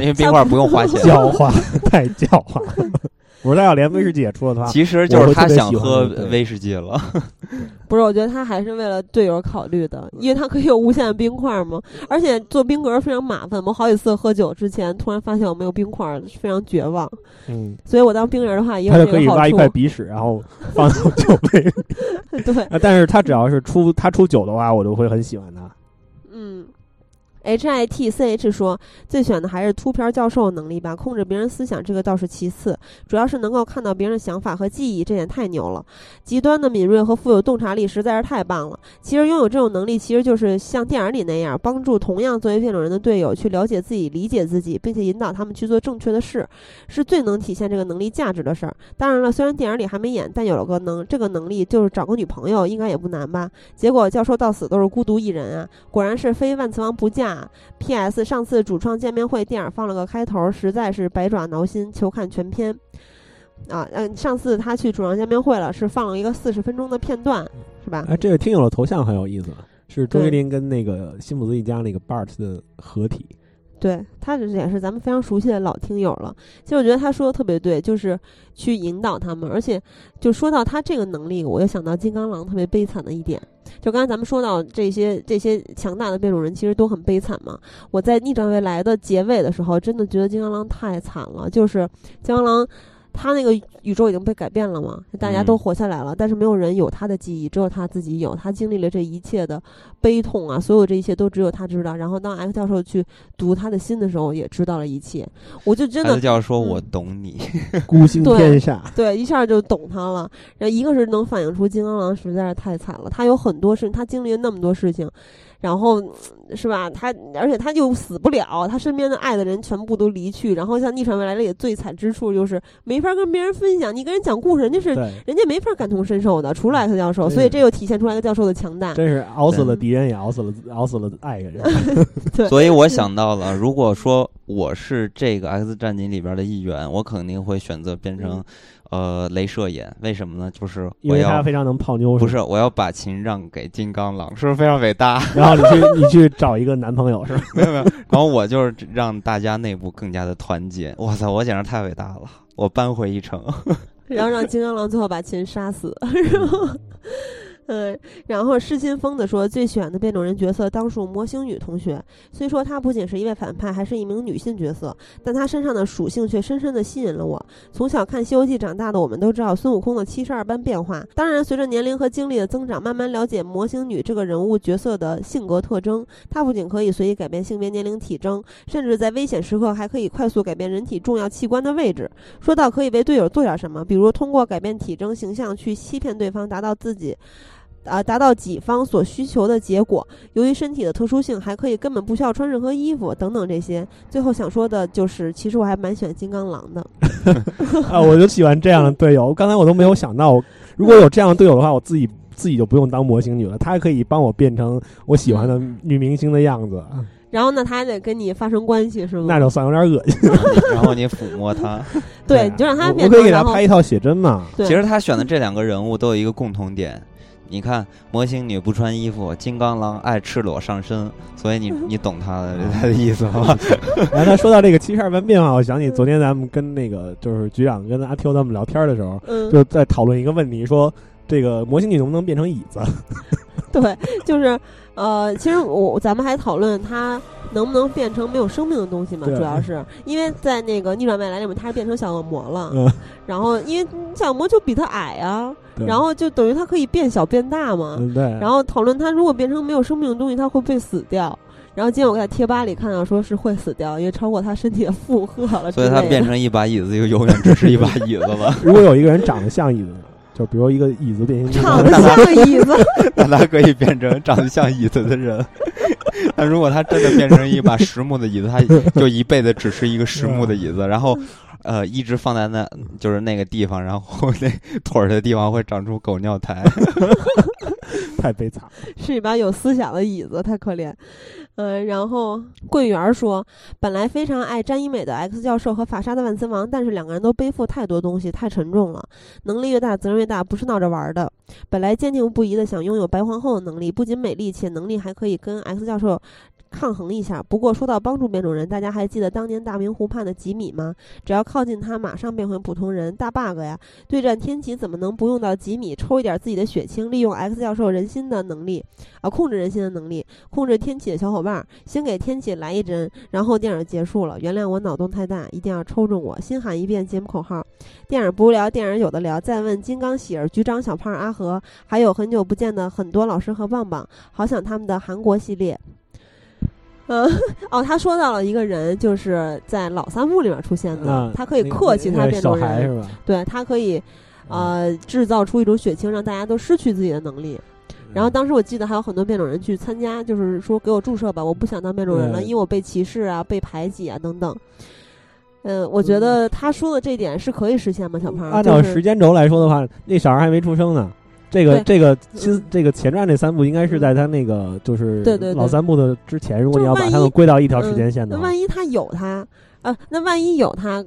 因为冰块不用花钱。狡猾，太狡猾。不是他要连威士忌也出了的话，其实就是他想喝威士忌了。不是，我觉得他还是为了队友考虑的，因为他可以有无限的冰块嘛。而且做冰格非常麻烦，我好几次喝酒之前突然发现我没有冰块，非常绝望。嗯，所以我当冰人的话，也他就可以挖一块鼻屎，然后放到酒杯里。对，但是他只要是出他出酒的话，我就会很喜欢他。嗯。H I T C H 说，最选的还是秃瓢教授能力吧，控制别人思想这个倒是其次，主要是能够看到别人想法和记忆，这点太牛了。极端的敏锐和富有洞察力实在是太棒了。其实拥有这种能力，其实就是像电影里那样，帮助同样作为变种人的队友去了解自己、理解自己，并且引导他们去做正确的事，是最能体现这个能力价值的事儿。当然了，虽然电影里还没演，但有了个能这个能力，就是找个女朋友应该也不难吧？结果教授到死都是孤独一人啊，果然是非万磁王不嫁。P.S. 上次主创见面会电影放了个开头，实在是百爪挠心，求看全片。啊，嗯，上次他去主创见面会了，是放了一个四十分钟的片段，是吧？哎，这个听友的头像很有意思，是周杰伦跟那个辛普斯一家那个 Bart 的合体。对他这也是咱们非常熟悉的老听友了。其实我觉得他说的特别对，就是去引导他们，而且就说到他这个能力，我又想到金刚狼特别悲惨的一点。就刚才咱们说到这些这些强大的变种人，其实都很悲惨嘛。我在逆转未来的结尾的时候，真的觉得金刚狼太惨了，就是金刚狼。他那个宇宙已经被改变了嘛？大家都活下来了，但是没有人有他的记忆，只有他自己有。他经历了这一切的悲痛啊，所有这一切都只有他知道。然后当 X 教授去读他的心的时候，也知道了一切。我就真的 X 教授说：“我懂你，孤星天下。”对，一下就懂他了。然后一个是能反映出金刚狼实在是太惨了，他有很多事，他经历了那么多事情。然后，是吧？他而且他就死不了，他身边的爱的人全部都离去。然后像逆传未来里最惨之处就是没法跟别人分享。你跟人讲故事，人家是人家没法感同身受的，除了 X 教授。所以这又体现出来个教授的强大。真是熬死了敌人，也熬死了熬死了爱人。所以我想到了，如果说我是这个 X 战警里边的一员，我肯定会选择变成。呃，镭射眼，为什么呢？就是因为他非常能泡妞。不是，我要把琴让给金刚狼，是不是非常伟大？然后你去，你去找一个男朋友，是吧？没有没有。然后我就是让大家内部更加的团结。哇塞，我简直太伟大了！我扳回一城。然后让金刚狼最后把琴杀死。嗯，然后失心疯的说，最喜欢的变种人角色当属魔形女同学。虽说她不仅是一位反派，还是一名女性角色，但她身上的属性却深深的吸引了我。从小看《西游记》长大的我们都知道孙悟空的七十二般变化。当然，随着年龄和经历的增长，慢慢了解魔形女这个人物角色的性格特征。她不仅可以随意改变性别、年龄、体征，甚至在危险时刻还可以快速改变人体重要器官的位置。说到可以为队友做点什么，比如通过改变体征形象去欺骗对方，达到自己。啊，达到己方所需求的结果。由于身体的特殊性，还可以根本不需要穿任何衣服等等这些。最后想说的就是，其实我还蛮喜欢金刚狼的。啊，我就喜欢这样的队友。刚才我都没有想到，如果有这样的队友的话，我自己自己就不用当模型女了。她还可以帮我变成我喜欢的女明星的样子。然后呢，她还得跟你发生关系，是吗？那就算有点恶心。然后你抚摸她，对，你就让她变。我可以给她拍一套写真嘛。其实他选的这两个人物都有一个共同点。你看，魔形女不穿衣服，金刚狼爱赤裸上身，所以你你懂他的他的意思吗？然后他说到这个七十二般变化，我想起昨天咱们跟那个就是局长跟阿 Q 他们聊天的时候，就在讨论一个问题，说这个魔形女能不能变成椅子？对，就是呃，其实我咱们还讨论它能不能变成没有生命的东西嘛，主要是因为在那个逆转未来里面，它是变成小恶魔了，然后因为小恶魔就比它矮啊。然后就等于它可以变小变大嘛，对。然后讨论它如果变成没有生命的东西，它会不会死掉？然后今天我在贴吧里看到说是会死掉，因为超过他身体的负荷了。所以它变成一把椅子，就永远只是一把椅子了。如果有一个人长得像椅子，就比如一个椅子变形，长得像椅子，那他可以变成长得像椅子的人。那如果他真的变成一把实木的椅子，他就一辈子只是一个实木的椅子，然后。呃，一直放在那，就是那个地方，然后那腿儿的地方会长出狗尿苔。太悲惨了。是一把有思想的椅子，太可怜。嗯，然后桂圆说，本来非常爱詹一美的 X 教授和法沙的万磁王，但是两个人都背负太多东西，太沉重了。能力越大，责任越大，不是闹着玩的。本来坚定不移的想拥有白皇后的能力，不仅美丽，且能力还可以跟 X 教授。抗衡一下。不过说到帮助变种人，大家还记得当年大明湖畔的吉米吗？只要靠近他，马上变回普通人。大 bug 呀！对战天启怎么能不用到吉米抽一点自己的血清，利用 X 教授人心的能力啊，控制人心的能力，控制天启的小伙伴，先给天启来一针，然后电影结束了。原谅我脑洞太大，一定要抽中我。新喊一遍节目口号：电影不无聊，电影有的聊。再问金刚喜儿、局长小胖、阿和，还有很久不见的很多老师和棒棒，好想他们的韩国系列。嗯，哦，他说到了一个人，就是在老三部里面出现的，他可以克其他变种人？对他可以，呃，制造出一种血清，让大家都失去自己的能力。然后当时我记得还有很多变种人去参加，就是说给我注射吧，我不想当变种人了，因为我被歧视啊，被排挤啊等等。嗯，我觉得他说的这点是可以实现吗？小胖，按照时间轴来说的话，那小孩还没出生呢。这个这个新这个前传这三部应该是在他那个就是老三部的之前，如果你要把他们归到一条时间线的话，那万一他有他啊，那万一有他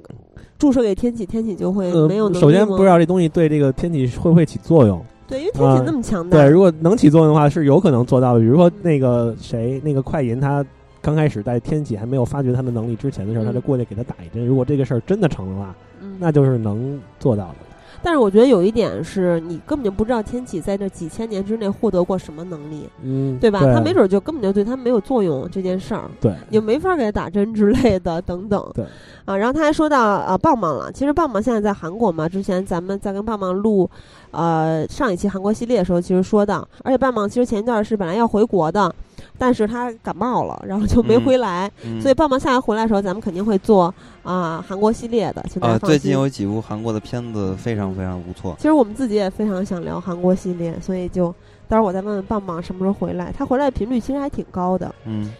注射给天启，天启就会没有。首先不知道这东西对这个天启会不会起作用？对，因为天启那么强大。对，如果能起作用的话，是有可能做到的。比如说那个谁，那个快银，他刚开始在天启还没有发掘他的能力之前的时候，他就过去给他打一针。如果这个事儿真的成的话，那就是能做到的。但是我觉得有一点是你根本就不知道天启在这几千年之内获得过什么能力，嗯，对吧？他没准就根本就对他没有作用这件事儿，对，就没法给他打针之类的等等，对，啊，然后他还说到啊，棒棒了，其实棒棒现在在韩国嘛，之前咱们在跟棒棒录，呃，上一期韩国系列的时候，其实说到，而且棒棒其实前一段是本来要回国的。但是他感冒了，然后就没回来，所以棒棒下来回来的时候，咱们肯定会做啊韩国系列的。啊，最近有几部韩国的片子非常非常不错。其实我们自己也非常想聊韩国系列，所以就到时候我再问问棒棒什么时候回来。他回来的频率其实还挺高的。嗯。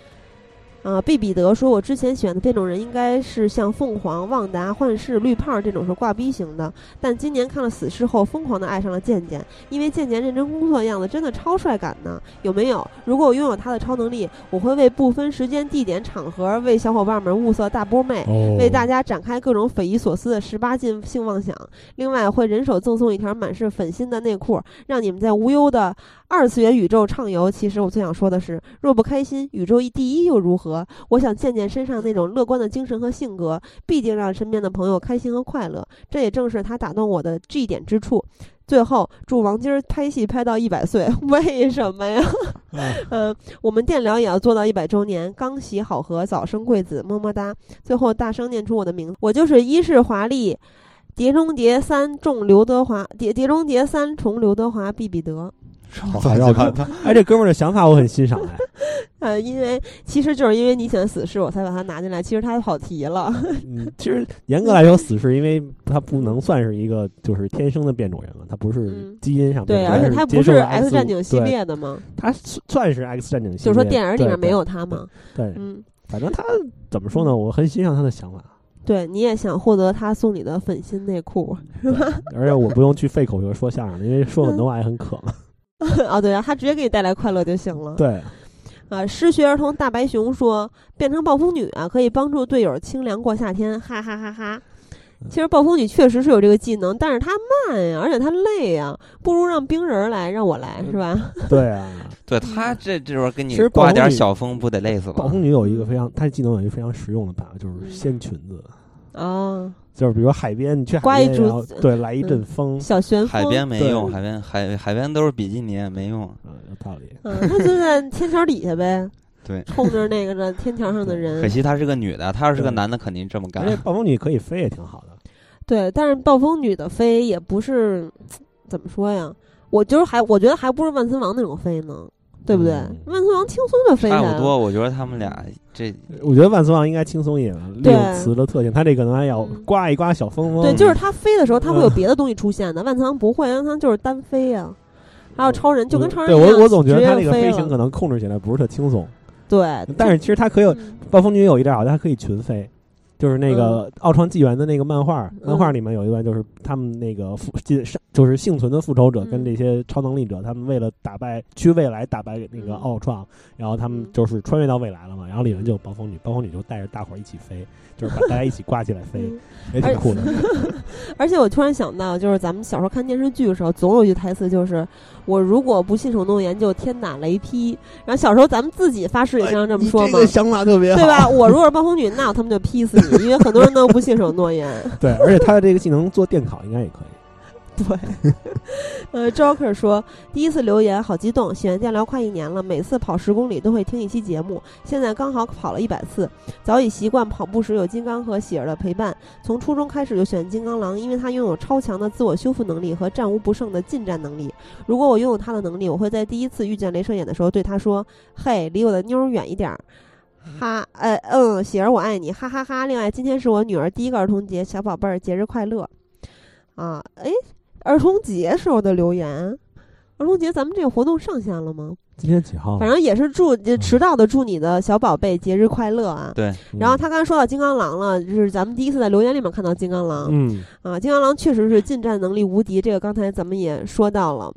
啊，贝彼得说：“我之前选的变种人应该是像凤凰、旺达、幻视、绿胖这种是挂逼型的，但今年看了死侍后，疯狂的爱上了健健，因为健健认真工作的样子真的超帅感呢。有没有？如果我拥有他的超能力，我会为不分时间、地点、场合为小伙伴们物色大波妹，为大家展开各种匪夷所思的十八禁性妄想。另外，会人手赠送一条满是粉心的内裤，让你们在无忧的。”二次元宇宙畅游，其实我最想说的是，若不开心，宇宙一第一又如何？我想见见身上那种乐观的精神和性格，必定让身边的朋友开心和快乐。这也正是他打动我的 G 点之处。最后，祝王晶拍戏拍到一百岁，为什么呀？嗯，我们电疗也要做到一百周年。刚喜好合，早生贵子，么么哒。最后，大声念出我的名字，我就是一世华丽，碟中谍三重刘德华，碟碟中谍三重刘德华，毕彼得。好 绕口，哎，这哥们儿的想法我很欣赏哎。呃，因为其实就是因为你喜欢死侍，我才把他拿进来。其实他跑题了。嗯，其实严格来说，死侍因为他不能算是一个就是天生的变种人了，他不是基因上对，而且他不是 X 战警系列的吗？他算是 X 战警系列，就是说电影里面没有他吗？对，嗯，反正他怎么说呢？我很欣赏他的想法。对，你也想获得他送你的粉心内裤是吧？而且我不用去费口舌说相声，因为说很多话也很渴嘛。哦，对啊，他直接给你带来快乐就行了。对，啊，失学儿童大白熊说，变成暴风女啊，可以帮助队友清凉过夏天，哈哈哈哈。其实暴风女确实是有这个技能，但是她慢呀，而且她累呀，不如让冰人来，让我来，是吧？对啊，对她这这边给你刮点小风，不得累死了。暴风女有一个非常，她技能有一个非常实用的办法，就是掀裙子。哦。就是比如海边，你去海边，然后对来一阵风，小旋风。海边没用，海边海海边都是比基尼，没用。嗯，有道理。嗯，那就在天桥底下呗。对，冲着那个的天桥上的人。可惜她是个女的，她要是个男的，肯定这么干。暴风女可以飞也挺好的。对，但是暴风女的飞也不是 怎么说呀？我就是还我觉得还不如万磁王那种飞呢。对不对？万磁王轻松就飞差不多，我觉得他们俩这，我觉得万磁王应该轻松一点，利用磁的特性，他这可能还要刮一刮小风风。对，就是他飞的时候，他会有别的东西出现的。万磁王不会，万磁王就是单飞呀。还有超人，就跟超人一样。对我，我总觉得他那个飞行可能控制起来不是特轻松。对，但是其实他可以，暴风女有一点好，他可以群飞。就是那个《奥创纪元》的那个漫画，漫画里面有一段就是他们那个复进就是幸存的复仇者跟这些超能力者，他们为了打败去未来打败那个奥创，然后他们就是穿越到未来了嘛，然后里面就有暴风女，暴风女就带着大伙儿一起飞，就是把大家一起挂起来飞，也挺酷的。而且我突然想到，就是咱们小时候看电视剧的时候，总有一句台词就是“我如果不信守诺言，就天打雷劈”。然后小时候咱们自己发誓也经常这么说嘛，想法特别好，对吧？我如果是暴风女，那他们就劈死你。因为很多人都不信守诺言。对，而且他的这个技能做电烤应该也可以。对，呃，Joker 说第一次留言好激动，喜欢电聊快一年了，每次跑十公里都会听一期节目，现在刚好跑了一百次，早已习惯跑步时有金刚和喜儿的陪伴。从初中开始就选金刚狼，因为他拥有超强的自我修复能力和战无不胜的近战能力。如果我拥有他的能力，我会在第一次遇见镭射眼的时候对他说：“嘿，离我的妞儿远一点儿。”哈，呃，嗯，喜儿我爱你，哈哈哈。另外，今天是我女儿第一个儿童节，小宝贝儿节日快乐，啊，哎，儿童节时候的留言，儿童节咱们这个活动上线了吗？今天几号？反正也是祝迟到的祝你的小宝贝节日快乐啊。对。然后他刚才说到金刚狼了，就是咱们第一次在留言里面看到金刚狼，嗯，啊，金刚狼确实是近战能力无敌，这个刚才咱们也说到了。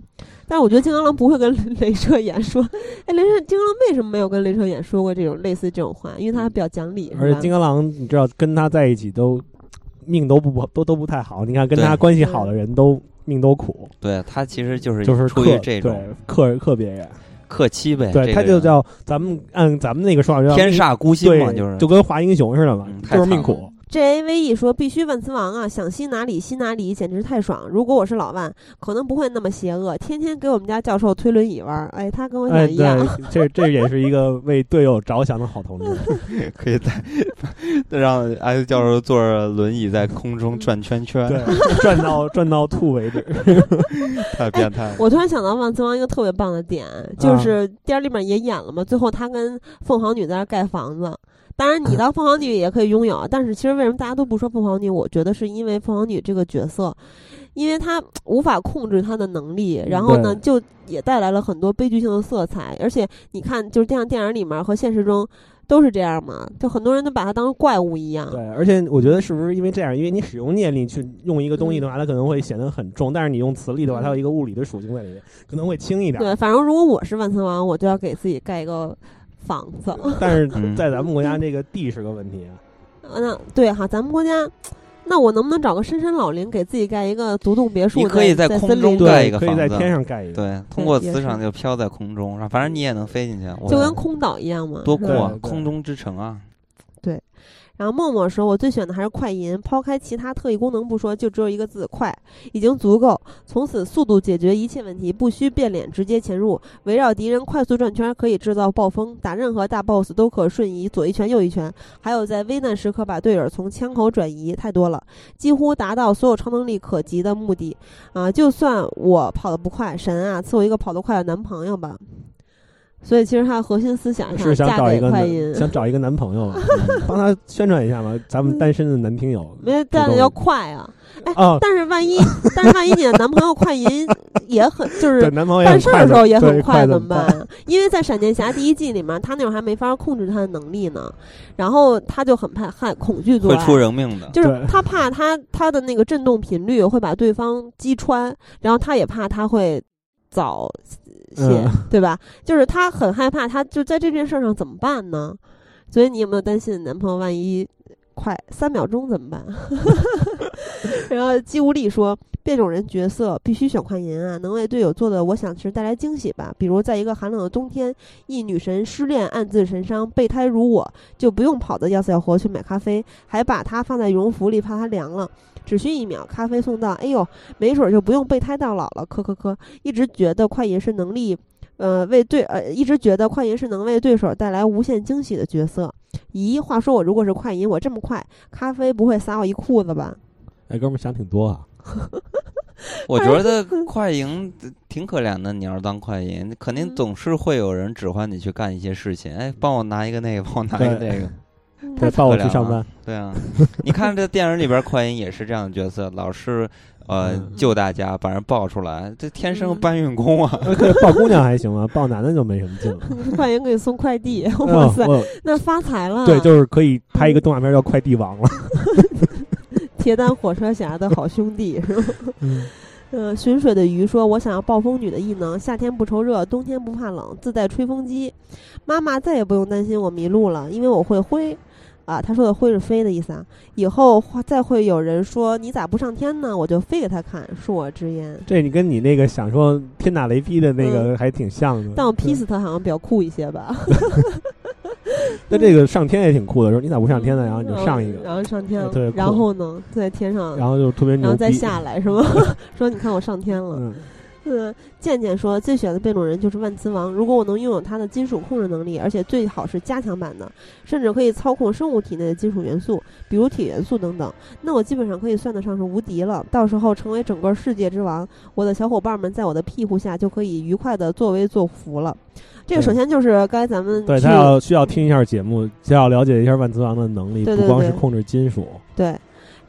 但是我觉得金刚狼不会跟镭射眼说，哎，镭射金刚狼为什么没有跟镭射眼说过这种类似这种话？因为他比较讲理。而且金刚狼，你知道跟他在一起都命都不都都不太好。你看跟他关系好的人都命都苦。对他其实就是就是出于这种克克别人克妻呗。对，他就叫咱们按咱们那个说法叫天煞孤星嘛，就是就跟华英雄似的嘛，就是命苦。J A V E 说：“必须万磁王啊！想吸哪里吸哪里，简直太爽！如果我是老万，可能不会那么邪恶，天天给我们家教授推轮椅玩。哎，他跟我想一样。这这也是一个为队友着想的好同志。可以在让 X 教授坐着轮椅在空中转圈圈，对，转到转到吐为止，太变态了。我突然想到万磁王一个特别棒的点，就是电影里面也演了嘛，最后他跟凤凰女在那盖房子。”当然，你当凤凰女也可以拥有，但是其实为什么大家都不说凤凰女？我觉得是因为凤凰女这个角色，因为她无法控制她的能力，然后呢，就也带来了很多悲剧性的色彩。而且你看，就是像电影里面和现实中都是这样嘛，就很多人都把她当怪物一样。对，而且我觉得是不是因为这样？因为你使用念力去用一个东西的话，它可能会显得很重；但是你用磁力的话，它有一个物理的属性在里面，可能会轻一点。对，反正如果我是万磁王，我就要给自己盖一个。房子，但是在咱们国家这个地是个问题啊。那对哈，咱们国家，那我能不能找个深山老林给自己盖一个独栋别墅？你可以在空中盖一个房子，可以在天上盖一个。对，通过磁场就飘在空中，反正你也能飞进去，就跟空岛一样嘛。多酷啊！空中之城啊。然后默默说：“我最选的还是快银，抛开其他特异功能不说，就只有一个字快，已经足够。从此速度解决一切问题，不需变脸，直接潜入，围绕敌人快速转圈，可以制造暴风，打任何大 boss 都可瞬移左一拳右一拳，还有在危难时刻把队友从枪口转移，太多了，几乎达到所有超能力可及的目的。啊，就算我跑得不快，神啊，赐我一个跑得快的男朋友吧。”所以其实他的核心思想是想找一个男，想找一个男朋友，帮他宣传一下嘛，咱们单身的男听友。没，但是要快啊！哎，但是万一，但是万一你的男朋友快银也很，就是办事的时候也很快，怎么办？因为在闪电侠第一季里面，他那会儿还没法控制他的能力呢，然后他就很怕害恐惧做会出人命的，就是他怕他他的那个震动频率会把对方击穿，然后他也怕他会早。些对吧？就是他很害怕，他就在这件事上怎么办呢？所以你有没有担心男朋友万一快三秒钟怎么办？然后姬无力说，变种人角色必须选快银啊，能为队友做的，我想是带来惊喜吧。比如在一个寒冷的冬天，一女神失恋，暗自神伤，备胎如我，就不用跑的要死要活去买咖啡，还把它放在羽绒服里，怕它凉了。只需一秒，咖啡送到。哎呦，没准就不用备胎到老了。磕磕磕，一直觉得快银是能力，呃，为对呃，一直觉得快银是能为对手带来无限惊喜的角色。咦，话说我如果是快银，我这么快，咖啡不会撒我一裤子吧？哎，哥们想挺多啊。我觉得 快银挺可怜的。你要是当快银，肯定总是会有人指唤你去干一些事情。哎，帮我拿一个那个，帮我拿一个那个。带我去上班。对啊，你看这电影里边，快银也是这样的角色，老是呃，救大家，把人抱出来，这天生搬运工啊！抱姑娘还行啊，抱男的就没什么劲了。快银给你送快递，哇塞，那发财了。对，就是可以拍一个动画片叫《快递王》了。铁胆火车侠的好兄弟是吧？嗯。呃，寻水的鱼说：“我想要暴风女的异能，夏天不愁热，冬天不怕冷，自带吹风机。妈妈再也不用担心我迷路了，因为我会挥。啊，他说的挥是飞的意思啊。以后再会有人说你咋不上天呢？我就飞给他看，恕我直言。这你跟你那个想说天打雷劈的那个还挺像的。但我劈死他好像比较酷一些吧。”那这个上天也挺酷的，说你咋不上天呢？然后你就上一个，然后上天了，对，然后呢，在天上，然后就特别牛，然后再下来是吗？说你看我上天了。嗯，健健说最喜欢的变种人就是万磁王，如果我能拥有他的金属控制能力，而且最好是加强版的，甚至可以操控生物体内的金属元素，比如铁元素等等，那我基本上可以算得上是无敌了。到时候成为整个世界之王，我的小伙伴们在我的庇护下就可以愉快的作威作福了。这个首先就是刚才咱们对他要需要听一下节目，就要了解一下万磁王的能力，不光是控制金属。对，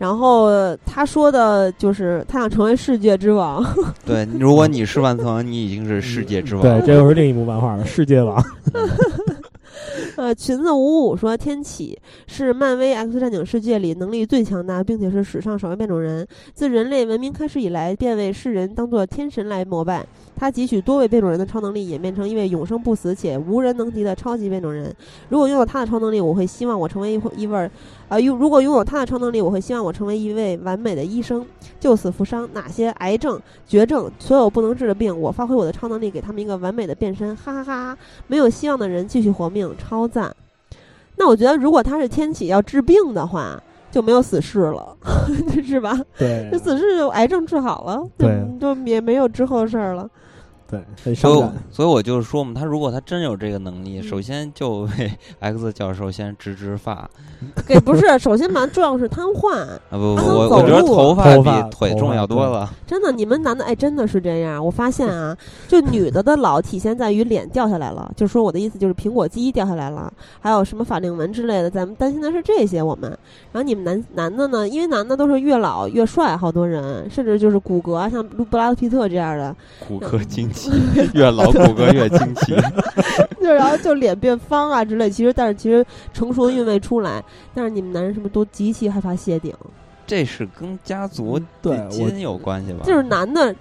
然后他说的就是他想成为世界之王。对，如果你是万 磁王，你已经是世界之王。对，这又是另一部漫画了，世界王。呃，裙子五五说，天启是漫威 X 战警世界里能力最强大，并且是史上首位变种人。自人类文明开始以来，便为世人当作天神来膜拜。他汲取多位变种人的超能力，演变成一位永生不死且无人能敌的超级变种人。如果拥有他的超能力，我会希望我成为一一位，呃，拥如果拥有他的超能力，我会希望我成为一位完美的医生，救死扶伤。哪些癌症、绝症，所有不能治的病，我发挥我的超能力，给他们一个完美的变身。哈哈哈！没有希望的人继续活命，超赞。那我觉得，如果他是天启要治病的话，就没有死士了，是吧？对，这死侍癌症治好了，对，就也没有之后的事儿了。对，所以所以我就是说嘛，他如果他真有这个能力，首先就为 X 教授先植植发，给不是，首先蛮，重要是瘫痪啊！不不，我我觉得头发比腿重要多了。真的，你们男的哎，真的是这样。我发现啊，就女的的老体现在于脸掉下来了，就说我的意思就是苹果肌掉下来了，还有什么法令纹之类的，咱们担心的是这些。我们，然后你们男男的呢，因为男的都是越老越帅，好多人甚至就是骨骼啊，像布拉德皮特这样的骨骼惊奇。越老骨骼越惊奇，就然后就脸变方啊之类。其实但是其实成熟的韵味出来，但是你们男人是不是都极其害怕谢顶？这是跟家族对基因有关系吧？就是男的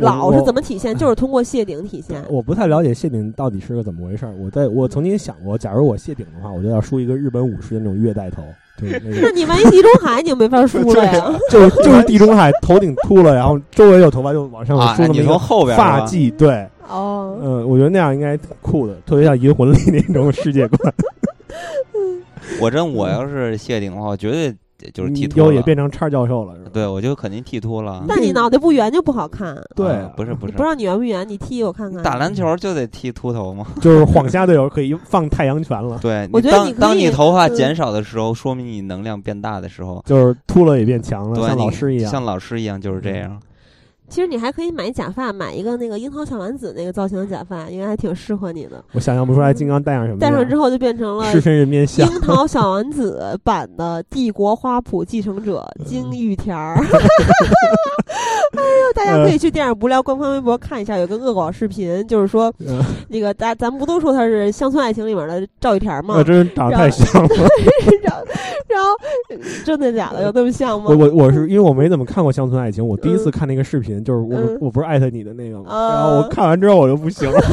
老是怎么体现？就是通过谢顶体现。我不太了解谢顶到底是个怎么回事。我在我曾经想过，假如我谢顶的话，我就要梳一个日本武士的那种月带头。那你万一地中海，你就没法梳了呀。就 就是地中海，头顶秃了，然后周围有头发就往上梳。你从后边发髻，对。哦。嗯，我觉得那样应该挺酷的，特别像《银魂》里那种世界观。我真我要是谢顶的话，绝对。就是剃秃也变成叉教授了，是吧？对，我就肯定剃秃了。但你脑袋不圆就不好看。对，不是不是，不知道你圆不圆？你剃我看看。打篮球就得剃秃头吗？就是晃瞎队友可以放太阳拳了。对，我觉得你当你头发减少的时候，说明你能量变大的时候，就是秃了也变强了，像老师一样，像老师一样就是这样。其实你还可以买假发，买一个那个樱桃小丸子那个造型的假发，应该还挺适合你的。我想象不出来金刚戴上什么。戴上之后就变成了狮身人面像。樱桃小丸子版的帝国花圃继承者金玉田儿。哎呦，大家可以去电影不聊官方微博看一下，有个恶搞视频，就是说那个大咱不都说他是《乡村爱情》里面的赵玉田吗？那真是长得太像了。然后，然后真的假的？有那么像吗？我我我是因为我没怎么看过《乡村爱情》，我第一次看那个视频。就是我，我不是艾特你的那个吗？然后我看完之后我就不行了。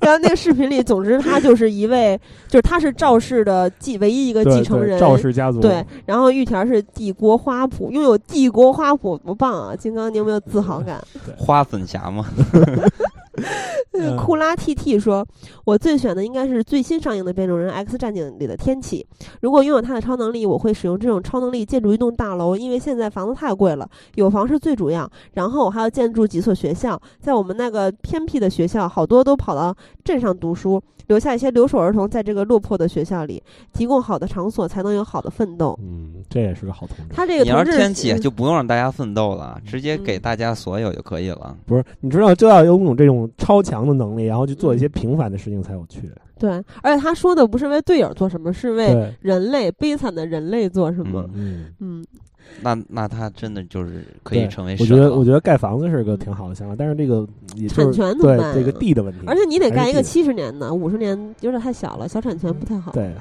然后那个视频里，总之他就是一位，就是他是赵氏的继唯一一个继承人，赵氏家族。对，然后玉田是帝国花圃，拥有帝国花圃，多棒啊！金刚，你有没有自豪感？花粉侠吗？库拉 T T 说：“我最选的应该是最新上映的变种人 X 战警里的天启。如果拥有他的超能力，我会使用这种超能力建筑一栋大楼，因为现在房子太贵了，有房是最主要。然后我还要建筑几所学校，在我们那个偏僻的学校，好多都跑到镇上读书。”留下一些留守儿童在这个落魄的学校里，提供好的场所，才能有好的奋斗。嗯，这也是个好同志。他这个你要是天启，就不用让大家奋斗了，直接给大家所有就可以了。不是，你知道就要拥有这种超强的能力，然后去做一些平凡的事情才有趣。对，而且他说的不是为队友做什么，是为人类悲惨的人类做什么。嗯嗯。那那他真的就是可以成为。我觉得我觉得盖房子是个挺好的想法，但是这个也产权对这个地的问题，而且你得盖一个七十年的，五十年有点太小了，小产权不太好。对，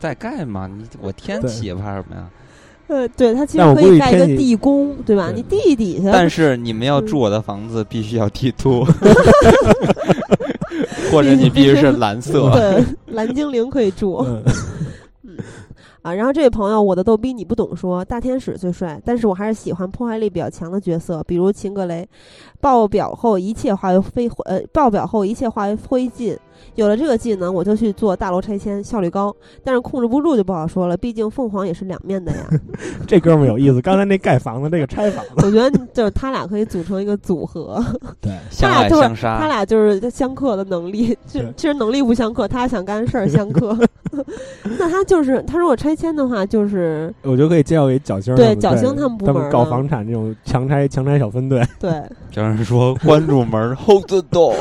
再盖嘛，你我天启怕什么呀？呃，对，它其实可以盖一个地宫，对吧？你地底下。但是你们要住我的房子，必须要地图，或者你必须是蓝色。对，蓝精灵可以住。嗯。啊，然后这位朋友，我的逗逼你不懂说，大天使最帅，但是我还是喜欢破坏力比较强的角色，比如秦格雷，爆表后一切化为飞呃，爆表后一切化为灰烬。有了这个技能，我就去做大楼拆迁，效率高。但是控制不住就不好说了，毕竟凤凰也是两面的呀。这哥们有意思，刚才那盖房子，那个拆房子，我觉得就是他俩可以组成一个组合。对，相爱相杀。他俩就是相克的能力，就其实能力不相克，他想干的事儿相克。那他就是他如果拆迁的话，就是我觉得可以介绍给角星。对，角星他们部门搞房产这种强拆强拆小分队。对，就是说关住门，hold the door。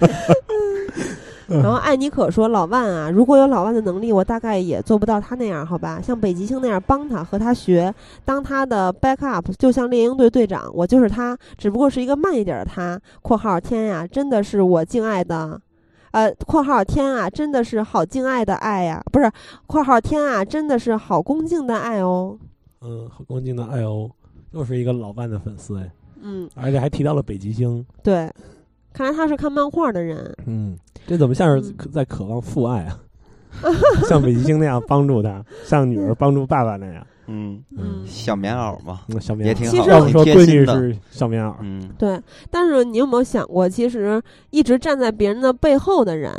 然后艾尼可说：“老万啊，如果有老万的能力，我大概也做不到他那样，好吧？像北极星那样帮他和他学，当他的 backup，就像猎鹰队队长，我就是他，只不过是一个慢一点的他。”（括号天呀，真的是我敬爱的，呃，括号天啊，真的是好敬爱的爱呀，不是，括号天啊，真的是好恭敬的爱哦。）嗯，好恭敬的爱哦，又是一个老万的粉丝哎。嗯，而且还提到了北极星。对。看来他是看漫画的人。嗯，这怎么像是在渴望父爱啊？像北极星那样帮助他，像女儿帮助爸爸那样。嗯嗯，小棉袄嘛，小棉袄也挺好。要不说闺女是小棉袄。嗯，对。但是你有没有想过，其实一直站在别人的背后的人，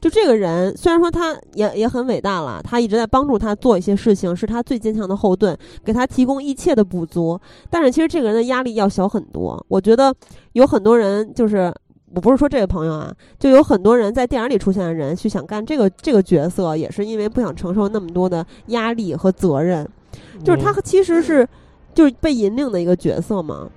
就这个人，虽然说他也也很伟大了，他一直在帮助他做一些事情，是他最坚强的后盾，给他提供一切的补足。但是其实这个人的压力要小很多。我觉得有很多人就是。我不是说这位朋友啊，就有很多人在电影里出现的人去想干这个这个角色，也是因为不想承受那么多的压力和责任，就是他其实是就是被引领的一个角色嘛。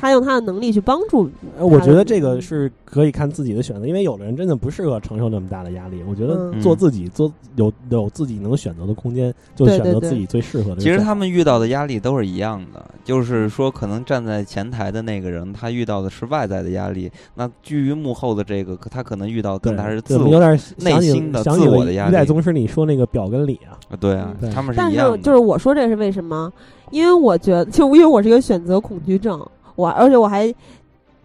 他用他的能力去帮助。我觉得这个是可以看自己的选择，因为有的人真的不适合承受那么大的压力。我觉得做自己，做有有自己能选择的空间，就选择自己最适合的。其实他们遇到的压力都是一样的，就是说，可能站在前台的那个人，他遇到的是外在的压力；那居于幕后的这个，他可能遇到更大是自我、有点内心的自我的压力。一代宗师，你说那个表跟里啊？对啊，他们是一样的。就是我说这是为什么？因为我觉得，就因为我是一个选择恐惧症。我而且我还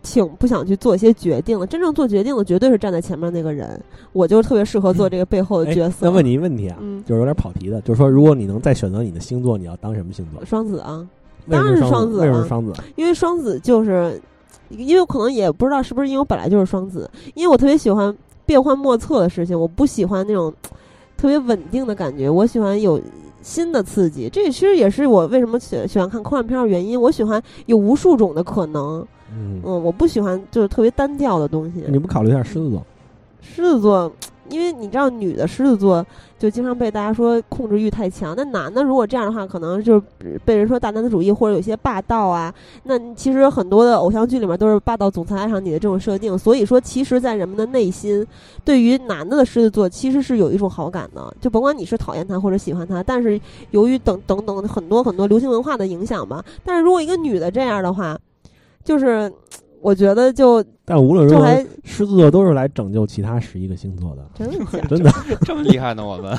挺不想去做一些决定的，真正做决定的绝对是站在前面那个人，我就特别适合做这个背后的角色。那问你一个问题啊，就是有点跑题的，就是说，如果你能再选择你的星座，你要当什么星座？双子啊，当然是双子。为什么是双子？因为双子就是，因为可能也不知道是不是因为我本来就是双子，因为我特别喜欢变幻莫测的事情，我不喜欢那种特别稳定的感觉，我喜欢有。新的刺激，这其实也是我为什么喜喜欢看科幻片的原因。我喜欢有无数种的可能，嗯，我不喜欢就是特别单调的东西。你不考虑一下狮子座？狮子座。因为你知道，女的狮子座就经常被大家说控制欲太强。那男的如果这样的话，可能就是被人说大男子主义或者有些霸道啊。那其实很多的偶像剧里面都是霸道总裁爱上你的这种设定。所以说，其实，在人们的内心，对于男的的狮子座其实是有一种好感的。就甭管你是讨厌他或者喜欢他，但是由于等等等很多很多流行文化的影响吧。但是如果一个女的这样的话，就是。我觉得就，但无论如何，狮子座都是来拯救其他十一个星座的，真的，真的 这么厉害呢？我们。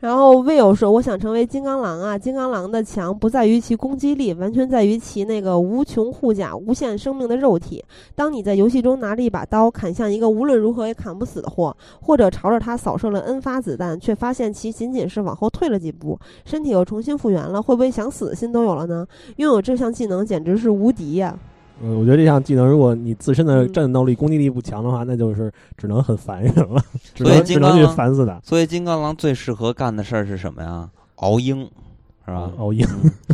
然后 Will 说：“我想成为金刚狼啊！金刚狼的强不在于其攻击力，完全在于其那个无穷护甲、无限生命的肉体。当你在游戏中拿着一把刀砍向一个无论如何也砍不死的货，或者朝着他扫射了 N 发子弹，却发现其仅仅是往后退了几步，身体又重新复原了，会不会想死的心都有了呢？拥有这项技能简直是无敌呀！”嗯，我觉得这项技能，如果你自身的战斗力、攻击力不强的话，那就是只能很烦人了，只能只能去烦死他。所以金刚狼最适合干的事儿是什么呀？熬鹰，是吧？熬鹰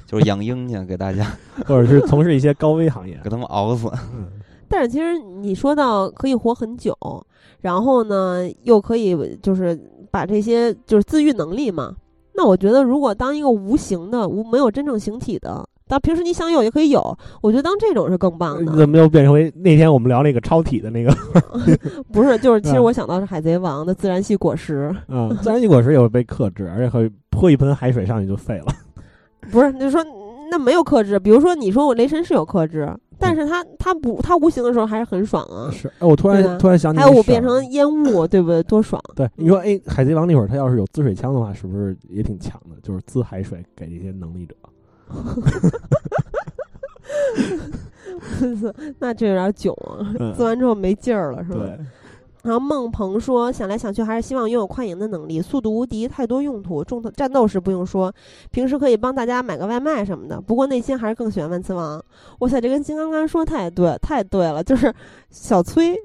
就是养鹰去，给大家，或者是从事一些高危行业，给他们熬死。但是其实你说到可以活很久，然后呢，又可以就是把这些就是自愈能力嘛。那我觉得，如果当一个无形的、无没有真正形体的但平时你想有也可以有。我觉得当这种是更棒的。怎么又变成为那天我们聊那个超体的那个？不是，就是其实我想到是海贼王的自然系果实。嗯，自然系果实也会被克制，而且会泼一盆海水上去就废了。不是，就说那没有克制。比如说，你说我雷神是有克制，但是他他不他无形的时候还是很爽啊。是，哎，我突然突然想起，还有我变成烟雾，对不对？多爽！对，你说，哎，海贼王那会儿他要是有滋水枪的话，是不是也挺强的？就是滋海水给这些能力者。那这有点囧啊！做完之后没劲儿了，是吧？然后孟鹏说：“想来想去，还是希望拥有快赢的能力，速度无敌，太多用途。重战斗时不用说，平时可以帮大家买个外卖什么的。不过内心还是更喜欢万磁王。哇塞，这跟金刚刚说太对，太对了，就是小崔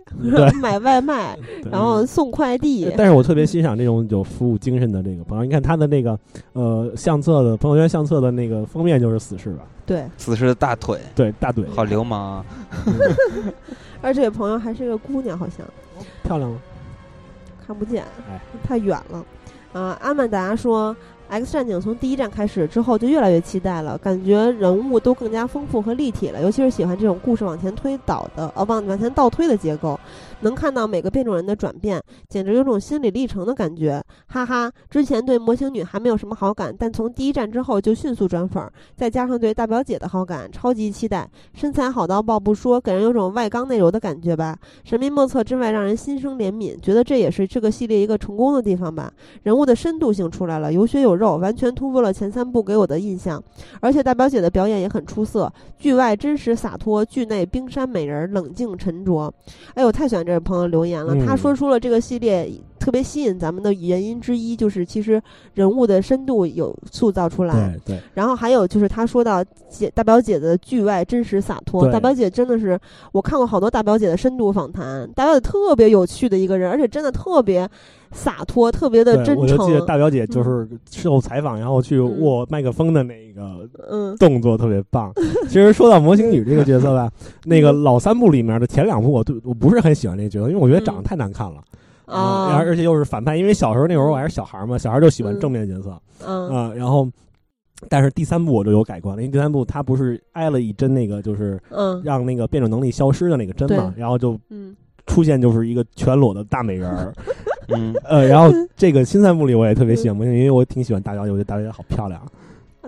买外卖，然后送快递。但是我特别欣赏这种有服务精神的这个朋友。你看他的那个呃相册的朋友圈相册的那个封面就是死侍吧？对，死侍的大腿，对大腿，好流氓啊！而这位朋友还是一个姑娘，好像。”漂亮吗？看不见，太远了。啊，阿曼达说。X 战警从第一站开始之后就越来越期待了，感觉人物都更加丰富和立体了，尤其是喜欢这种故事往前推导的，呃，往往前倒推的结构，能看到每个变种人的转变，简直有种心理历程的感觉，哈哈！之前对魔形女还没有什么好感，但从第一站之后就迅速转粉，再加上对大表姐的好感，超级期待。身材好到爆不说，给人有种外刚内柔的感觉吧，神秘莫测之外，让人心生怜悯，觉得这也是这个系列一个成功的地方吧。人物的深度性出来了，有血有。肉完全突破了前三部给我的印象，而且大表姐的表演也很出色，剧外真实洒脱，剧内冰山美人冷静沉着。哎呦，太喜欢这位朋友留言了，他说出了这个系列特别吸引咱们的原因之一，就是其实人物的深度有塑造出来。对对。然后还有就是他说到姐大表姐的剧外真实洒脱，大表姐真的是我看过好多大表姐的深度访谈，大表姐特别有趣的一个人，而且真的特别。洒脱，特别的真诚。我就记得大表姐就是受采访，然后去握麦克风的那个动作特别棒。其实说到魔形女这个角色吧，那个老三部里面的前两部，我对我不是很喜欢这个角色，因为我觉得长得太难看了啊，而且又是反派。因为小时候那会儿我还是小孩嘛，小孩就喜欢正面角色啊。然后，但是第三部我就有改观了，因为第三部他不是挨了一针那个就是让那个变种能力消失的那个针嘛，然后就出现就是一个全裸的大美人儿。嗯 呃，然后这个新三部里我也特别喜欢魔因为我挺喜欢大表姐，我觉得大表姐好漂亮。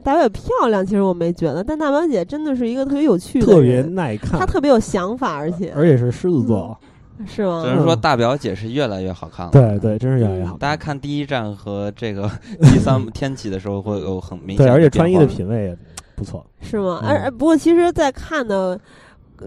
大表姐漂亮，其实我没觉得，但大表姐真的是一个特别有趣的，特别耐看，她特别有想法，而且而且是狮子座，是吗？只能说大表姐是越来越好看了。对对，真是越来越好。大家看第一站和这个 第三天启的时候，会有很明显，对，而且穿衣的品味也不错，是吗？而不过其实，在看的。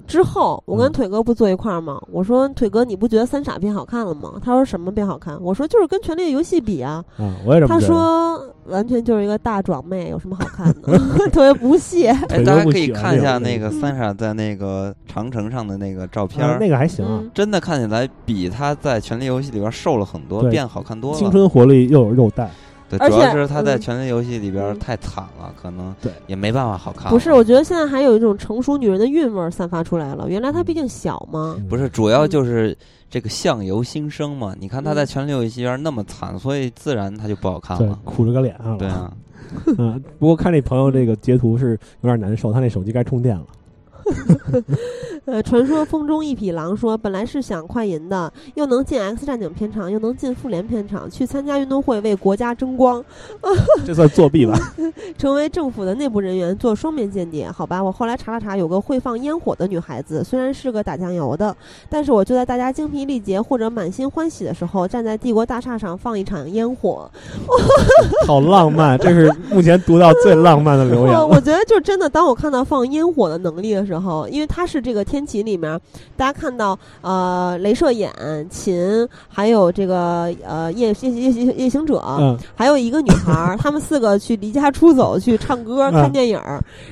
之后，我跟腿哥不坐一块儿吗？我说腿哥，你不觉得三傻变好看了吗？他说什么变好看？我说就是跟《权力的游戏》比啊。嗯，我也这么他说完全就是一个大壮妹，有什么好看的？特别不屑。哎，大家可以看一下那个三傻在那个长城上的那个照片，那个还行，真的看起来比他在《权力游戏》里边瘦了很多，变好看多了，青春活力又有肉带。对，主要是他在《权力游戏》里边太惨了，可能对也没办法好看。不是，我觉得现在还有一种成熟女人的韵味散发出来了。原来她毕竟小嘛。不是，主要就是这个相由心生嘛。你看她在《权力游戏》里边那么惨，所以自然她就不好看了，苦着个脸啊。对啊，嗯。不过看这朋友这个截图是有点难受，他那手机该充电了。呃，传说风中一匹狼说，本来是想快银的，又能进 X 战警片场，又能进复联片场，去参加运动会为国家争光，这算作弊吧？成为政府的内部人员做双面间谍，好吧？我后来查了查，有个会放烟火的女孩子，虽然是个打酱油的，但是我就在大家精疲力竭或者满心欢喜的时候，站在帝国大厦上放一场烟火，好浪漫！这是目前读到最浪漫的留言。我觉得就真的，当我看到放烟火的能力的时候，因为他是这个。天启里面，大家看到呃，镭射眼、琴，还有这个呃夜夜夜夜夜行者，还有一个女孩，他们四个去离家出走去唱歌、看电影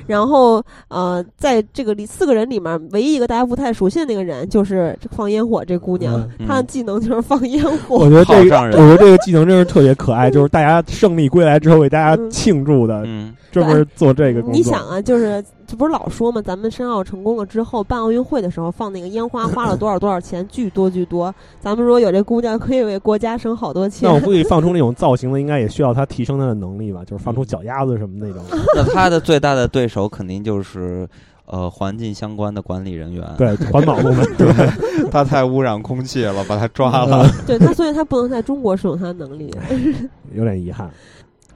然后呃，在这个里四个人里面，唯一一个大家不太熟悉的那个人就是放烟火这姑娘，她的技能就是放烟火。我觉得这个，我觉得这个技能真是特别可爱，就是大家胜利归来之后为大家庆祝的，专门做这个工作。你想啊，就是。这不是老说吗？咱们申奥成功了之后，办奥运会的时候放那个烟花，花了多少多少钱，巨多巨多。咱们如果有这姑娘，可以为国家省好多钱。那我估计放出那种造型的，应该也需要他提升他的能力吧？就是放出脚丫子什么那种。那他的最大的对手肯定就是呃环境相关的管理人员，对环保部门，对，他太污染空气了，把他抓了。对他，所以他不能在中国使用他的能力，有点遗憾。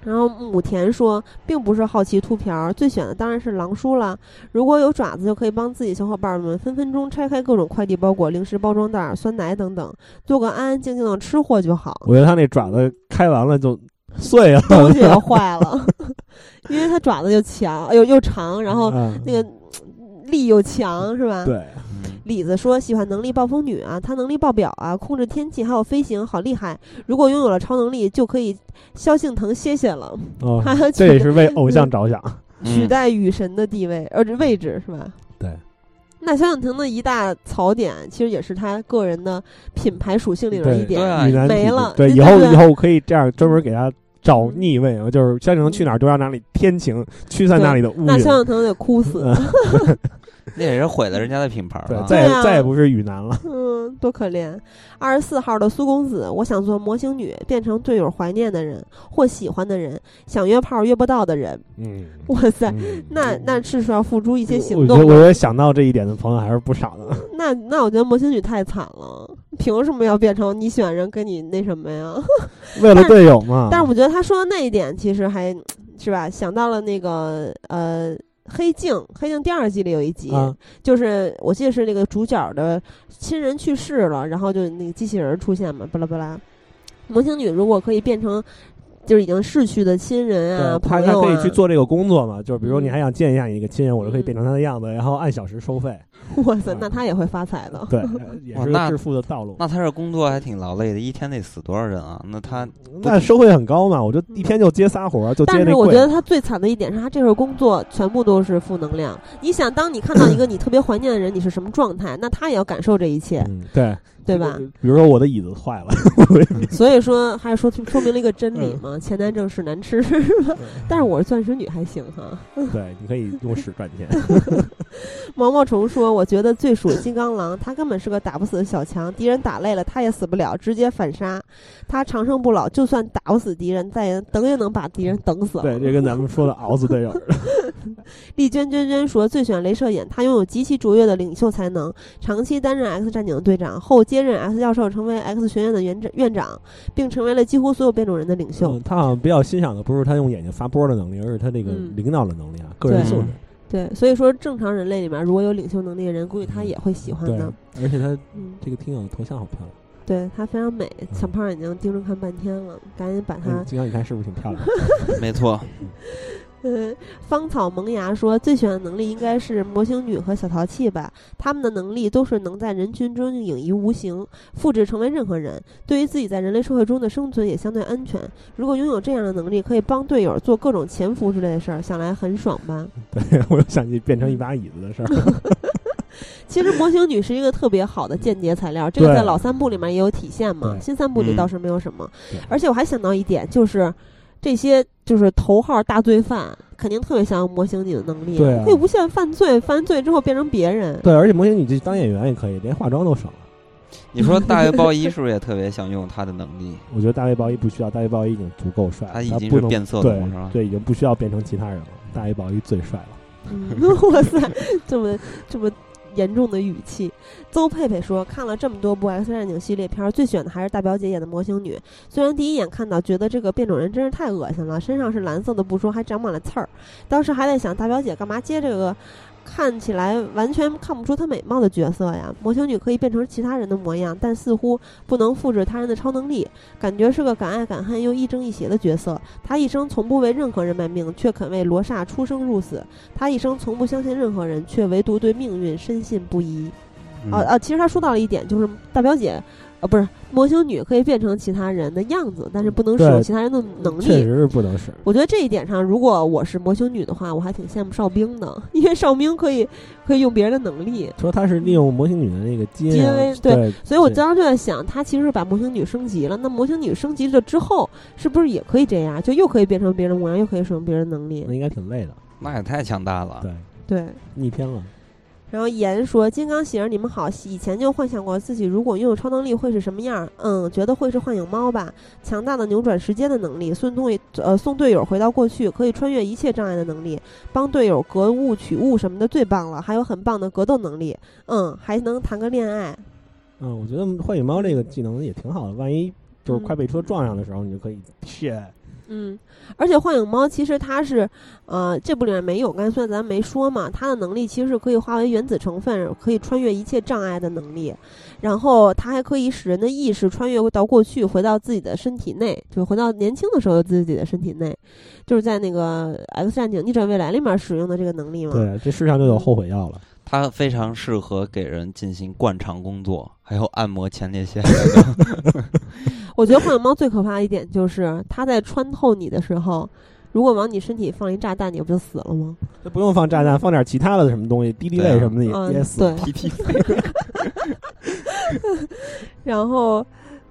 然后母田说，并不是好奇秃瓢，最选的当然是狼叔了。如果有爪子，就可以帮自己小伙伴们分分钟拆开各种快递包裹、零食包装袋、酸奶等等，做个安安静静的吃货就好。我觉得他那爪子开完了就碎了，东西也坏了，因为他爪子又强又又长，然后那个力又强，是吧？对。李子说：“喜欢能力暴风女啊，她能力爆表啊，控制天气还有飞行，好厉害！如果拥有了超能力，就可以萧敬腾歇歇了。哦，这也是为偶像着想，取代雨神的地位，呃，位置是吧？对。那萧敬腾的一大槽点，其实也是他个人的品牌属性里的一点，没了。对，以后以后可以这样专门给他找逆位啊，就是萧敬腾去哪儿都让哪里天晴，驱散那里的乌云。那萧敬腾得哭死。那也是毁了人家的品牌了，再也再也不是雨男了。嗯，多可怜。二十四号的苏公子，我想做模型女，变成队友怀念的人或喜欢的人，想约炮约不到的人。嗯，哇塞，那那是说要付出一些行动。我觉得想到这一点的朋友还是不少的。那那我觉得模型女太惨了，凭什么要变成你喜欢人跟你那什么呀？为了队友嘛。但是我觉得他说的那一点其实还是吧，想到了那个呃。黑镜，黑镜第二季里有一集，就是我记得是那个主角的亲人去世了，然后就那个机器人出现嘛，巴拉巴拉。模型女如果可以变成。就是已经逝去的亲人啊，他他可以去做这个工作嘛？就是比如说你还想见一下你一个亲人，我就可以变成他的样子，然后按小时收费。哇塞，那他也会发财的。对，也是致富的道路。那他这工作还挺劳累的，一天得死多少人啊？那他那收费很高嘛？我就一天就接仨活儿，就接但是我觉得他最惨的一点是他这份工作全部都是负能量。你想，当你看到一个你特别怀念的人，你是什么状态？那他也要感受这一切。对。对吧？比如说我的椅子坏了，所以说还是说说明了一个真理嘛，钱难挣，屎难吃，是吧？但是我是钻石女还行哈。对，你可以用屎赚钱。毛毛虫说：“我觉得最属金刚狼，他根本是个打不死的小强，敌人打累了他也死不了，直接反杀。他长生不老，就算打不死敌人，再也等也能把敌人等死。”对，这跟咱们说的 熬死队友。丽娟娟娟说：“最喜欢镭射眼，他拥有极其卓越的领袖才能，长期担任 X 战警的队长后接。”接任 X 教授，成为 X 学院的院长，院长，并成为了几乎所有变种人的领袖。他好像比较欣赏的不是他用眼睛发波的能力，而是他这个领导的能力啊，个人素质。对，所以说正常人类里面，如果有领袖能力的人，估计他也会喜欢的。而且他这个听友头像好漂亮，对他非常美，小胖眼睛盯着看半天了，赶紧把他。金刚，你看是不是挺漂亮？没错。嗯，芳草萌芽说最喜欢的能力应该是模型女和小淘气吧。他们的能力都是能在人群中影移无形，复制成为任何人。对于自己在人类社会中的生存也相对安全。如果拥有这样的能力，可以帮队友做各种潜伏之类的事儿，想来很爽吧？对 我又想起变成一把椅子的事儿。其实模型女是一个特别好的间谍材料，这个在老三部里面也有体现嘛。新三部里倒是没有什么。而且我还想到一点，就是。这些就是头号大罪犯，肯定特别想要模型你的能力，对，可以无限犯罪，犯罪之后变成别人。对，而且模型你这当演员也可以，连化妆都省了。你说大卫鲍伊是不是也特别想用他的能力？我觉得大卫鲍伊不需要，大卫鲍伊已经足够帅，他已经是变色龙是吧？对，已经不需要变成其他人了。大卫鲍伊最帅了。哇塞，这么这么。严重的语气，邹佩佩说：“看了这么多部 X 战警系列片，最选的还是大表姐演的模型女。虽然第一眼看到觉得这个变种人真是太恶心了，身上是蓝色的不说，还长满了刺儿。当时还在想，大表姐干嘛接这个？”看起来完全看不出她美貌的角色呀，模型女可以变成其他人的模样，但似乎不能复制他人的超能力，感觉是个敢爱敢恨又亦正亦邪的角色。她一生从不为任何人卖命，却肯为罗刹出生入死。她一生从不相信任何人，却唯独对命运深信不疑。啊啊！其实他说到了一点，就是大表姐。啊，不是模型女可以变成其他人的样子，但是不能使用其他人的能力。确实是不能使。我觉得这一点上，如果我是模型女的话，我还挺羡慕哨兵的，因为哨兵可以可以用别人的能力。说他是利用模型女的那个基因，对，所以我当时就在想，他其实是把模型女升级了。那模型女升级了之后，是不是也可以这样？就又可以变成别人模样，又可以使用别人能力？那应该挺累的。那也太强大了。对。对，逆天了。然后言说：“金刚喜儿，你们好！以前就幻想过自己如果拥有超能力会是什么样儿？嗯，觉得会是幻影猫吧，强大的扭转时间的能力，送队呃送队友回到过去，可以穿越一切障碍的能力，帮队友格物取物什么的最棒了，还有很棒的格斗能力，嗯，还能谈个恋爱。嗯，我觉得幻影猫这个技能也挺好的，万一就是快被车撞上的时候，你就可以血。”嗯，而且幻影猫其实它是，呃，这部里面没有，刚才虽然咱没说嘛，它的能力其实是可以化为原子成分，可以穿越一切障碍的能力，然后它还可以使人的意识穿越到过去，回到自己的身体内，就回到年轻的时候自己的身体内，就是在那个《X 战警：逆转未来》里面使用的这个能力嘛。对，这世上就有后悔药了。它非常适合给人进行灌肠工作，还有按摩前列腺。我觉得幻影猫最可怕的一点就是，它在穿透你的时候，如果往你身体放一炸弹，你不就死了吗？那不用放炸弹，放点其他的什么东西，滴滴泪什么的也死。对，然后，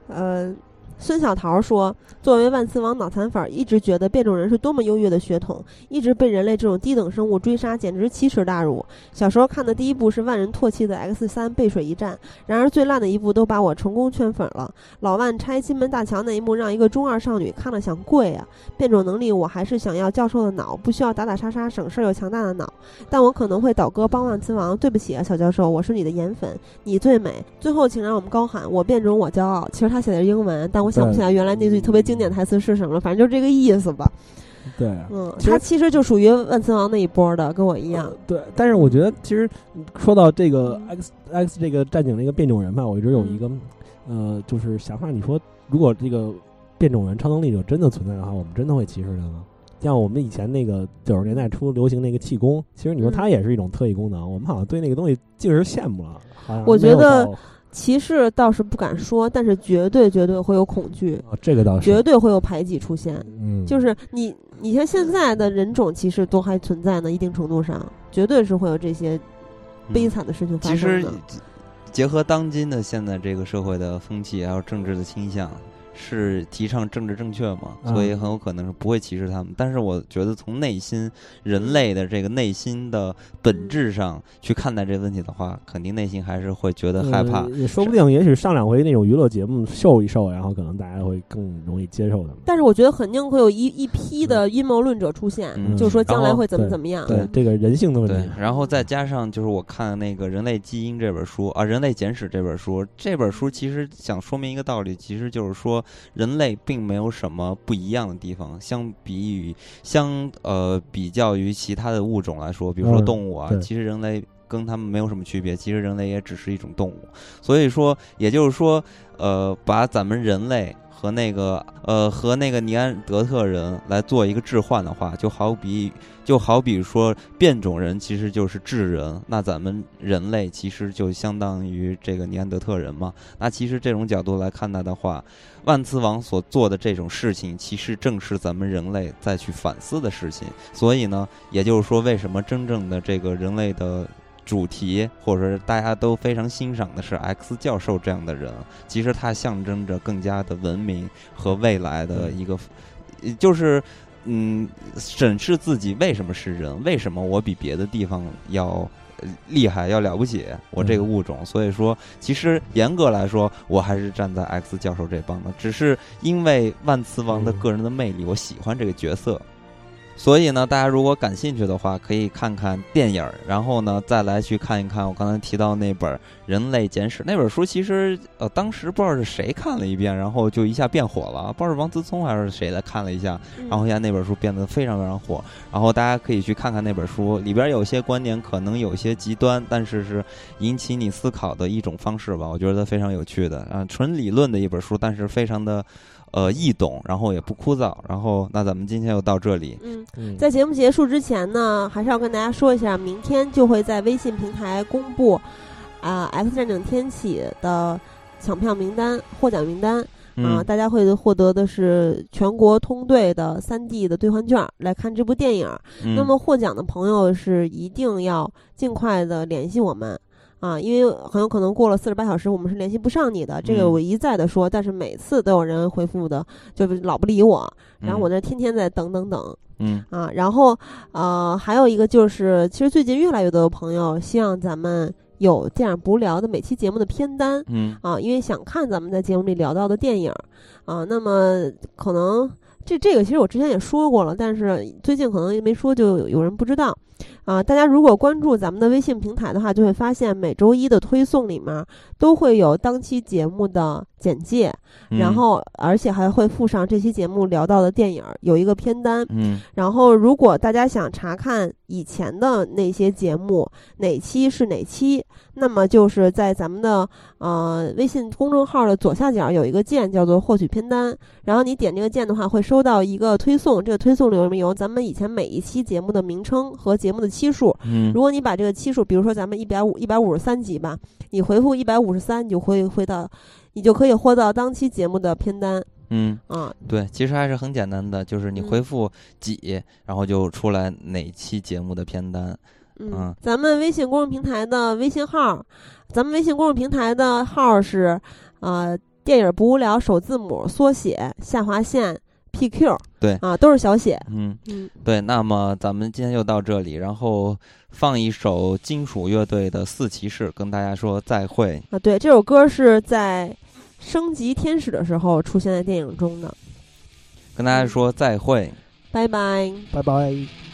呃。孙小桃说：“作为万磁王脑残粉，一直觉得变种人是多么优越的血统，一直被人类这种低等生物追杀，简直奇耻大辱。小时候看的第一部是万人唾弃的《X 三背水一战》，然而最烂的一部都把我成功圈粉了。老万拆金门大桥那一幕，让一个中二少女看了想跪啊！变种能力，我还是想要教授的脑，不需要打打杀杀，省事又强大的脑。但我可能会倒戈帮万磁王，对不起啊，小教授，我是你的颜粉，你最美。最后，请让我们高喊：我变种，我骄傲。其实他写的是英文，但。我想不起来原来那句特别经典台词是什么了，反正就这个意思吧。对，嗯，他其实就属于万磁王那一波的，跟我一样。对，但是我觉得其实说到这个 X X 这个战警那个变种人吧，我一直有一个呃，就是想法。你说，如果这个变种人超能力者真的存在的话，我们真的会歧视他吗？像我们以前那个九十年代初流行那个气功，其实你说它也是一种特异功能，我们好像对那个东西尽是羡慕了。我觉得。歧视倒是不敢说，但是绝对绝对会有恐惧，这个倒是绝对会有排挤出现。嗯，就是你，你像现在的人种歧视都还存在呢，一定程度上，绝对是会有这些悲惨的事情发生的。其实，结合当今的现在这个社会的风气，还有政治的倾向。是提倡政治正确嘛，所以很有可能是不会歧视他们。但是我觉得从内心人类的这个内心的本质上去看待这个问题的话，肯定内心还是会觉得害怕。也说不定，也许上两回那种娱乐节目秀一秀，然后可能大家会更容易接受的。但是我觉得肯定会有一一批的阴谋论者出现，就说将来会怎么怎么样。对这个人性的问题。然后再加上就是我看那个《人类基因》这本书啊，《人类简史》这本书，这本书其实想说明一个道理，其实就是说。人类并没有什么不一样的地方，相比于相呃比较于其他的物种来说，比如说动物啊，其实人类跟他们没有什么区别。其实人类也只是一种动物，所以说，也就是说，呃，把咱们人类。和那个呃，和那个尼安德特人来做一个置换的话，就好比就好比说变种人其实就是智人，那咱们人类其实就相当于这个尼安德特人嘛。那其实这种角度来看待的话，万磁王所做的这种事情，其实正是咱们人类再去反思的事情。所以呢，也就是说，为什么真正的这个人类的。主题，或者说是大家都非常欣赏的是 X 教授这样的人，其实他象征着更加的文明和未来的一个，就是嗯，审视自己为什么是人，为什么我比别的地方要厉害、要了不起，我这个物种。所以说，其实严格来说，我还是站在 X 教授这帮的，只是因为万磁王的个人的魅力，我喜欢这个角色。所以呢，大家如果感兴趣的话，可以看看电影儿，然后呢，再来去看一看我刚才提到那本《人类简史》那本书。其实，呃，当时不知道是谁看了一遍，然后就一下变火了，不知道是王思聪还是谁来看了一下，然后现在那本书变得非常非常火。然后大家可以去看看那本书，里边有些观点可能有些极端，但是是引起你思考的一种方式吧，我觉得非常有趣的啊，纯理论的一本书，但是非常的。呃，易懂，然后也不枯燥，然后那咱们今天就到这里。嗯，在节目结束之前呢，还是要跟大家说一下，明天就会在微信平台公布啊《X 战警：天启》的抢票名单、获奖名单啊，大家会获得的是全国通兑的三 D 的兑换券来看这部电影。那么获奖的朋友是一定要尽快的联系我们。啊，因为很有可能过了四十八小时，我们是联系不上你的。这个我一再的说，但是每次都有人回复的，就是老不理我。然后我那天天在等等等。嗯啊，然后呃，还有一个就是，其实最近越来越多的朋友希望咱们有这样不聊的每期节目的片单，嗯啊，因为想看咱们在节目里聊到的电影啊，那么可能这这个其实我之前也说过了，但是最近可能没说，就有人不知道。啊，大家如果关注咱们的微信平台的话，就会发现每周一的推送里面都会有当期节目的简介，然后而且还会附上这期节目聊到的电影，有一个片单。嗯，然后如果大家想查看以前的那些节目哪期是哪期，那么就是在咱们的呃微信公众号的左下角有一个键叫做获取片单，然后你点这个键的话会收到一个推送，这个推送里面有咱们以前每一期节目的名称和。节目的期数，嗯，如果你把这个期数，比如说咱们一百五一百五十三集吧，你回复一百五十三，你就会回到，你就可以获到当期节目的片单，嗯啊，对，其实还是很简单的，就是你回复几，然后就出来哪期节目的片单，嗯，咱们微信公众平台的微信号，咱们微信公众平台的号是，呃，电影不无聊首字母缩写下划线。PQ 对啊，都是小写。嗯嗯，对。那么咱们今天就到这里，然后放一首金属乐队的《四骑士》，跟大家说再会啊。对，这首歌是在升级天使的时候出现在电影中的。跟大家说再会，拜拜，拜拜。